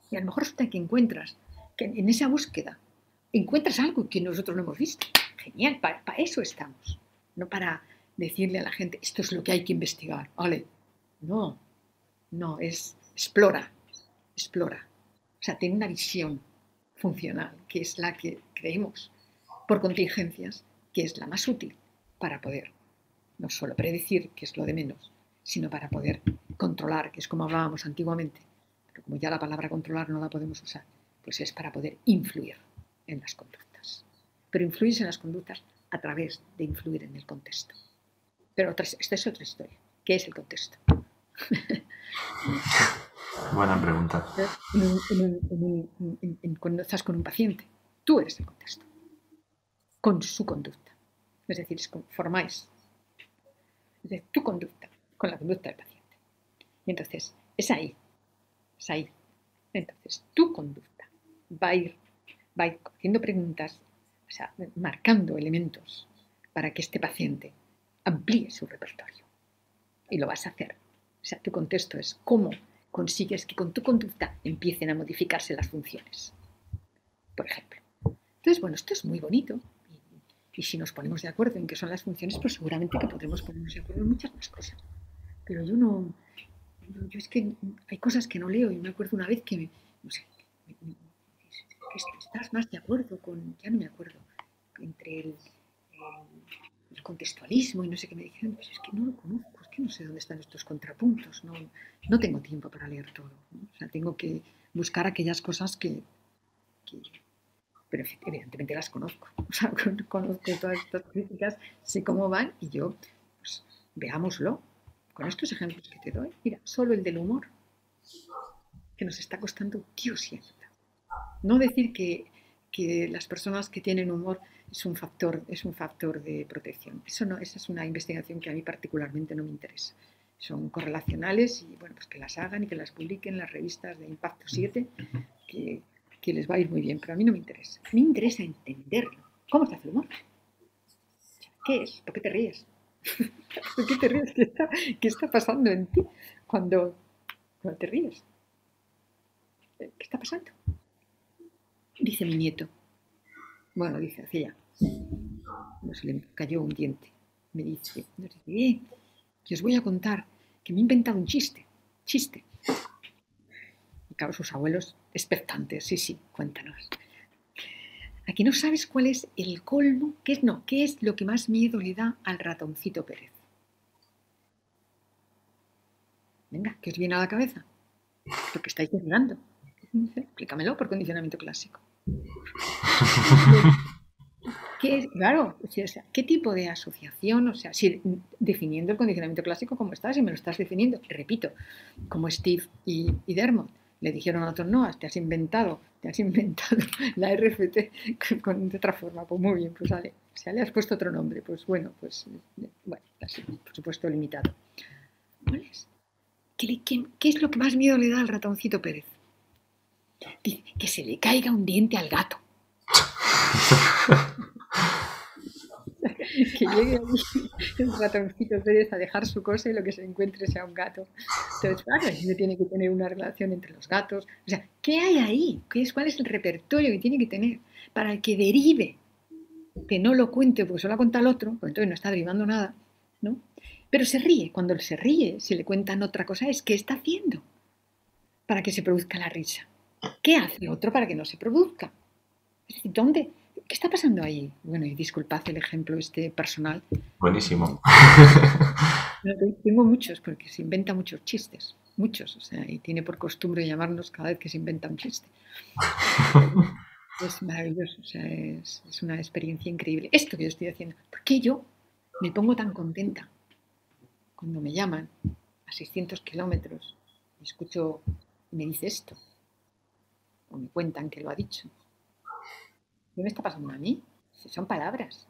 Y a lo mejor resulta que encuentras, que en esa búsqueda encuentras algo que nosotros no hemos visto. Genial, para, eso estamos. No para decirle a la gente, esto es lo que hay que investigar. Vale, no, no, es explora, explora. O sea, tiene una visión funcional, que es la que creemos por contingencias que es la más útil para poder no solo predecir, que es lo de menos, sino para poder controlar, que es como hablábamos antiguamente, pero como ya la palabra controlar no la podemos usar, pues es para poder influir en las conductas. Pero influir en las conductas a través de influir en el contexto. Pero esta es otra historia. ¿Qué es el contexto? Buena pregunta. cuando estás con un paciente, tú eres el contexto, con su conducta. Es decir, formáis tu conducta con la conducta del paciente. Y entonces, es ahí, es ahí. Entonces, tu conducta va a ir, va a ir haciendo preguntas, o sea, marcando elementos para que este paciente amplíe su repertorio. Y lo vas a hacer. O sea, tu contexto es cómo consigues que con tu conducta empiecen a modificarse las funciones. Por ejemplo. Entonces, bueno, esto es muy bonito, y si nos ponemos de acuerdo en qué son las funciones, pues seguramente que podremos ponernos de acuerdo en muchas más cosas. Pero yo no, yo es que hay cosas que no leo y me acuerdo una vez que, no sé, estás más de acuerdo con, ya no me acuerdo, entre el, contextualismo y no sé qué me dijeron, pues es que no lo conozco, no sé dónde están estos contrapuntos, no, no tengo tiempo para leer todo. O sea, tengo que buscar aquellas cosas que, pero evidentemente las conozco. O sea, conozco todas estas críticas, sé cómo van y yo, pues veámoslo. Con estos ejemplos que te doy, mira, solo el del humor, que nos está costando Dios y No decir que, que, las personas que tienen humor es un factor, es un factor de protección. Eso no, esa es una investigación que a mí particularmente no me interesa. Son correlacionales y bueno, pues que las hagan y que las publiquen en las revistas de Impacto 7, que, que les va a ir muy bien, pero a mí no me interesa. Me interesa entenderlo. ¿Cómo se hace el humor? ¿Qué es? ¿Por qué te ríes? ¿Por qué te ríes? ¿Qué está, pasando en ti cuando, te ríes? ¿Qué está pasando? Dice mi nieto. Bueno, dice, hacía no se le cayó un diente. Me dice, eh, que os voy a contar que me he inventado un chiste. Chiste. Y claro, sus abuelos expectantes, sí, sí, cuéntanos. Aquí no sabes cuál es el colmo, qué es, no, qué es lo que más miedo le da al ratoncito Pérez. Venga, ¿qué os viene a la cabeza? Porque estáis mirando. Explícamelo por condicionamiento clásico. ¿Qué, claro, o sea, ¿qué tipo de asociación? O sea, si definiendo el condicionamiento clásico como estás, y me lo estás definiendo, repito, como Steve y, Dermot, le dijeron a otros, no, te has inventado, te has inventado la RFT con, de otra forma, pues muy bien, pues vale, si le has puesto otro nombre, pues bueno, pues bueno, por supuesto limitado. ¿qué, qué es lo que más miedo le da al ratoncito Pérez? Que se le caiga un diente al gato. que llegue el ratoncito Pérez a dejar su cosa y lo que se encuentre sea un gato. Entonces, claro, tiene que tener una relación entre los gatos. O sea, ¿qué hay ahí? ¿Qué es, ¿Cuál es el repertorio que tiene que tener para que derive? Que no lo cuente porque solo lo cuenta el otro, porque entonces no está derivando nada, ¿no? Pero se ríe. Cuando se ríe, si le cuentan otra cosa, es ¿qué está haciendo para que se produzca la risa? ¿Qué hace otro para que no se produzca? Decir, ¿dónde? ¿Qué está pasando ahí? Bueno, y disculpad el ejemplo este personal. Buenísimo. Tengo muchos, porque se inventa muchos chistes, muchos, o sea, y tiene por costumbre llamarnos cada vez que se inventa un chiste. Es maravilloso, o sea, es, es una experiencia increíble. Esto que yo estoy haciendo, ¿por qué yo me pongo tan contenta cuando me llaman a 600 kilómetros y escucho y me dice esto? o me cuentan que lo ha dicho. ¿Qué me está pasando a mí? Si son palabras.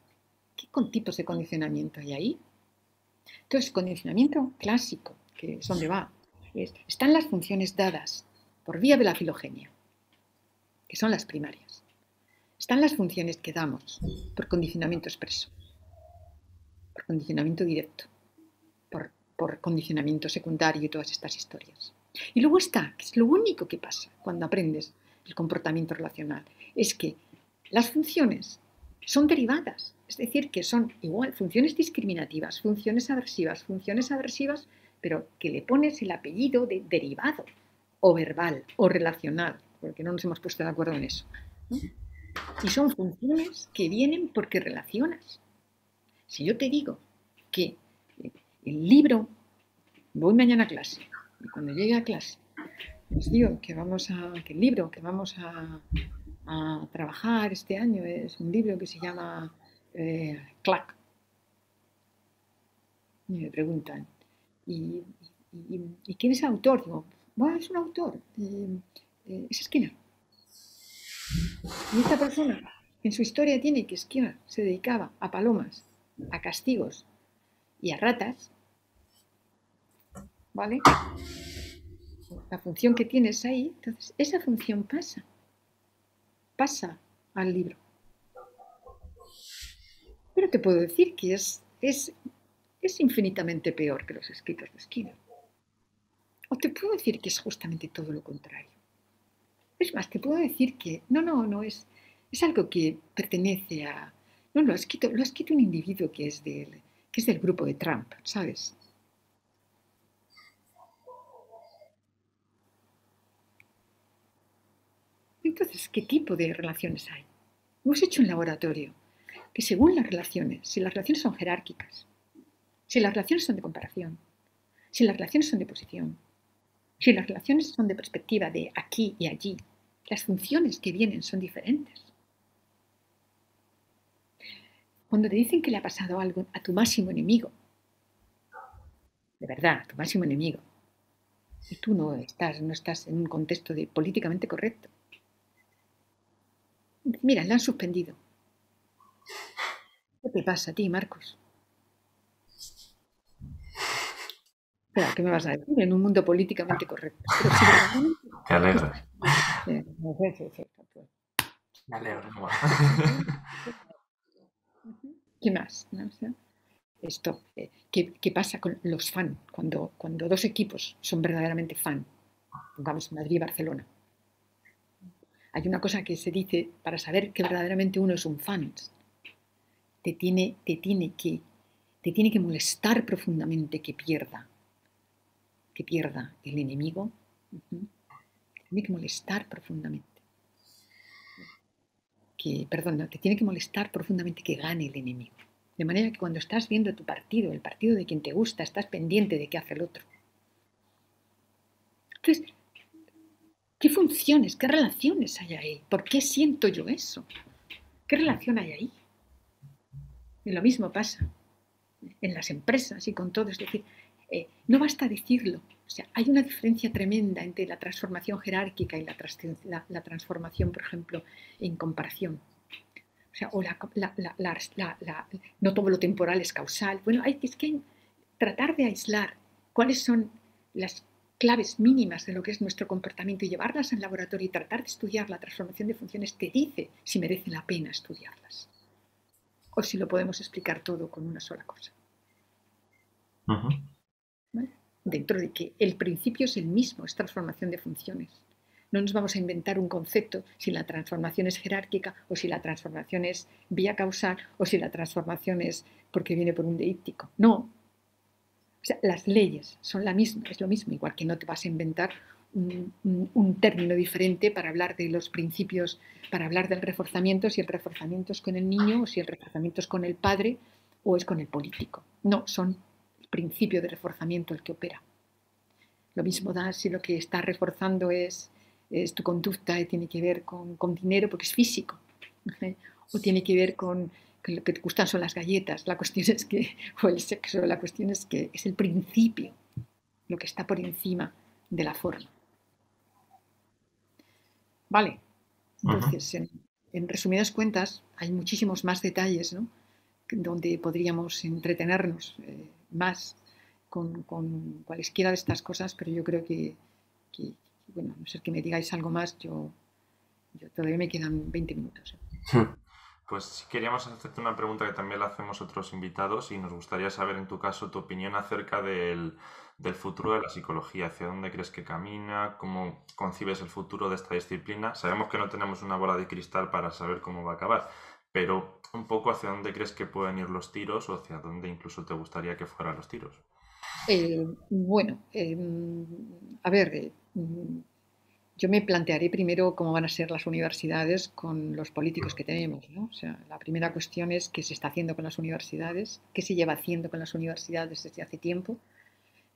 ¿Qué tipos de condicionamiento hay ahí? Entonces, condicionamiento clásico, que es donde va, están las funciones dadas por vía de la filogenia, que son las primarias. Están las funciones que damos por condicionamiento expreso, por condicionamiento directo, por, por condicionamiento secundario y todas estas historias. Y luego está, que es lo único que pasa cuando aprendes el comportamiento relacional, es que las funciones son derivadas, es decir, que son igual funciones discriminativas, funciones aversivas, funciones aversivas, pero que le pones el apellido de derivado, o verbal, o relacional, porque no nos hemos puesto de acuerdo en eso. Y son funciones que vienen porque relacionas. Si yo te digo que el libro, voy mañana a clase, y cuando llegue a clase os digo que vamos a, que el libro que vamos a, trabajar este año es un libro que se llama eh, Clack. Y me preguntan, ¿y, quién es el autor? Digo, bueno, es un autor, eh, eh, es Skinner. Y esta persona en su historia tiene que Skinner se dedicaba a palomas, a castigos y a ratas, ¿vale? la función que tienes ahí, entonces esa función pasa, pasa al libro. Pero te puedo decir que es, es, es infinitamente peor que los escritos de Skinner. O te puedo decir que es justamente todo lo contrario. Es más, te puedo decir que no, no, no es, es algo que pertenece a... No, lo ha escrito, lo ha escrito un individuo que es del, que es del grupo de Trump, ¿sabes? Entonces, ¿qué tipo de relaciones hay? Hemos hecho un laboratorio que según las relaciones, si las relaciones son jerárquicas, si las relaciones son de comparación, si las relaciones son de posición, si las relaciones son de perspectiva de aquí y allí, las funciones que vienen son diferentes. Cuando te dicen que le ha pasado algo a tu máximo enemigo, de verdad, a tu máximo enemigo, y tú no estás, no estás en un contexto de políticamente correcto, Mira, la han suspendido. ¿Qué te pasa a ti, Marcos? ¿qué me vas a decir? En un mundo políticamente correcto. Qué alegre. Me alegro. ¿Qué más? esto, eh, ¿qué, ¿qué, pasa con los fans cuando, cuando dos equipos son verdaderamente fan? Pongamos Madrid y Barcelona hay una cosa que se dice para saber que verdaderamente uno es un fan. Te tiene, te tiene, que, te tiene que molestar profundamente que pierda, que pierda el enemigo. Te tiene que molestar profundamente. Que, perdón, te tiene que molestar profundamente que gane el enemigo. De manera que cuando estás viendo tu partido, el partido de quien te gusta, estás pendiente de qué hace el otro. Entonces, ¿Qué funciones, qué relaciones hay ahí? ¿Por qué siento yo eso? ¿Qué relación hay ahí? Y lo mismo pasa en las empresas y con todo. Es decir, eh, no basta decirlo. O sea, hay una diferencia tremenda entre la transformación jerárquica y la, transformación, por ejemplo, en comparación. O sea, o no todo lo temporal es causal. Bueno, es que tratar de aislar cuáles son las claves mínimas de lo que es nuestro comportamiento y llevarlas al laboratorio y tratar de estudiar la transformación de funciones, te dice si merece la pena estudiarlas o si lo podemos explicar todo con una sola cosa. Dentro de que el principio es el mismo, es transformación de funciones. No nos vamos a inventar un concepto si la transformación es jerárquica o si la transformación es vía causal o si la transformación es porque viene por un deíptico. No. Las leyes son la misma, es lo mismo, igual que no te vas a inventar un, término diferente para hablar de los principios, para hablar del reforzamiento, si el reforzamiento es con el niño o si el reforzamiento es con el padre o es con el político. No, son el principio de reforzamiento el que opera. Lo mismo da si lo que está reforzando es, tu conducta y tiene que ver con, con dinero porque es físico, o tiene que ver con, que lo que te gustan son las galletas, la cuestión es que, o el sexo, la cuestión es que es el principio lo que está por encima de la forma. Vale. Entonces, en, resumidas cuentas, hay muchísimos más detalles, ¿no? Donde podríamos entretenernos eh, más con, con, cualesquiera de estas cosas, pero yo creo que, bueno, a no ser que me digáis algo más, yo, yo todavía me quedan 20 minutos. ¿eh? Pues queríamos hacerte una pregunta que también le hacemos otros invitados y nos gustaría saber en tu caso tu opinión acerca del, del futuro de la psicología, hacia dónde crees que camina, cómo concibes el futuro de esta disciplina. Sabemos que no tenemos una bola de cristal para saber cómo va a acabar, pero un poco hacia dónde crees que pueden ir los tiros o hacia dónde incluso te gustaría que fueran los tiros. Eh, bueno, em, a ver, eh, yo me plantearé primero cómo van a ser las universidades con los políticos que tenemos. ¿no? O sea, la primera cuestión es qué se está haciendo con las universidades, qué se lleva haciendo con las universidades desde hace tiempo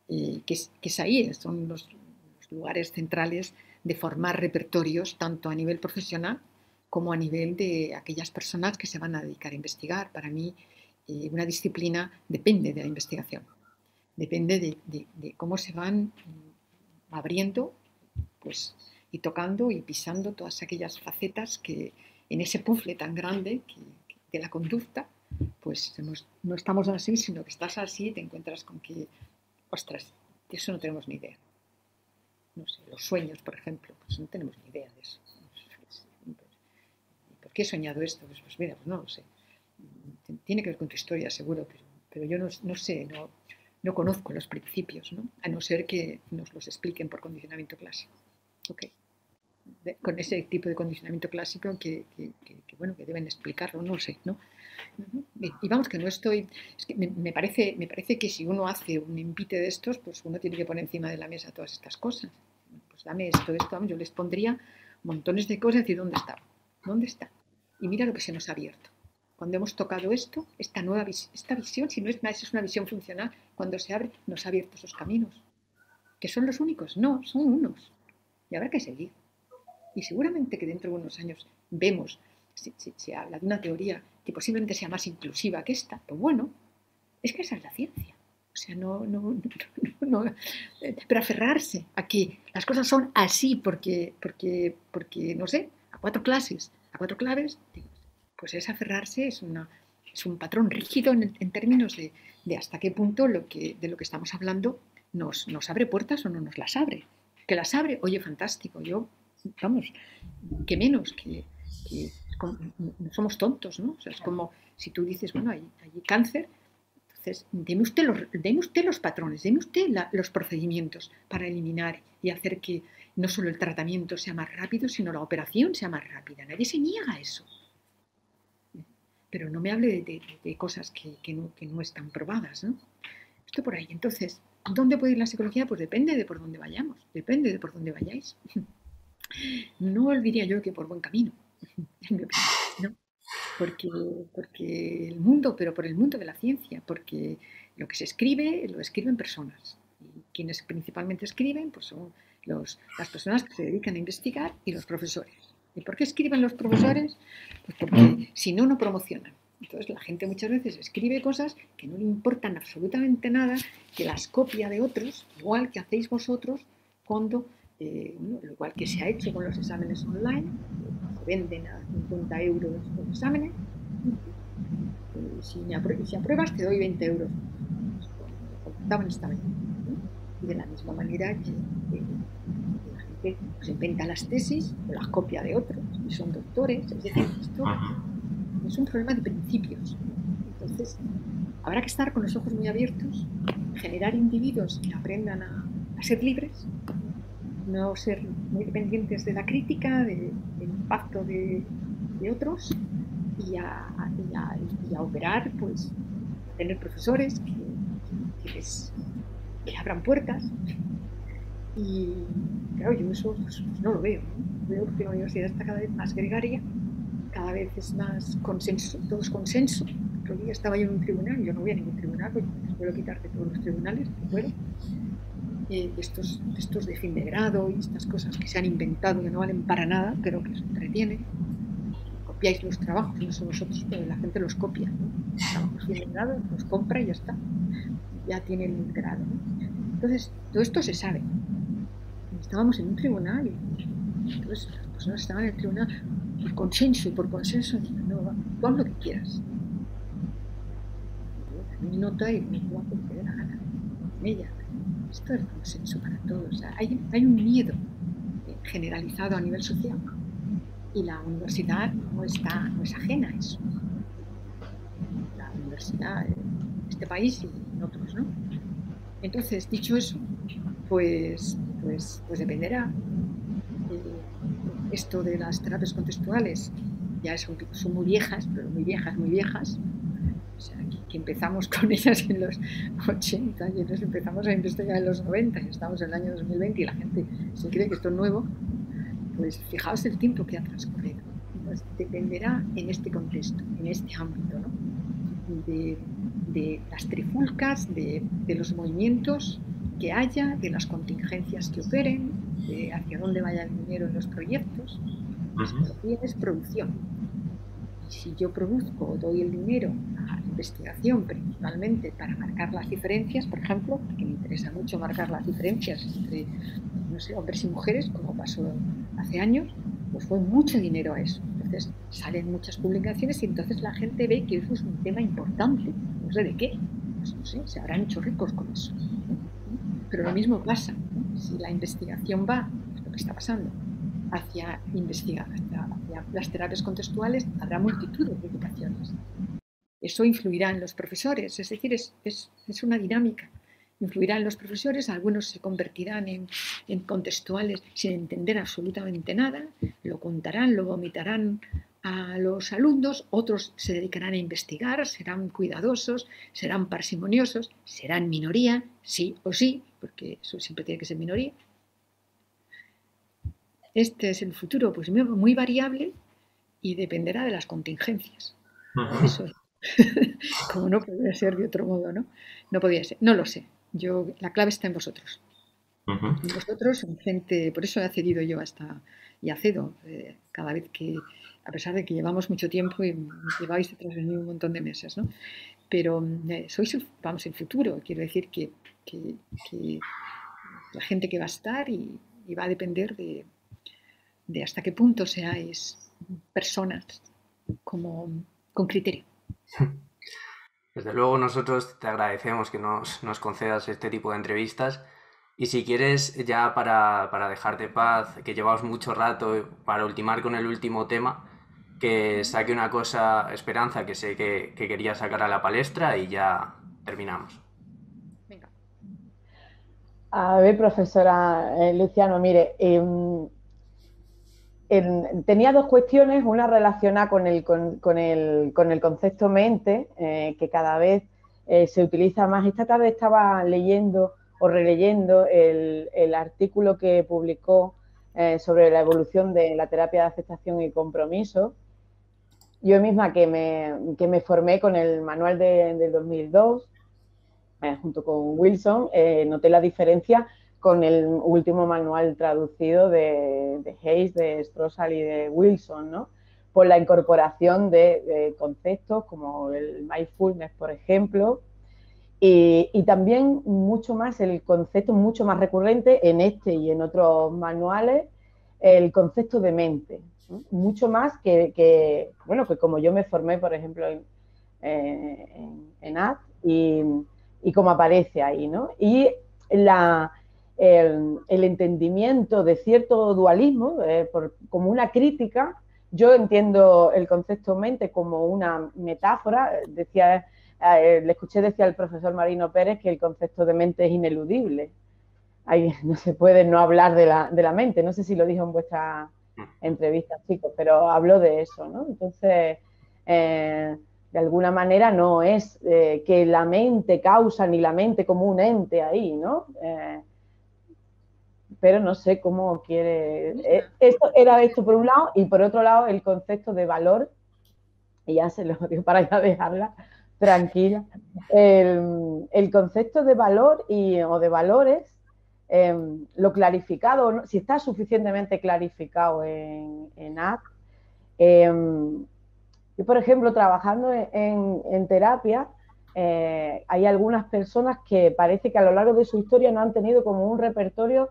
que, es, ahí, son los, lugares centrales de formar repertorios tanto a nivel profesional como a nivel de aquellas personas que se van a dedicar a investigar. Para mí, eh, una disciplina depende de la investigación, depende de, cómo se van abriendo pues, y tocando y pisando todas aquellas facetas que en ese puzzle tan grande de la conducta, pues no, estamos así, sino que estás así y te encuentras con que ostras, de eso no tenemos ni idea. No sé, los sueños, por ejemplo, pues no tenemos ni idea de eso. ¿Por qué he soñado esto? Pues, pues, mira, pues no lo sé. Tiene que ver con tu historia, seguro, pero, yo no, sé, no, conozco los principios, ¿no? a no ser que nos los expliquen por condicionamiento clásico. Okay. con ese tipo de condicionamiento clásico que, bueno, que deben explicarlo, no sé, ¿no? Y vamos, que no estoy. Es que me, parece, me parece que si uno hace un invite de estos, pues uno tiene que poner encima de la mesa todas estas cosas. Pues dame esto, esto, yo les pondría montones de cosas y decir, ¿dónde está? ¿Dónde está? Y mira lo que se nos ha abierto. Cuando hemos tocado esto, esta nueva esta visión, si no es es una visión funcional, cuando se abre, nos ha abierto esos caminos. ¿Que son los únicos? No, son unos. Y habrá que seguir. Y seguramente que dentro de unos años vemos, se habla de una teoría que posiblemente sea más inclusiva que esta, pero bueno, es que esa es la ciencia. O sea, no, no, no, pero aferrarse a que las cosas son así porque, porque, porque, no sé, a cuatro clases, a cuatro claves, pues es aferrarse, es, una, es un patrón rígido en, términos de, de, hasta qué punto lo que, de lo que estamos hablando nos, nos abre puertas o no nos las abre. Que las abre, oye, fantástico, yo, vamos, que menos, que, que no somos tontos, ¿no? O sea, es como si tú dices, bueno, hay, cáncer, entonces deme usted los, usted los patrones, deme usted los procedimientos para eliminar y hacer que no solo el tratamiento sea más rápido, sino la operación sea más rápida. Nadie se niega a eso. Pero no me hable de, cosas que, no, que, no, están probadas, ¿no? Esto por ahí. Entonces, ¿dónde puede ir la psicología? Pues depende de por dónde vayamos, depende de por dónde vayáis. No olvidaría yo que por buen camino. ¿no? Porque, porque el mundo, pero por el mundo de la ciencia, porque lo que se escribe lo escriben personas. Y quienes principalmente escriben pues son los, las personas que se dedican a investigar y los profesores. ¿Y por qué escriben los profesores? Pues porque si no, no promocionan. Entonces la gente muchas veces escribe cosas que no le importan absolutamente nada, que las copia de otros, igual que hacéis vosotros cuando, eh, igual que se ha hecho con los exámenes online, venden a 50 euros los exámenes. Si, si, apruebas, te doy 20 euros. Y de la misma manera que hace, pues inventa las tesis o las copia de otros y son doctores. Es decir, esto es un problema de principios. Entonces, habrá que estar con los ojos muy abiertos, generar individuos que aprendan a, ser libres, no ser muy dependientes de la crítica, del impacto de, otros y a, operar, pues, tener profesores que, les, abran puertas. Y claro, yo eso pues, no lo veo. Veo que la universidad está cada vez más gregaria, cada vez más consenso, todo es consenso. Otro día estaba yo en un tribunal, yo no voy a ningún tribunal, porque puedo quitarte todos los tribunales, bueno, eh, estos, estos de fin de grado y estas cosas que se han inventado que no valen para nada, pero que os entretienen. Copiáis los trabajos, no son vosotros, pero la gente los copia. Los trabajos fin de grado, los compra y ya está. Ya tienen el grado. Entonces, todo esto se sabe. Estábamos en un tribunal y entonces las personas estaban en el tribunal por consenso y por consenso no, haz lo que quieras. Mi nota y me lo que dé la gana. Ella. Esto es consenso para todos. hay, hay un miedo generalizado a nivel social y la universidad no, está, no es ajena a eso. La universidad en este país y otros, ¿no? Entonces, dicho eso, pues, pues, pues dependerá. Esto de las terapias contextuales ya son, muy viejas, pero muy viejas, muy viejas. Que, empezamos con ellas en los 80 y entonces empezamos a investigar en los 90 y estamos en el año 2020 y la gente se cree que esto es nuevo, pues fijaos el tiempo que ha transcurrido. Pues dependerá en este contexto, en este ámbito, de, las trifulcas, de, de, los movimientos que haya, de las contingencias que operen, hacia dónde vaya el dinero en los proyectos. La es producción. Y si yo produzco o doy el dinero a investigación principalmente para marcar las diferencias, por ejemplo, porque me interesa mucho marcar las diferencias entre no sé, hombres y mujeres, como pasó hace años, pues fue mucho dinero a eso. Entonces salen muchas publicaciones y entonces la gente ve que eso es un tema importante. No sé de qué, pues no sé, se habrán hecho ricos con eso. Pero lo mismo pasa, si la investigación va, lo que está pasando, hacia hacia, las terapias contextuales, habrá multitud de publicaciones. Eso influirá en los profesores, es decir, es, es, una dinámica. Influirá en los profesores, algunos se convertirán en, en, contextuales sin entender absolutamente nada, lo contarán, lo vomitarán a los alumnos, otros se dedicarán a investigar, serán cuidadosos, serán parsimoniosos, serán minoría, sí o sí, porque eso siempre tiene que ser minoría. Este es el futuro, pues muy variable y dependerá de las contingencias. Eso es Como no podía ser de otro modo, ¿no? No podía ser, no lo sé. Yo, la clave está en vosotros. En vosotros, en gente, por eso he accedido yo hasta y accedo eh, cada vez que, a pesar de que llevamos mucho tiempo y lleváis detrás de mí un montón de meses, ¿no? Pero eh, sois, vamos, el futuro. Quiero decir que, la gente que va a estar y, va a depender de, de hasta qué punto seáis personas como, con criterio. Desde luego nosotros te agradecemos que nos, concedas este tipo de entrevistas y si quieres ya para, para dejarte paz, que llevamos mucho rato, para ultimar con el último tema, que saque una cosa, Esperanza, que sé que, quería sacar a la palestra y ya terminamos. Venga. A ver, profesora eh, Luciano, mire, em, tenía dos cuestiones, una relacionada con el, con, el, con el concepto mente, eh, que cada vez eh, se utiliza más. Esta tarde estaba leyendo o releyendo el, el artículo que publicó eh, sobre la evolución de la terapia de aceptación y compromiso. Yo misma que me, que me formé con el manual de, del 2002, junto con Wilson, noté la diferencia con el último manual traducido de, de Hayes, de Strossal y de Wilson, ¿no? por la incorporación de, conceptos como el mindfulness, por ejemplo, y, también mucho más el concepto, mucho más recurrente en este y en otros manuales, el concepto de mente, mucho más que, bueno, que como yo me formé, por ejemplo, en, en, y, y como aparece ahí, ¿no? Y la, el, entendimiento de cierto dualismo eh, como una crítica. Yo entiendo el concepto mente como una metáfora. Decía, eh, le escuché decir al profesor Marino Pérez que el concepto de mente es ineludible. Ahí no se puede no hablar de la, de la mente. No sé si lo dijo en vuestra entrevista, chicos, pero habló de eso, ¿no? Entonces, eh, de alguna manera no es que la mente causa ni la mente como un ente ahí, ¿no? pero no sé cómo quiere. Eh, esto era esto por un lado, y por otro lado, el concepto de valor, y ya se lo digo para ya dejarla tranquila. El, concepto de valor y, o de valores, em, lo clarificado, si está suficientemente clarificado en, en ACT, em, yo, por ejemplo, trabajando en, terapia, eh, hay algunas personas que parece que a lo largo de su historia no han tenido como un repertorio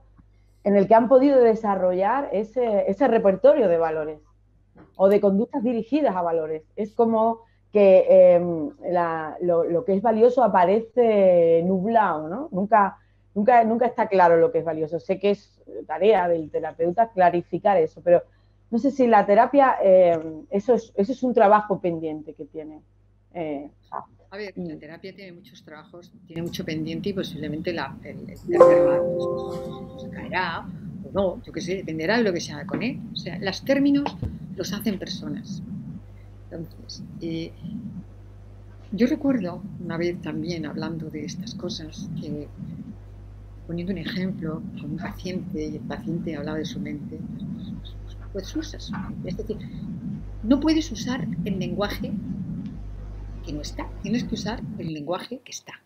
en el que han podido desarrollar ese, repertorio de valores o de conductas dirigidas a valores. Es como que em, lo, que es valioso aparece nublado, ¿no? Nunca, nunca, nunca está claro lo que es valioso. Sé que es tarea del terapeuta clarificar eso, pero no sé si la terapia, em, eso, es, eso es un trabajo pendiente que tiene. Eh, a ver, la terapia tiene muchos trabajos, tiene mucho pendiente y posiblemente la, el, el pues, se caerá o no, yo qué sé, dependerá de lo que se haga con él. O sea, los términos los hacen personas. Entonces, eh, yo recuerdo una vez también hablando de estas cosas, que poniendo un ejemplo con un paciente y el paciente hablaba de su mente, pues, usas. Es decir, no puedes usar el lenguaje que no está. Tienes que usar el lenguaje que está.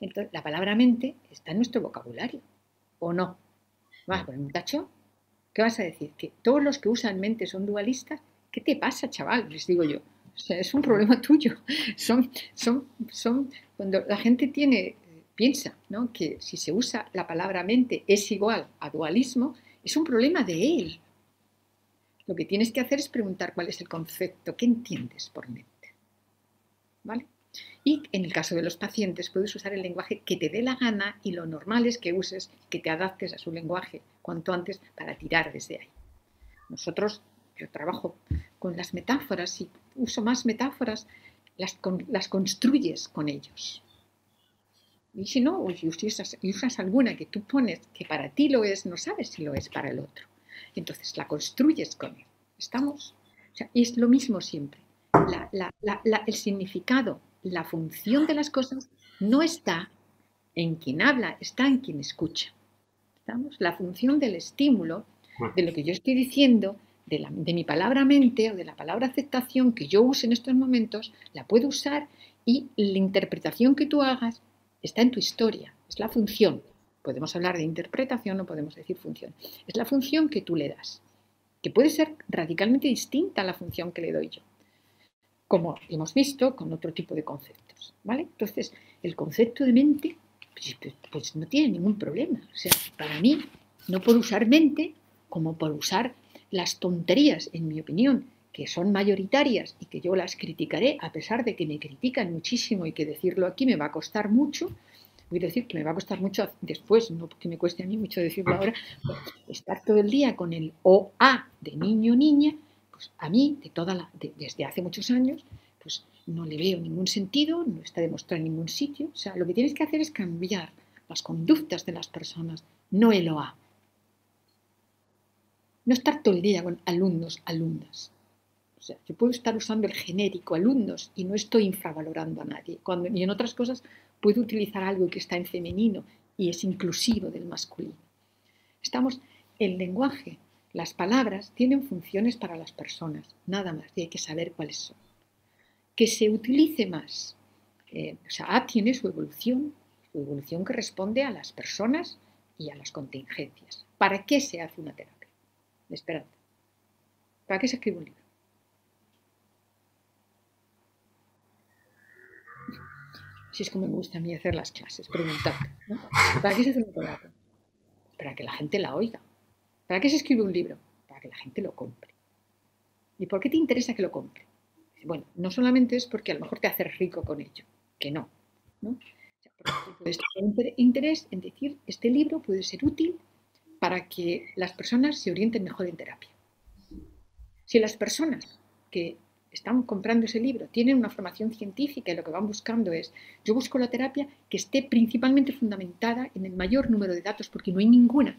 Entonces, la palabra mente está en nuestro vocabulario, ¿o no? ¿Vas a poner un tacho? ¿Qué vas a decir? ¿Que todos los que usan mente son dualistas? ¿Qué te pasa, chaval? Les digo yo. O es un problema tuyo. Son, son, son, cuando la gente tiene, piensa, ¿no? Que si se usa la palabra mente es igual a dualismo, es un problema de él. Lo que tienes que hacer es preguntar cuál es el concepto, ¿qué entiendes por mente? Y en el caso de los pacientes puedes usar el lenguaje que te dé la gana y lo normal es que uses, que te adaptes a su lenguaje cuanto antes para tirar desde ahí. Nosotros, yo trabajo con las metáforas y uso más metáforas, las, las construyes con ellos. Y si no, usas, usas alguna que tú pones que para ti lo es, no sabes si lo es para el otro. Entonces la construyes con él. ¿Estamos? O sea, es lo mismo siempre el significado, la función de las cosas no está en quien habla, está en quien escucha. ¿Estamos? La función del estímulo, de lo que yo estoy diciendo, de, de, mi palabra mente o de la palabra aceptación que yo use en estos momentos, la puedo usar y la interpretación que tú hagas está en tu historia, es la función. Podemos hablar de interpretación o podemos decir función. Es la función que tú le das, que puede ser radicalmente distinta a la función que le doy yo como hemos visto con otro tipo de conceptos. ¿vale? Entonces, el concepto de mente pues, pues, no tiene ningún problema. O sea, para mí, no por usar mente como por usar las tonterías, en mi opinión, que son mayoritarias y que yo las criticaré, a pesar de que me critican muchísimo y que decirlo aquí me va a costar mucho, voy a decir que me va a costar mucho después, no que me cueste a mí mucho decirlo ahora, estar todo el día con el OA de niño o niña pues a mí, de toda la, desde hace muchos años, pues no le veo ningún sentido, no está demostrado en ningún sitio. O sea, lo que tienes que hacer es cambiar las conductas de las personas, no el OA. No estar todo el día con alumnos, alumnas. Yo puedo estar usando el genérico alumnos y no estoy infravalorando a nadie. Cuando, y en otras cosas puedo utilizar algo que está en femenino y es inclusivo del masculino. Estamos, el lenguaje las palabras tienen funciones para las personas, nada más, y hay que saber cuáles son. Que se utilice más. Eh, o sea, A tiene su evolución, su evolución que responde a las personas y a las contingencias. ¿Para qué se hace una terapia? Esperanza. ¿Para qué se escribe un libro? Si es como me gusta a mí hacer las clases, preguntar. ¿Para qué se hace una terapia? Para que la gente la oiga. ¿Para qué se escribe un libro? Para que la gente lo compre. ¿Y por qué te interesa que lo compre? Bueno, no solamente es porque a lo mejor te haces rico con ello, que no. ¿no? Puedes tener interés en decir, este libro puede ser útil para que las personas se orienten mejor en terapia. Si las personas que están comprando ese libro tienen una formación científica y lo que van buscando es, yo busco la terapia que esté principalmente fundamentada en el mayor número de datos, porque no hay ninguna,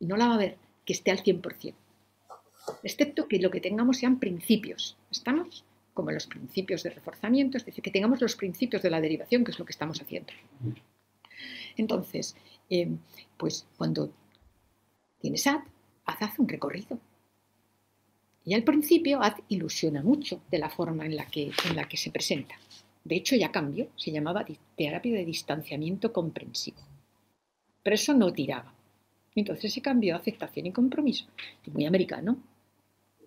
y no la va a haber, que esté al 100%. Excepto que lo que tengamos sean principios. ¿Estamos? Como los principios de reforzamiento, es decir, que tengamos los principios de la derivación, que es lo que estamos haciendo. Entonces, eh, pues cuando tienes ad, haz un recorrido y al principio ilusiona mucho de la forma en la, que, se presenta. De hecho, ya cambió, se llamaba terapia de distanciamiento comprensivo. Pero eso no tiraba. Entonces se cambió a aceptación y compromiso. muy americano.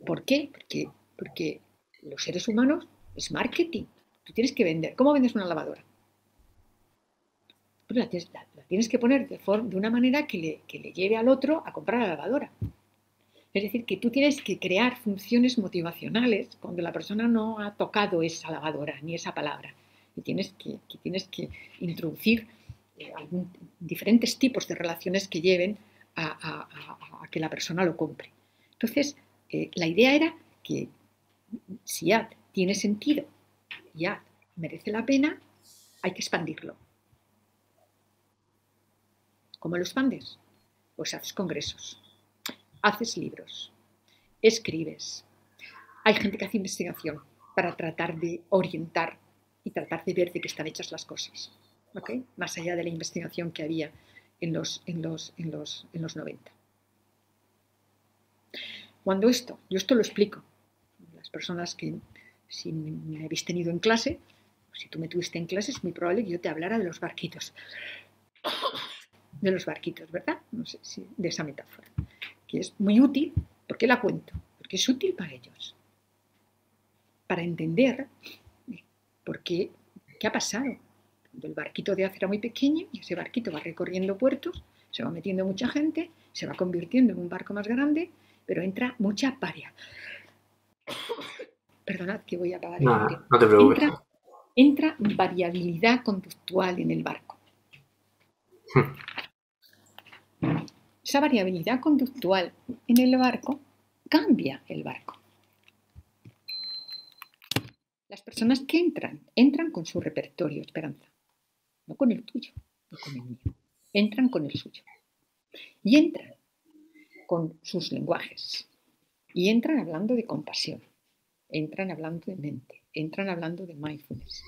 ¿Por qué? Porque, porque los seres humanos es marketing. Tú tienes que vender. ¿Cómo vendes una lavadora? Pues la, tienes, que poner de, una manera que le lleve al otro a comprar la lavadora. Es decir, que tú tienes que crear funciones motivacionales cuando la persona no ha tocado esa lavadora ni esa palabra. Y tienes que, tienes que introducir eh, diferentes tipos de relaciones que lleven a, que la persona lo compre. Entonces, eh, la idea era que si tiene sentido, ya merece la pena, hay que expandirlo. ¿Cómo lo expandes? Pues haces congresos haces libros, escribes. Hay gente que hace investigación para tratar de orientar y tratar de ver de qué están hechas las cosas, más allá de la investigación que había en los, en los, en los, en los 90. Cuando esto, yo esto lo explico, las personas que si me habéis tenido en clase, si tú me tuviste en clase, es muy probable que yo te hablara de los barquitos. De los barquitos, ¿verdad? No sé si de esa metáfora que es muy útil. ¿Por qué la cuento? Porque es útil para ellos. Para entender por qué, qué ha pasado. El barquito de acera muy pequeño y ese barquito va recorriendo puertos, se va metiendo mucha gente, se va convirtiendo en un barco más grande, pero entra mucha paria. Perdonad que voy a apagar no, el No te preocupes. Entra, entra variabilidad conductual en el barco. Esa variabilidad conductual en el barco cambia el barco. Las personas que entran, entran con su repertorio, esperanza, no con el tuyo, no con el mío, entran con el suyo. Y entran con sus lenguajes, y entran hablando de compasión, entran hablando de mente, entran hablando de mindfulness.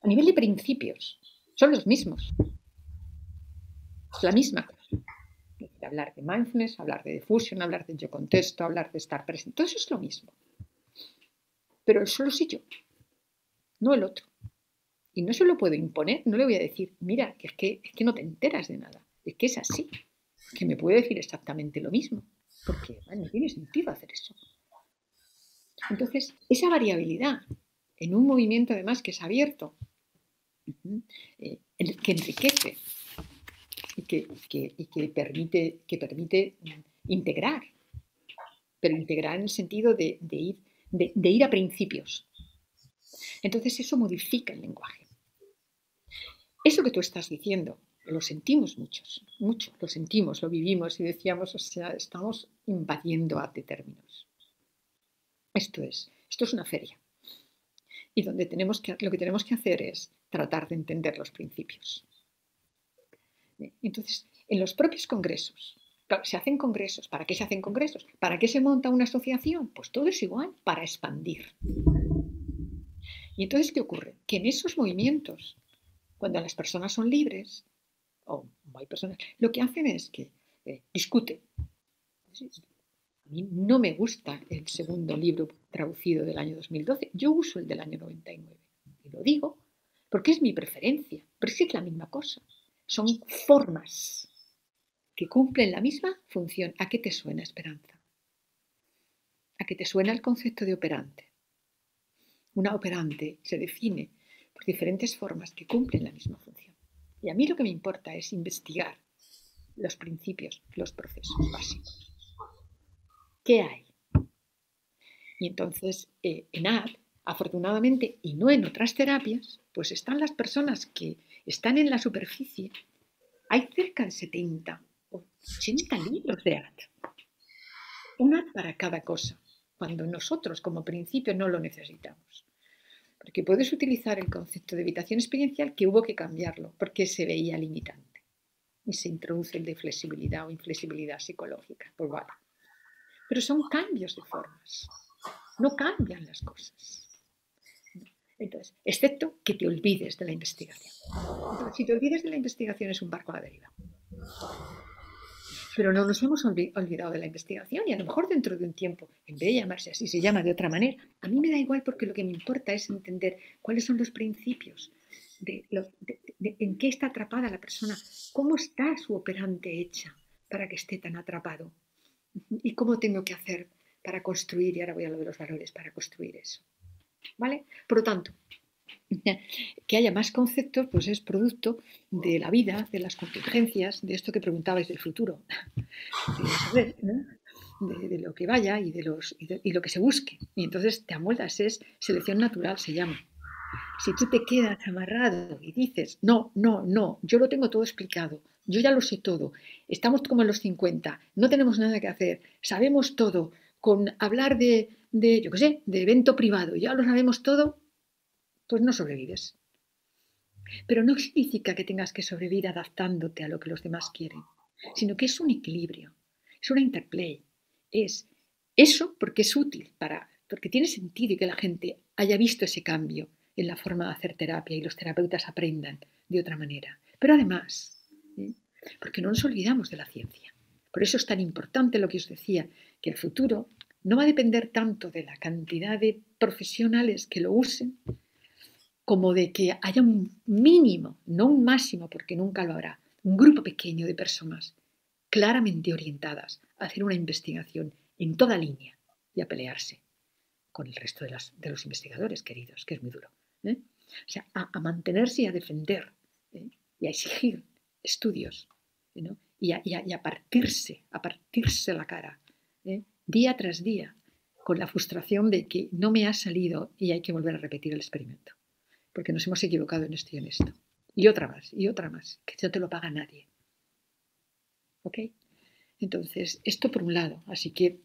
A nivel de principios, son los mismos. Es la misma cosa hablar de mindfulness, hablar de difusión, hablar de yo contesto, hablar de estar presente. Todo eso es lo mismo. Pero el solo soy yo, no el otro. Y no se lo puedo imponer, no le voy a decir, mira, que es que, es que no te enteras de nada, es que es así, que me puede decir exactamente lo mismo, porque no tiene sentido hacer eso. Entonces, esa variabilidad en un movimiento además que es abierto, eh, que enriquece y que, permite, integrar, pero integrar en el sentido de, ir, de, ir a principios. Entonces eso modifica el lenguaje. Eso que tú estás diciendo, lo sentimos muchos, mucho, lo sentimos, lo vivimos y decíamos, o sea, estamos invadiendo a términos. Esto es, esto es una feria. Y donde tenemos que, lo que tenemos que hacer es tratar de entender los principios. Entonces, en los propios congresos, se hacen congresos. ¿Para qué se hacen congresos? ¿Para qué se monta una asociación? Pues todo es igual, para expandir. Y entonces, ¿qué ocurre? Que en esos movimientos, cuando las personas son libres, o hay personas, lo que hacen es que eh, discuten. A mí no me gusta el segundo libro traducido del año 2012, yo uso el del año 99. Y lo digo porque es mi preferencia, pero es la misma cosa son formas que cumplen la misma función. ¿A qué te suena esperanza? ¿A qué te suena el concepto de operante? Una operante se define por diferentes formas que cumplen la misma función. Y a mí lo que me importa es investigar los principios, los procesos básicos. ¿Qué hay? Y entonces eh, en AD Afortunadamente, y no en otras terapias, pues están las personas que están en la superficie. Hay cerca de 70 o 80 libros de AT. Una para cada cosa, cuando nosotros como principio no lo necesitamos. Porque puedes utilizar el concepto de evitación experiencial que hubo que cambiarlo porque se veía limitante. Y se introduce el de flexibilidad o inflexibilidad psicológica. Pues vale. Pero son cambios de formas. No cambian las cosas. Entonces, excepto que te olvides de la investigación. si te olvides de la investigación es un barco a la deriva. Pero no nos hemos olvidado de la investigación y a lo mejor dentro de un tiempo, en vez de llamarse así, se llama de otra manera. A mí me da igual porque lo que me importa es entender cuáles son los principios, en qué está atrapada la persona, cómo está su operante hecha para que esté tan atrapado y cómo tengo que hacer para construir, y ahora voy a lo de los valores, para construir eso. ¿Vale? Por lo tanto, que haya más conceptos, pues es producto de la vida, de las contingencias, de esto que preguntabais del futuro, de, lo que vaya y de, los, y, lo que se busque. Y entonces te amoldas, es selección natural, se llama. Si tú te quedas amarrado y dices, no, no, no, yo lo tengo todo explicado, yo ya lo sé todo, estamos como en los 50, no tenemos nada que hacer, sabemos todo, con hablar de, de yo qué sé, de evento privado, ya lo sabemos todo, pues no sobrevives. Pero no significa que tengas que sobrevivir adaptándote a lo que los demás quieren, sino que es un equilibrio, es una interplay, es eso porque es útil para, porque tiene sentido que la gente haya visto ese cambio en la forma de hacer terapia y los terapeutas aprendan de otra manera. Pero además, ¿eh? porque no nos olvidamos de la ciencia. Por eso es tan importante lo que os decía, que el futuro no va a depender tanto de la cantidad de profesionales que lo usen, como de que haya un mínimo, no un máximo, porque nunca lo habrá, un grupo pequeño de personas claramente orientadas a hacer una investigación en toda línea y a pelearse con el resto de, los investigadores queridos, que es muy duro. ¿eh? O sea, a, mantenerse y a defender ¿eh? y a exigir estudios y, a, partirse, a partirse la cara ¿eh? Día tras día con la frustración de que no me ha salido y hay que volver a repetir el experimento, porque nos hemos equivocado en esto y en esto. Y otra más, y otra más, que no te lo paga nadie. ¿Ok? Entonces, esto por un lado, así que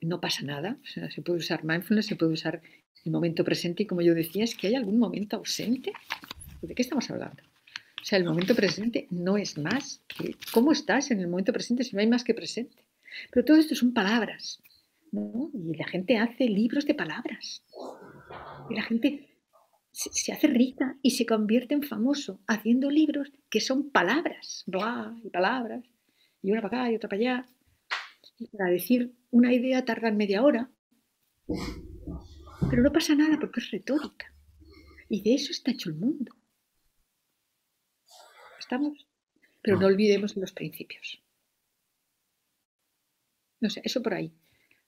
no pasa nada, se puede usar mindfulness, se puede usar el momento presente y como yo decía, es que hay algún momento ausente. ¿De qué estamos hablando? O sea, el momento presente no es más que cómo estás en el momento presente si no hay más que presente. Pero todo esto son palabras, ¿no? Y la gente hace libros de palabras. Y la gente se, hace rica y se convierte en famoso haciendo libros que son palabras, bla, y palabras, y una para acá y otra para allá. Para decir una idea tardan media hora. Pero no pasa nada porque es retórica. Y de eso está hecho el mundo. ¿Estamos? Pero no olvidemos los principios. No sé, eso por ahí.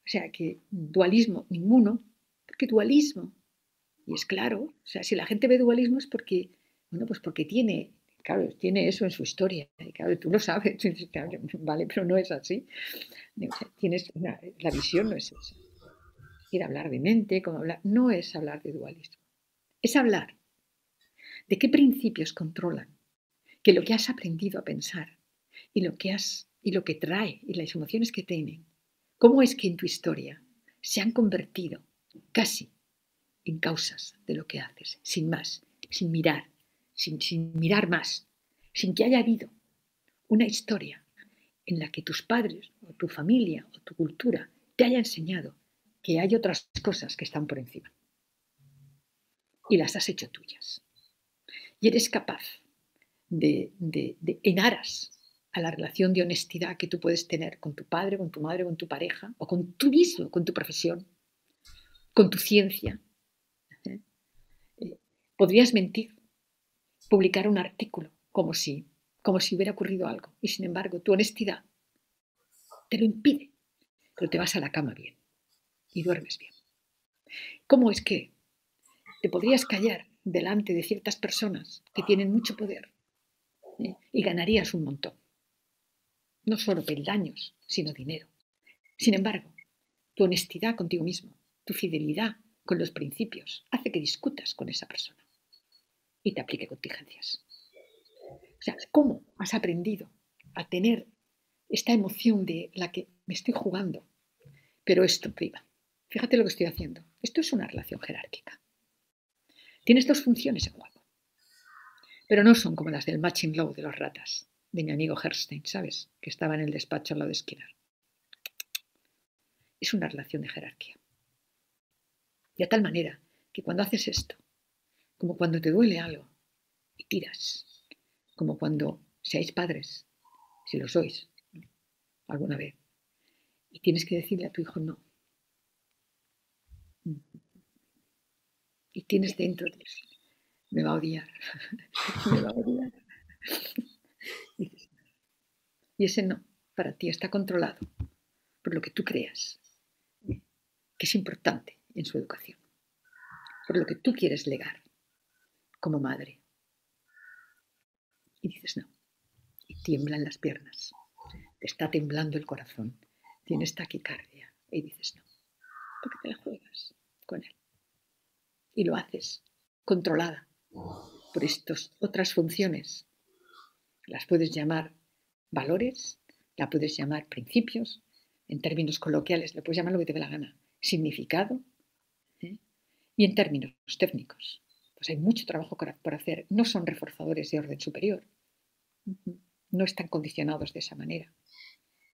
O sea, que dualismo ninguno, porque dualismo, y es claro, o sea, si la gente ve dualismo es porque, bueno, pues porque tiene, claro, tiene eso en su historia, y claro, tú lo sabes, vale, pero no es así. tienes la visión no es esa. Ir a hablar de mente, como no es hablar de dualismo, es hablar de qué principios controlan, que lo que has aprendido a pensar y lo que has y lo que trae y las emociones que tienen, cómo es que en tu historia se han convertido casi en causas de lo que haces, sin más, sin mirar, sin, sin mirar más, sin que haya habido una historia en la que tus padres o tu familia o tu cultura te haya enseñado que hay otras cosas que están por encima. Y las has hecho tuyas. Y eres capaz de, de, de en aras a la relación de honestidad que tú puedes tener con tu padre, con tu madre, con tu pareja, o con tú mismo, con tu profesión, con tu ciencia. ¿Eh? Eh, podrías mentir, publicar un artículo como si, como si hubiera ocurrido algo, y sin embargo tu honestidad te lo impide, pero te vas a la cama bien y duermes bien. ¿Cómo es que te podrías callar delante de ciertas personas que tienen mucho poder ¿eh? y ganarías un montón? No solo peldaños, sino dinero. Sin embargo, tu honestidad contigo mismo, tu fidelidad con los principios, hace que discutas con esa persona y te aplique contingencias. O sea, ¿cómo has aprendido a tener esta emoción de la que me estoy jugando? Pero esto priva. Fíjate lo que estoy haciendo. Esto es una relación jerárquica. Tienes dos funciones en juego, pero no son como las del matching law de los ratas, de mi amigo Herstein, ¿sabes? Que estaba en el despacho al lado de Skinner. Es una relación de jerarquía. De tal manera que cuando haces esto, como cuando te duele algo y tiras, como cuando seáis padres, si lo sois, alguna vez, y tienes que decirle a tu hijo no. Y tienes dentro de me va a odiar, me va a odiar. Y ese no, para ti está controlado por lo que tú creas que es importante en su educación, por lo que tú quieres legar como madre. Y dices no, y tiemblan las piernas, te está temblando el corazón, tienes taquicardia y dices no, porque te la juegas con él. Y lo haces controlada por estas otras funciones. Las puedes llamar valores, la puedes llamar principios, en términos coloquiales, le puedes llamar lo que te dé la gana, significado, ¿eh? y en términos técnicos. Pues hay mucho trabajo por hacer. No son reforzadores de orden superior. No están condicionados de esa manera.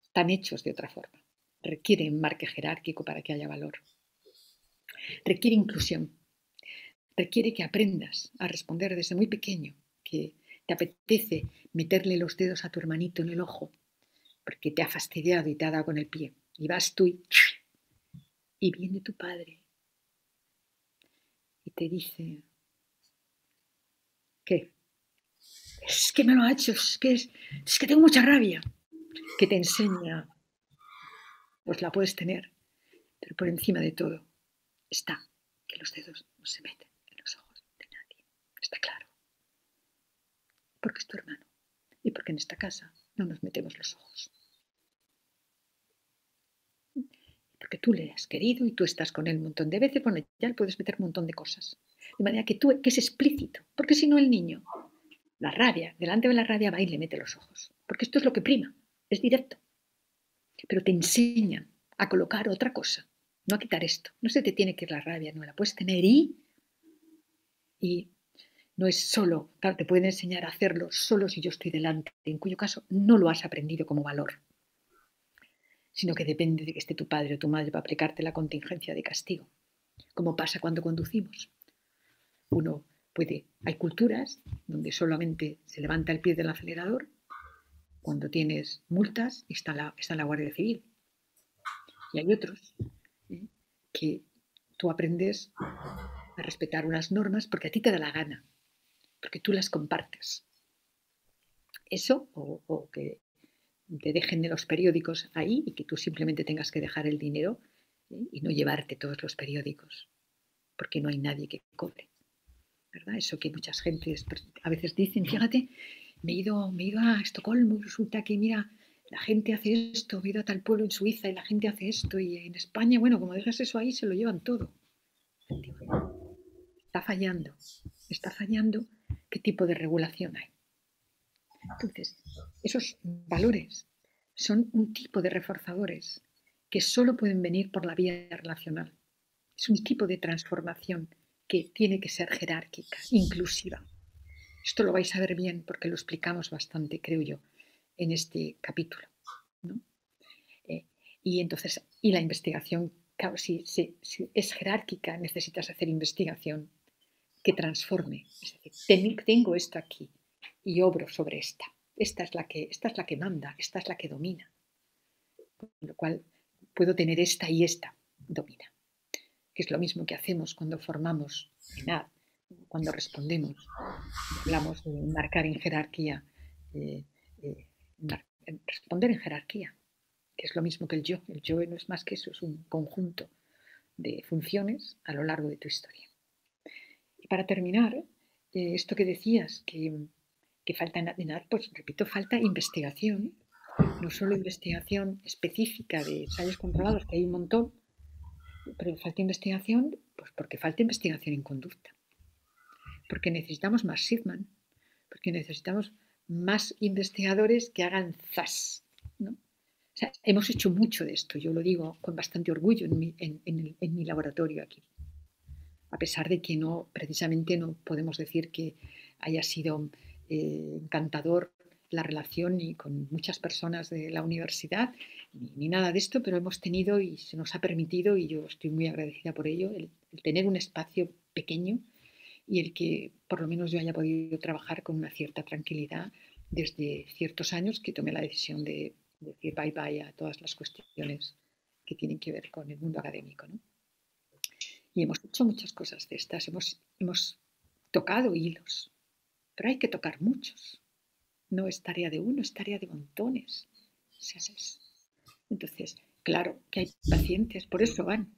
Están hechos de otra forma. Requieren marque jerárquico para que haya valor. Requiere inclusión. Requiere que aprendas a responder desde muy pequeño, que te apetece meterle los dedos a tu hermanito en el ojo porque te ha fastidiado y te ha dado con el pie. Y vas tú y, y viene tu padre y te dice, ¿qué? Es que me lo ha hecho, es que, es, es que tengo mucha rabia. Que te enseña, pues la puedes tener, pero por encima de todo está que los dedos no se meten en los ojos de nadie. Está claro. Porque es tu hermano y porque en esta casa no nos metemos los ojos. Porque tú le has querido y tú estás con él un montón de veces, bueno, ya le puedes meter un montón de cosas. De manera que tú, que es explícito, porque si no el niño, la rabia, delante de la rabia va y le mete los ojos, porque esto es lo que prima, es directo. Pero te enseñan a colocar otra cosa, no a quitar esto. No se te tiene que ir la rabia, no la puedes tener y, y no es solo, te pueden enseñar a hacerlo solo si yo estoy delante, en cuyo caso no lo has aprendido como valor, sino que depende de que esté tu padre o tu madre para aplicarte la contingencia de castigo, como pasa cuando conducimos. Uno puede, hay culturas donde solamente se levanta el pie del acelerador cuando tienes multas está la, está la Guardia Civil. Y hay otros ¿eh? que tú aprendes a respetar unas normas porque a ti te da la gana porque tú las compartes. Eso, o, que te dejen de los periódicos ahí y que tú simplemente tengas que dejar el dinero ¿eh? y no llevarte todos los periódicos, porque no hay nadie que cobre. ¿verdad? Eso que muchas gentes a veces dicen, fíjate, me he ido, me he ido a Estocolmo y resulta que, mira, la gente hace esto, me he ido a tal pueblo en Suiza y la gente hace esto, y en España, bueno, como dejas eso ahí, se lo llevan todo. Está fallando, está fallando qué tipo de regulación hay. Entonces, esos valores son un tipo de reforzadores que solo pueden venir por la vía relacional. Es un tipo de transformación que tiene que ser jerárquica, inclusiva. Esto lo vais a ver bien porque lo explicamos bastante, creo yo, en este capítulo. Eh, y entonces, y la investigación, si, si es jerárquica, necesitas hacer investigación que transforme. Es decir, tengo esto aquí y obro sobre esta. Esta es la que, esta es la que manda, esta es la que domina. Con lo cual puedo tener esta y esta domina. Que es lo mismo que hacemos cuando formamos cuando respondemos. Hablamos de marcar en jerarquía, eh, eh, responder en jerarquía, que es lo mismo que el yo. El yo no es más que eso, es un conjunto de funciones a lo largo de tu historia para terminar, eh, esto que decías, que, que falta nada, pues repito, falta investigación, no solo investigación específica de ensayos controlados, que hay un montón, Pero falta investigación, pues porque falta investigación en conducta. Porque necesitamos más Sidman, porque necesitamos más investigadores que hagan ZAS. ¿no? O sea, hemos hecho mucho de esto, yo lo digo con bastante orgullo en mi, en mi laboratorio aquí. A pesar de que no, precisamente no podemos decir que haya sido eh, encantador la relación ni con muchas personas de la universidad, ni, nada de esto, pero hemos tenido y se nos ha permitido, y yo estoy muy agradecida por ello, el, tener un espacio pequeño y el que por lo menos yo haya podido trabajar con una cierta tranquilidad desde ciertos años que tomé la decisión de, decir bye bye a todas las cuestiones que tienen que ver con el mundo académico. Y hemos hecho muchas cosas de estas, hemos, hemos tocado hilos, pero hay que tocar muchos. No es tarea de uno, es tarea de montones. Entonces, claro que hay pacientes, por eso van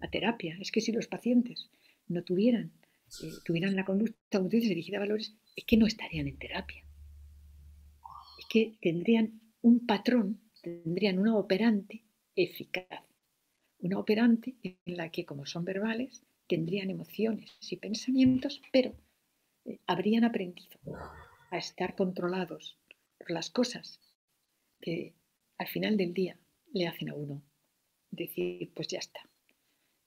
a terapia. Es que si los pacientes no tuvieran, eh, tuvieran la conducta dirigida a valores, es que no estarían en terapia. Es que tendrían un patrón, tendrían una operante eficaz. Una operante en la que, como son verbales, tendrían emociones y pensamientos, pero habrían aprendido a estar controlados por las cosas que al final del día le hacen a uno decir, pues ya está.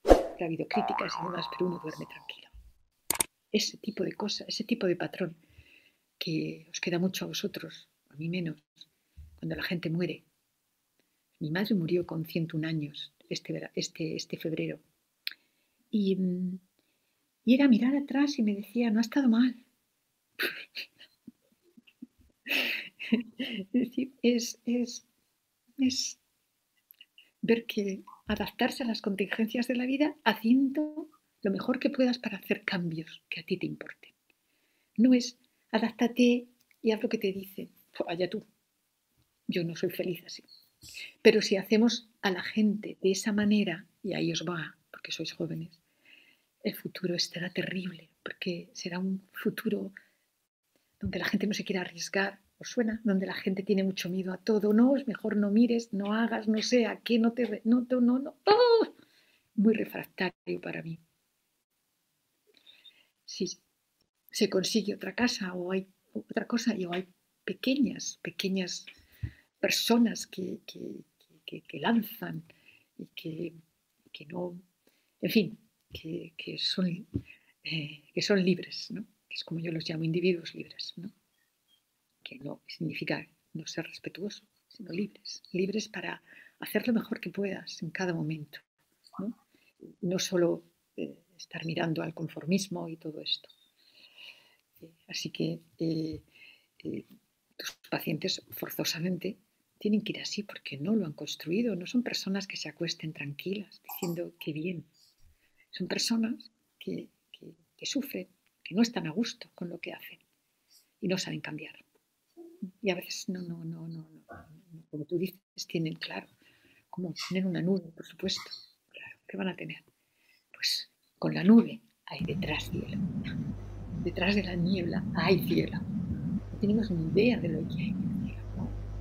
Ha habido críticas y demás, pero uno duerme tranquilo. Ese tipo de cosas, ese tipo de patrón que os queda mucho a vosotros, a mí menos, cuando la gente muere. Mi madre murió con 101 años este, este, este febrero. Y mm, y era mirar atrás y me decía, no ha estado mal. es decir, es, es, ver que adaptarse a las contingencias de la vida haciendo lo mejor que puedas para hacer cambios que a ti te importen. No es adáptate y haz lo que te dicen. Allá tú. Yo no soy feliz así. Pero si hacemos a la gente de esa manera, y ahí os va, porque sois jóvenes, el futuro estará terrible, porque será un futuro donde la gente no se quiera arriesgar, ¿os suena? Donde la gente tiene mucho miedo a todo, no, es mejor no mires, no hagas, no sé, a qué no te... No, no, no, ¡oh! Muy refractario para mí. Si se consigue otra casa o hay otra cosa o hay pequeñas, pequeñas personas que, que, que lanzan y que, no, en fin, que, son, eh, que son libres, ¿no? que es como yo los llamo individuos libres, ¿no? que no significa no ser respetuoso, sino libres, libres para hacer lo mejor que puedas en cada momento, no, no solo eh, estar mirando al conformismo y todo esto. Eh, así que tus pacientes forzosamente tienen que ir así porque no lo han construido, no son personas que se acuesten tranquilas diciendo que bien, son personas que, sufren, que no están a gusto con lo que hacen y no saben cambiar. Y a veces no, no, no, no, como tú dices, tienen claro cómo tener una nube, por supuesto. Claro, ¿qué van a tener? Pues con la nube hay detrás cielo. Detrás de la niebla hay cielo. No tenemos ni idea de lo que hay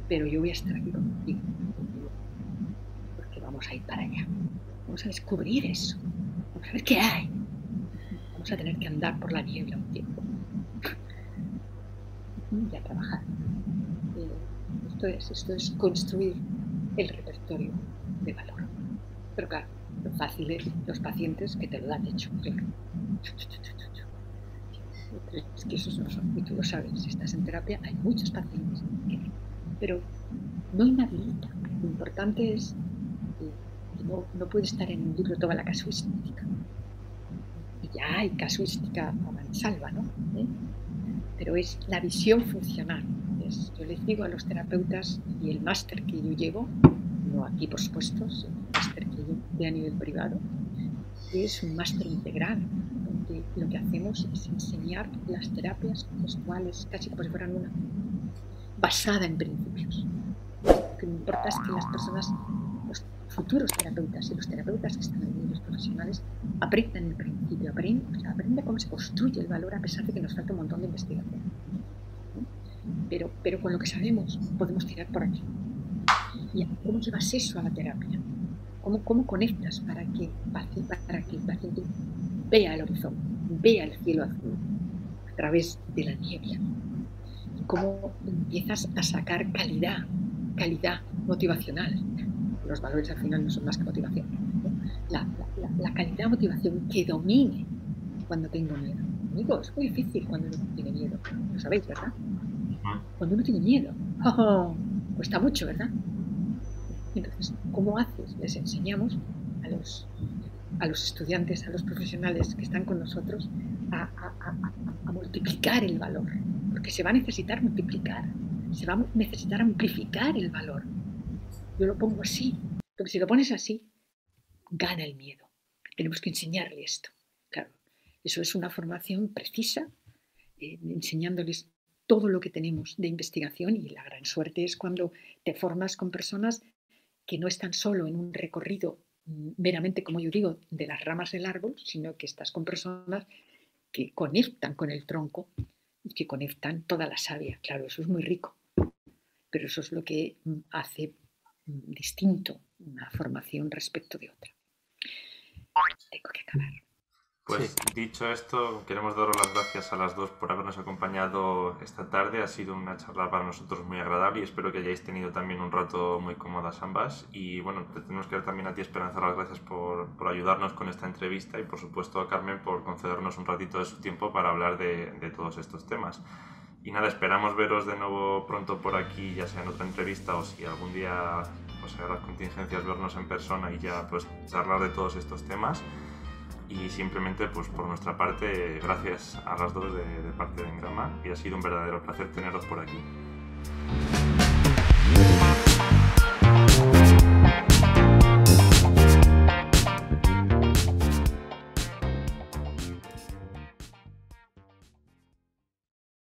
pero yo voy a estar aquí contigo, porque vamos a ir para allá. Vamos a descubrir eso a ver qué hay. Vamos a tener que andar por la niebla un tiempo. Y a trabajar. Eh, esto, es, esto es construir el repertorio de valor. Pero claro, lo fácil es los pacientes que te lo dan hecho. Es que esos no son, y tú lo sabes, si estás en terapia hay muchos pacientes que pero no inhabilita. Lo importante es no, puede estar en un libro toda la casuística. Y ya hay casuística a mansalva, ¿no? ¿Eh? Pero es la visión funcional. yo les digo a los terapeutas y el máster que yo llevo, no aquí por supuesto, el máster que yo de a nivel privado, es un máster integral, donde lo que hacemos es enseñar las terapias gestuales, casi como si fueran una, basada en principios. Lo que me importa es que las personas futuros terapeutas y los terapeutas que están en los profesionales aprendan el principio, aprenden, aprenden cómo se construye el valor a pesar de que nos falta un montón de investigación. Pero, pero con lo que sabemos podemos tirar por aquí. ¿Y cómo llevas eso a la terapia? ¿Cómo, cómo conectas para que, para que el paciente vea el horizonte, vea el cielo azul a través de la niebla? ¿Cómo empiezas a sacar calidad, calidad motivacional? Los valores al final no son más que motivación. La, la, calidad motivación que domine cuando tengo miedo. Amigos, es muy difícil cuando uno tiene miedo. Lo sabéis, ¿verdad? Cuando uno tiene miedo. Oh, cuesta mucho, ¿verdad? Entonces, ¿cómo haces? Les enseñamos a los, a los estudiantes, a los profesionales que están con nosotros a, a, multiplicar el valor, porque se va a necesitar multiplicar, se va a necesitar amplificar el valor. Yo lo pongo así, porque si lo pones así, gana el miedo. Tenemos que enseñarle esto. Claro, eso es una formación precisa, eh, enseñándoles todo lo que tenemos de investigación y la gran suerte es cuando te formas con personas que no están solo en un recorrido mm, meramente, como yo digo, de las ramas del árbol, sino que estás con personas que conectan con el tronco que conectan toda la savia. Claro, eso es muy rico, pero eso es lo que mm, hace mm, distinto una formación respecto de otra. Tengo que acabar. Pues dicho esto, queremos daros las gracias a las dos por habernos acompañado esta tarde. Ha sido una charla para nosotros muy agradable y espero que hayáis tenido también un rato muy cómodas ambas. Y bueno, te tenemos que dar también a ti, Esperanza, las gracias por, por, ayudarnos con esta entrevista y por supuesto a Carmen por concedernos un ratito de su tiempo para hablar de, de todos estos temas. Y nada, esperamos veros de nuevo pronto por aquí, ya sea en otra entrevista o si algún día, pues sea las contingencias, vernos en persona y ya pues charlar de todos estos temas y simplemente pues por nuestra parte gracias a las dos de, de parte de Engrama y ha sido un verdadero placer teneros por aquí.